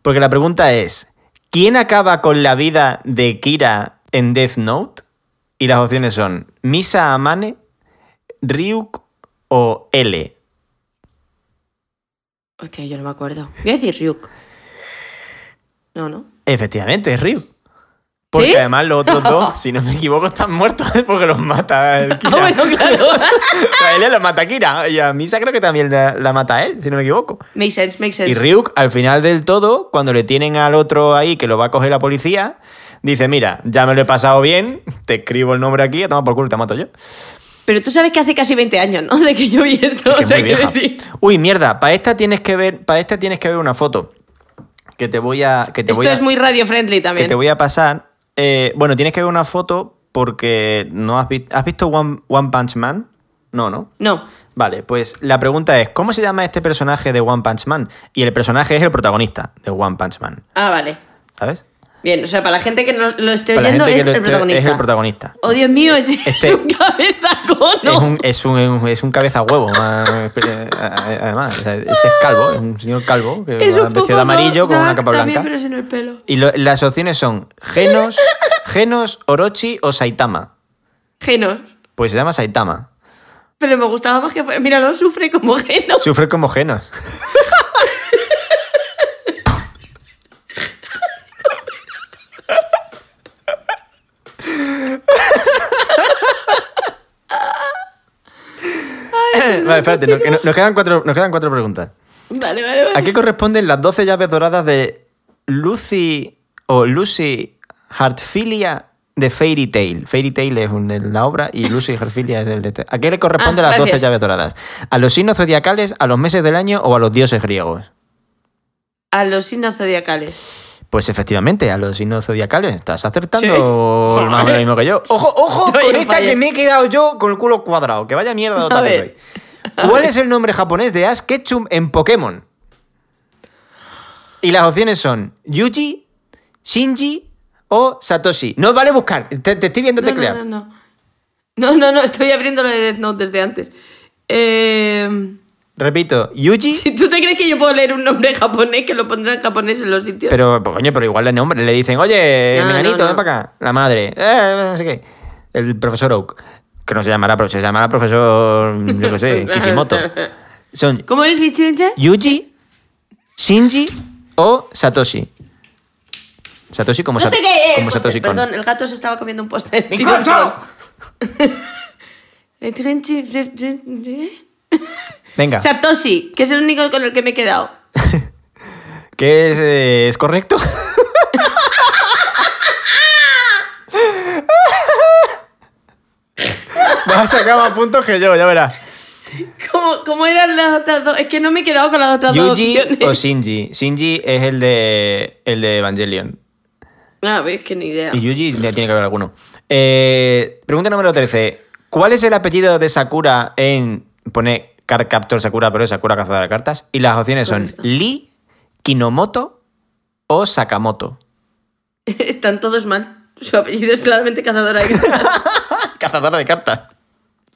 Porque la pregunta es: ¿quién acaba con la vida de Kira en Death Note? Y las opciones son Misa Amane, Ryuk o L.
Hostia, yo no me acuerdo. Voy a decir Ryuk. No, no.
Efectivamente, es Ryuk. Porque
¿Sí?
además los otros dos, (laughs) si no me equivoco, están muertos (laughs) porque los mata el Kira.
Ah, bueno, claro. (laughs)
a él lo mata Kira. Y a Misa creo que también la, la mata a él, si no me equivoco.
Make sense, make sense.
Y Ryuk, al final del todo, cuando le tienen al otro ahí que lo va a coger la policía, dice: Mira, ya me lo he pasado bien, te escribo el nombre aquí, a tomar por culo, te mato yo.
Pero tú sabes que hace casi 20 años, ¿no? De que yo vi esto.
Es que
o sea,
vieja. Uy, mierda, para esta tienes que ver, para esta tienes que ver una foto. Que te voy a. Que te
Esto
voy a,
es muy radio friendly
que
también.
te voy a pasar. Eh, bueno, tienes que ver una foto porque no has visto. ¿Has visto One, One Punch Man? No, ¿no?
No.
Vale, pues la pregunta es: ¿cómo se llama este personaje de One Punch Man? Y el personaje es el protagonista de One Punch Man,
Ah, vale.
¿sabes?
Bien, o sea, para la gente que no lo esté
Para la
oyendo
que
es
lo
el
esté-
protagonista.
es el protagonista.
Oh, Dios mío, es, es
Este-
un cabezacono.
Es, un, es, un, es un cabeza huevo, más- eh, además. o sea, ese es calvo, es un señor calvo que
Es
va
un
vestido de amarillo con una
dark
capa
también,
blanca.
pero sin el pelo.
Y lo- las opciones son Genos, (laughs) Genos, Orochi o Saitama.
Genos.
Pues se llama Saitama.
Pero me gustaba más que fuera. Míralo, sufre como Genos.
Sufre como Genos. (laughs) vale, espérate, nos, quedan cuatro, nos quedan cuatro preguntas.
Vale, vale, vale.
¿A qué corresponden las 12 llaves doradas de Lucy o Lucy Hartfilia de Fairy Tail? Fairy Tail es un- la obra y Lucy Hartfilia es el de... este. ¿A qué le corresponden
Ah,
las 12
gracias.
llaves doradas? ¿A los signos zodiacales, a los meses del año o a los dioses griegos?
A los signos zodiacales.
Pues efectivamente, a los signos zodiacales. Estás acertando
Sí. (laughs)
más o menos lo mismo que yo. Ojo, ojo
Soy
con esta que me he quedado yo con el culo cuadrado. Que vaya mierda otra
A ver.
¿Cuál es el nombre japonés de Ash Ketchum en Pokémon? Y las opciones son Yuji, Shinji o Satoshi. No vale buscar, te, te estoy viendo
No,
teclear.
no, no. No, no, no, estoy abriendo lo de Death Note desde antes. Eh,
Repito, Yuji,
si (laughs) tú te crees que yo puedo leer un nombre japonés que lo pondrán en japonés en los sitios.
pero pues, coño, pero igual le nombre, le dicen, oye,
No,
menganito,
no, no.
ven para acá. La madre, eh, no sé qué. El profesor Oak, que no se llamará, pero se llamará profesor, yo qué sé, (laughs) Kishimoto. Son
¿Cómo dijiste? ya?
Yuji, Shinji o Satoshi. Satoshi como,
No
Sa-
te que-
como
eh,
Satoshi.
Perdón, el gato se estaba comiendo un postre.
¡Mi
Perdón.
cocho!
Venga,
Satoshi, que es el único con el que me he quedado. (laughs)
¿qué es, eh, es correcto? (laughs) Vas a sacar más puntos que yo, ya verás.
¿Cómo, cómo eran las otras dos? Es que no me he quedado con las otras dos
Yuji
opciones.
o Shinji. Shinji es el de, el de Evangelion.
No, ves que ni idea.
Y Yuji ya tiene que haber alguno. Eh, pregunta número 13. ¿Cuál es el apellido de Sakura en. Pone Card Captor Sakura, pero es Sakura cazadora de cartas? Y las opciones son. Lee, Kinomoto o Sakamoto. (laughs)
Están todos mal. Su apellido es claramente cazadora de cartas. (laughs)
Cazadora de cartas.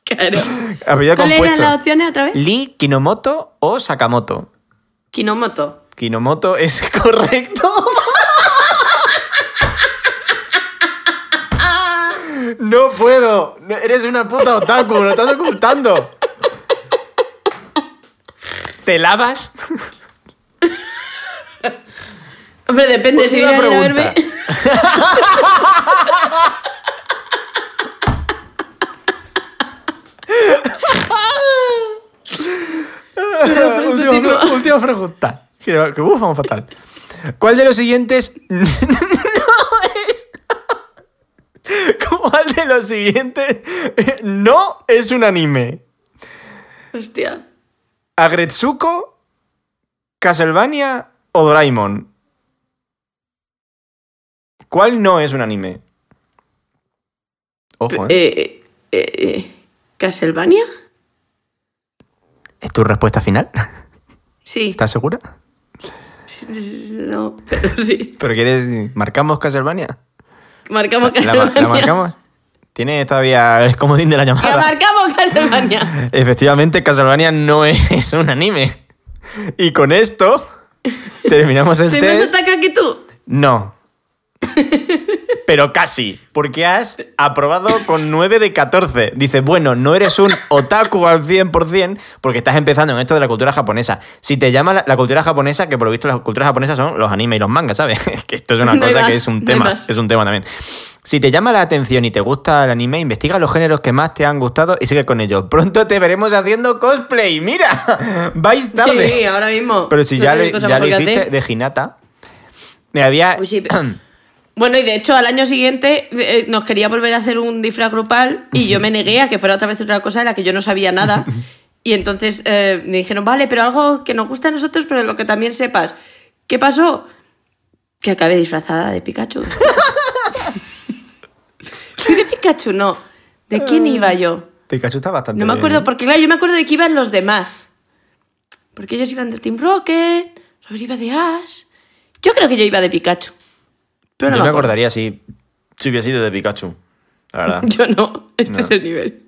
Claro. (laughs) ¿Cuáles eran las opciones otra vez?
Lee, Kinomoto o Sakamoto.
Kinomoto.
Kinomoto es (laughs) correcto. No puedo. Eres una puta otaku, me lo estás ocultando. ¿Te lavas?
Hombre, depende si
Última
vienes a
pregunta. (laughs) última,
continúa.
pre- última pregunta. Que, que uf, vamos fatal. ¿Cuál de los siguientes (laughs) no es? ¿Cuál de los siguientes no es un anime?
Hostia.
¿Agretsuko, Castlevania o Doraemon? ¿Cuál no es un anime? Ojo, ¿eh?
Eh, eh, eh, ¿Castlevania?
¿Es tu respuesta final?
Sí.
¿Estás segura?
No, pero sí.
¿Pero quieres... ¿Marcamos Castlevania?
Marcamos
¿La,
Castlevania.
la marcamos? Tiene todavía el comodín de la
Que
llamada.
marcamos Castlevania.
Efectivamente, Castlevania no es un anime. Y con esto terminamos el
¿Soy más
test.
ataca que tú?
No. Pero casi, porque has aprobado con 9 de 14. Dice, bueno, no eres un otaku al 100% porque estás empezando en esto de la cultura japonesa. Si te llama la, la cultura japonesa, que por lo visto la cultura japonesa son los animes y los mangas, ¿sabes? (laughs) que esto es una (laughs)
No
cosa que es un
no
tema. es un tema también. Si te llama la atención y te gusta el anime, investiga los géneros que más te han gustado y sigue con ellos. Pronto te veremos haciendo cosplay. ¡Mira! (laughs) Vais tarde.
Sí, ahora mismo.
Pero si
No
ya, le, ya
que
hiciste de Hinata. Me había.
Uy, sí, (clears throat) pero- Bueno, y de hecho al año siguiente eh, nos quería volver a hacer un disfraz grupal y yo me negué a que fuera otra vez una cosa de la que yo no sabía nada. (laughs) Y entonces eh, me dijeron, vale, pero algo que nos gusta a nosotros, pero lo que también sepas. ¿Qué pasó? Que acabé disfrazada de Pikachu. (laughs) ¿Soy de Pikachu? No. ¿De quién iba yo?
Pikachu está bastante.
No me acuerdo,
¿eh?
porque claro, yo me acuerdo de que iban los demás. Porque ellos iban del Team Rocket, Robert iba de Ash. Yo creo que yo iba de Pikachu. Pero no
Yo me
acuerdo.
acordaría si, si hubiera sido de Pikachu. La verdad. (laughs)
Yo no, este
No.
es el nivel.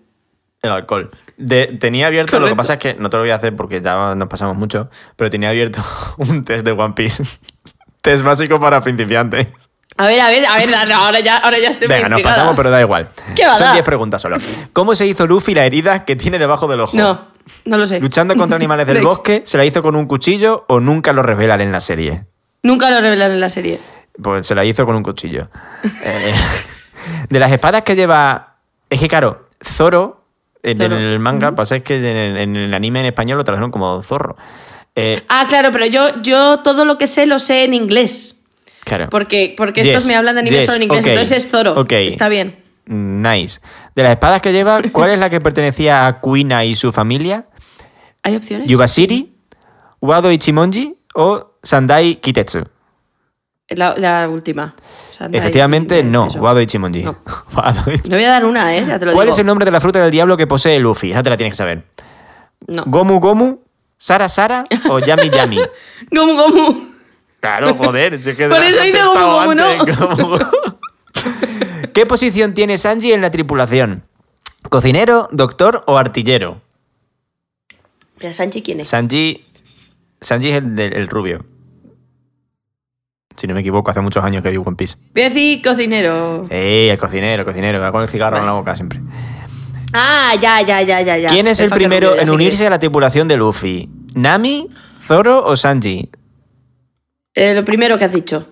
El alcohol. De- tenía abierto, lo que pasa es que no te lo voy a hacer porque ya nos pasamos mucho, pero tenía abierto (laughs) un test de One Piece. (laughs) test básico para principiantes.
A ver, a ver, a ver, no, ahora ya, ahora ya estoy
Venga, nos pasamos, pero da igual.
¿Qué va a
Son
dar?
10 preguntas solo. ¿Cómo se hizo Luffy la herida que tiene debajo del ojo?
No, no lo sé.
¿Luchando contra animales del bosque? ¿Se la hizo con un cuchillo o nunca lo revelan en la serie?
Nunca lo revelan en la serie.
Pues se la hizo con un cuchillo. Eh, de las espadas que lleva. Es que, claro, Zoro, en,
Zoro.
en el manga, pasa es que en el, en el anime en español lo tradujeron como zorro. Eh,
Ah, claro, pero yo, yo todo lo que sé lo sé en inglés.
claro.
Porque, porque
Yes,
estos me hablan de anime
yes,
solo en inglés, entonces es Zoro.
ok.
Está bien.
Nice. De las espadas que lleva, ¿cuál es la que pertenecía a Kuina y su familia?
¿Hay opciones?
¿Yubashiri, Wado Ichimonji o Sandai Kitetsu?
La, la última. Sandai,
Efectivamente,
es
no.
eso.
Wado Ichimonji.
No. (laughs)
Wado Ichimonji.
No voy a dar una, ¿eh? Ya te lo
¿Cuál
digo.
es el nombre de la fruta del diablo que posee Luffy? Esa te la tienes que saber.
No.
¿Gomu Gomu? ¿Sara Sara? ¿O Yami Yami? (laughs)
Gomu Gomu.
Claro, joder. si es que (laughs)
Por eso dice Gomu Gomu,
Gomu. ¿Qué posición tiene Sanji en la tripulación? ¿Cocinero, doctor o artillero?
Pero Sanchi, ¿quién es?
Sanji. Sanji es el rubio. Si no me equivoco, hace muchos años que vi One Piece.
Voy a decir cocinero.
¡Ey, el cocinero, el cocinero! Que va con el cigarro en la boca siempre.
Ah, ya, ya, ya, ya. ya.
¿Quién es el primero en unirse a la tripulación de Luffy? ¿Nami, Zoro o Sanji?
Eh, lo primero que has dicho.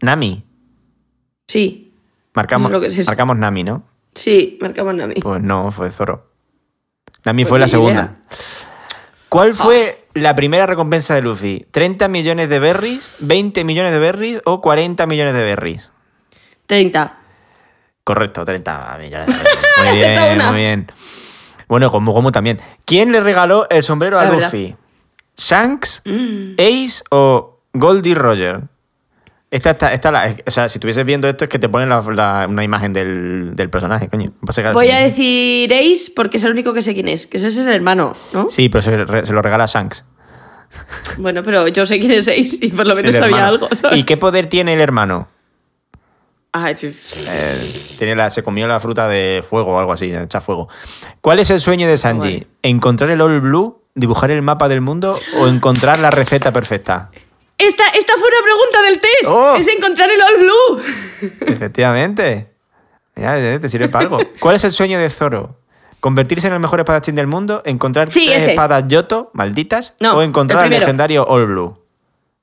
Nami.
Sí,
Marcamos,
que es
marcamos Nami, ¿no?
sí, marcamos Nami.
Pues no, fue Zoro. Nami
Pues
fue la segunda.
idea.
¿Cuál fue la primera recompensa de Luffy? ¿30 millones de berries, 20 millones de berries o 40 millones de berries?
30.
Correcto, 30 millones de (laughs) berries. Muy bien, muy bien. Bueno, como, como también. ¿Quién le regaló el sombrero a
La verdad.
Luffy? ¿Shanks,
Mm.
Ace o Goldie Roger? Esta, esta, esta la- o sea, si estuvieses viendo esto es que te ponen la- la- una imagen del, del personaje, coño.
Voy a decir Ace porque es el único que sé quién es. Que ese es el hermano, ¿no?
Sí, pero se, lo regala Shanks.
Bueno, pero yo sé quién es Ace y por lo menos sabía algo.
¿Y qué poder tiene el hermano?
Ah, sí.
Eh, tiene la, se comió la fruta de fuego o algo así, echa fuego. ¿Cuál es el sueño de Sanji? ¿Encontrar el All Blue, dibujar el mapa del mundo o encontrar la receta perfecta?
Esta, esta fue una pregunta del test.
Oh.
Es encontrar el All Blue. (laughs)
Efectivamente. Mira, eh, te sirve para algo. ¿Cuál es el sueño de Zoro? ¿Convertirse en el mejor espadachín del mundo? ¿Encontrar
Sí,
tres
ese.
espadas Yoto, malditas?
No,
¿O encontrar
el
legendario All Blue?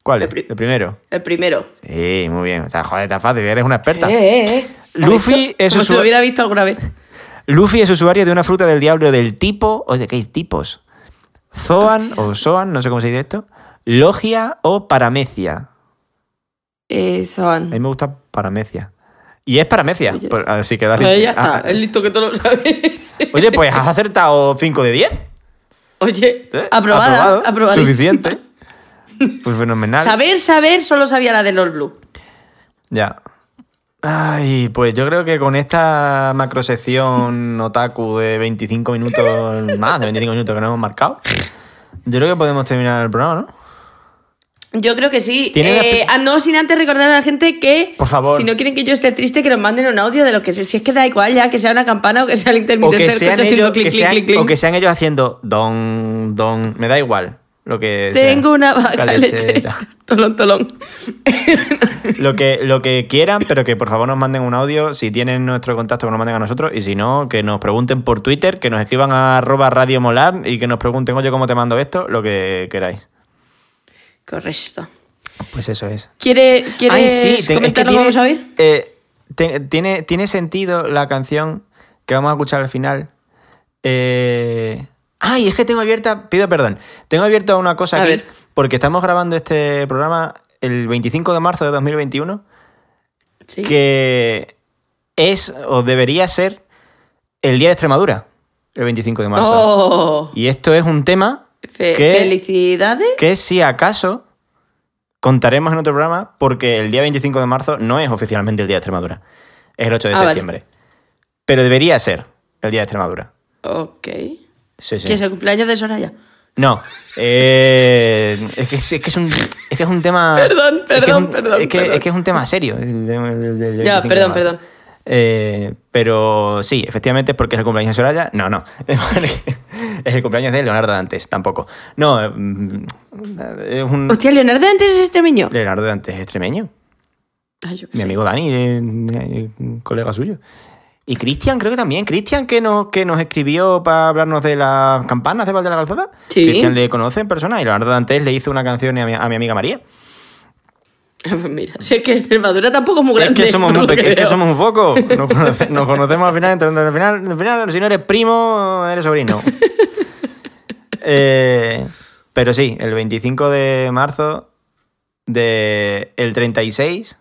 ¿Cuál
El
es?
pri-
El primero.
El primero.
Sí, muy bien. O sea, joder, está fácil, eres una experta.
Eh, eh, eh.
Luffy es,
Como si lo hubiera visto alguna vez.
Luffy es usuario de una fruta del diablo del tipo. Oye, ¿qué hay tipos? Zoan o Soan, no sé cómo se dice esto. Logia o Paramecia.
Eh,
A mí
son.
me gusta Paramecia. Y es Paramecia.
Oye.
por- Así que lo has dicho.
ya está.
Ah,
Es listo que todo lo sabe. (laughs)
Oye, pues has acertado 5 de 10.
Oye,
¿eh?
aprobada.
Aprobado. Suficiente. Pues fenomenal.
Saber, saber, solo sabía la del All Blue.
Ya. Ay, pues yo creo que con esta macrosección otaku de 25 minutos, (laughs) más de 25 minutos que nos hemos marcado, yo creo que podemos terminar el programa, ¿no?
Yo creo que sí.
¿Tiene la
Eh, ah, no, sin antes recordar a la gente que.
Por favor.
Si no quieren que yo esté triste, que nos manden un audio de lo que sea. Si es que da igual ya, que sea una campana o que sea el intermitente
que,
del coche haciendo clic, clic, clic, clic.
o que sean ellos haciendo don, don, me da igual. Lo que sea.
Tengo una vaca
lechera.
lechera. (laughs) Tolón, tolón.
Lo que, lo que quieran, pero que por favor nos manden un audio. Si tienen nuestro contacto, que nos manden a nosotros. Y si no, que nos pregunten por Twitter, que nos escriban a arroba Radio Molar y que nos pregunten, oye, ¿cómo te mando esto? Lo que queráis.
Correcto.
Pues eso es.
¿Quiere, ¿Quieres
Ay, sí, es que
lo que vamos a oír?
eh, te- tiene, tiene sentido la canción que vamos a escuchar al final. Eh, ay, es que tengo abierta, pido perdón, tengo abierta una cosa
A
aquí,
ver.
porque estamos grabando este programa el 25 de marzo de 2021,
Sí.
que es o debería ser el Día de Extremadura, el 25 de marzo.
Oh,
Y esto es un tema
fe-
que-
felicidades.
que si acaso contaremos en otro programa porque el día 25 de marzo no es oficialmente el Día de Extremadura, es el 8 de
Ah, vale.
septiembre. Pero debería ser el Día de Extremadura.
Ok.
Sí, sí.
¿Que es el cumpleaños de Soraya?
No, eh, es, que, es que es un, es que es un tema... (laughs)
Perdón,
es que es
perdón, perdón,
Es que,
perdón.
es que es un tema serio. el de- el del 25
Ya, perdón, perdón.
Eh, pero sí, efectivamente es porque es el cumpleaños de Soraya. No, no. (laughs) Es el cumpleaños de Leonardo Dantes, tampoco. No, mm, es un...
Hostia, Leonardo antes es extremeño.
Leonardo Dantes es extremeño.
Ay, yo qué
Mi
sé.
amigo Dani, eh, eh, colega suyo. Y Cristian, creo que también. Cristian, que nos, que nos escribió para hablarnos de las campanas de Val de la Calzada.
Sí.
Cristian le conoce en persona y Leonardo Dantes le hizo una canción a mi, a mi amiga María. (laughs)
Mira, si es que Extremadura tampoco es muy
Es
grande.
que somos muy, es que somos muy pocos. (laughs) Nos, conoce- nos conocemos al final, entonces, al final, al final, si no eres primo, eres sobrino. (laughs) Eh, pero sí, el 25 de marzo del el 36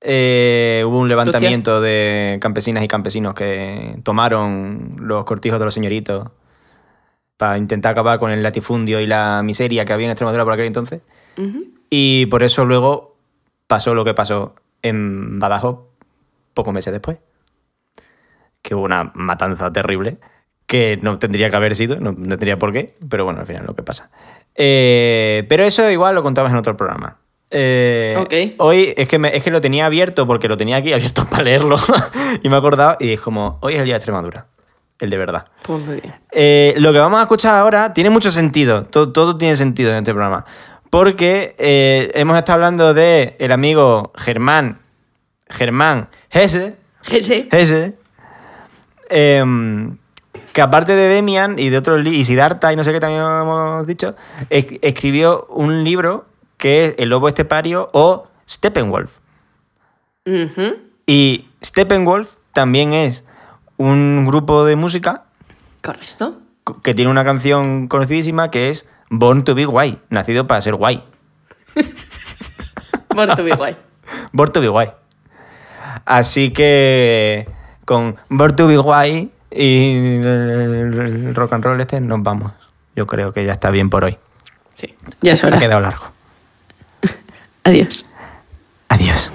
eh, hubo un levantamiento de campesinas y campesinos que tomaron los cortijos de los señoritos para intentar acabar con el latifundio y la miseria que había en Extremadura por aquel entonces.
Ujú.
Y por eso luego pasó lo que pasó en Badajoz pocos meses después. Que hubo una matanza terrible que no tendría que haber sido, no tendría por qué, pero bueno, al final lo que pasa. Eh, pero eso igual lo contabas en otro programa.
Eh. Hoy es que, me- es que lo tenía abierto porque lo tenía aquí abierto (laughs) para leerlo y me he acordado y es como, hoy es el día de Extremadura, el de verdad.
Pues.
Eh, lo que vamos a escuchar ahora tiene mucho sentido, todo, todo tiene sentido en este programa, porque eh, hemos estado hablando de el amigo Germán, Germán Hesse. Hesse, em, que aparte de Demian y de otros y Siddhartha y no sé qué también hemos dicho, es- escribió un libro que es El Lobo Estepario o Steppenwolf.
Ujú.
Y Steppenwolf también es un grupo de música
Correcto.
que tiene una canción conocidísima que es Born to be Guay, nacido para ser guay.
Bueno, tú bien guay.
Born to be Guay. Así que con Born to be Guay y el, rock and roll este nos vamos. Yo creo que ya está bien por hoy.
Sí, ya es
Ha
hora.
quedado largo. (laughs)
Adiós.
Adiós.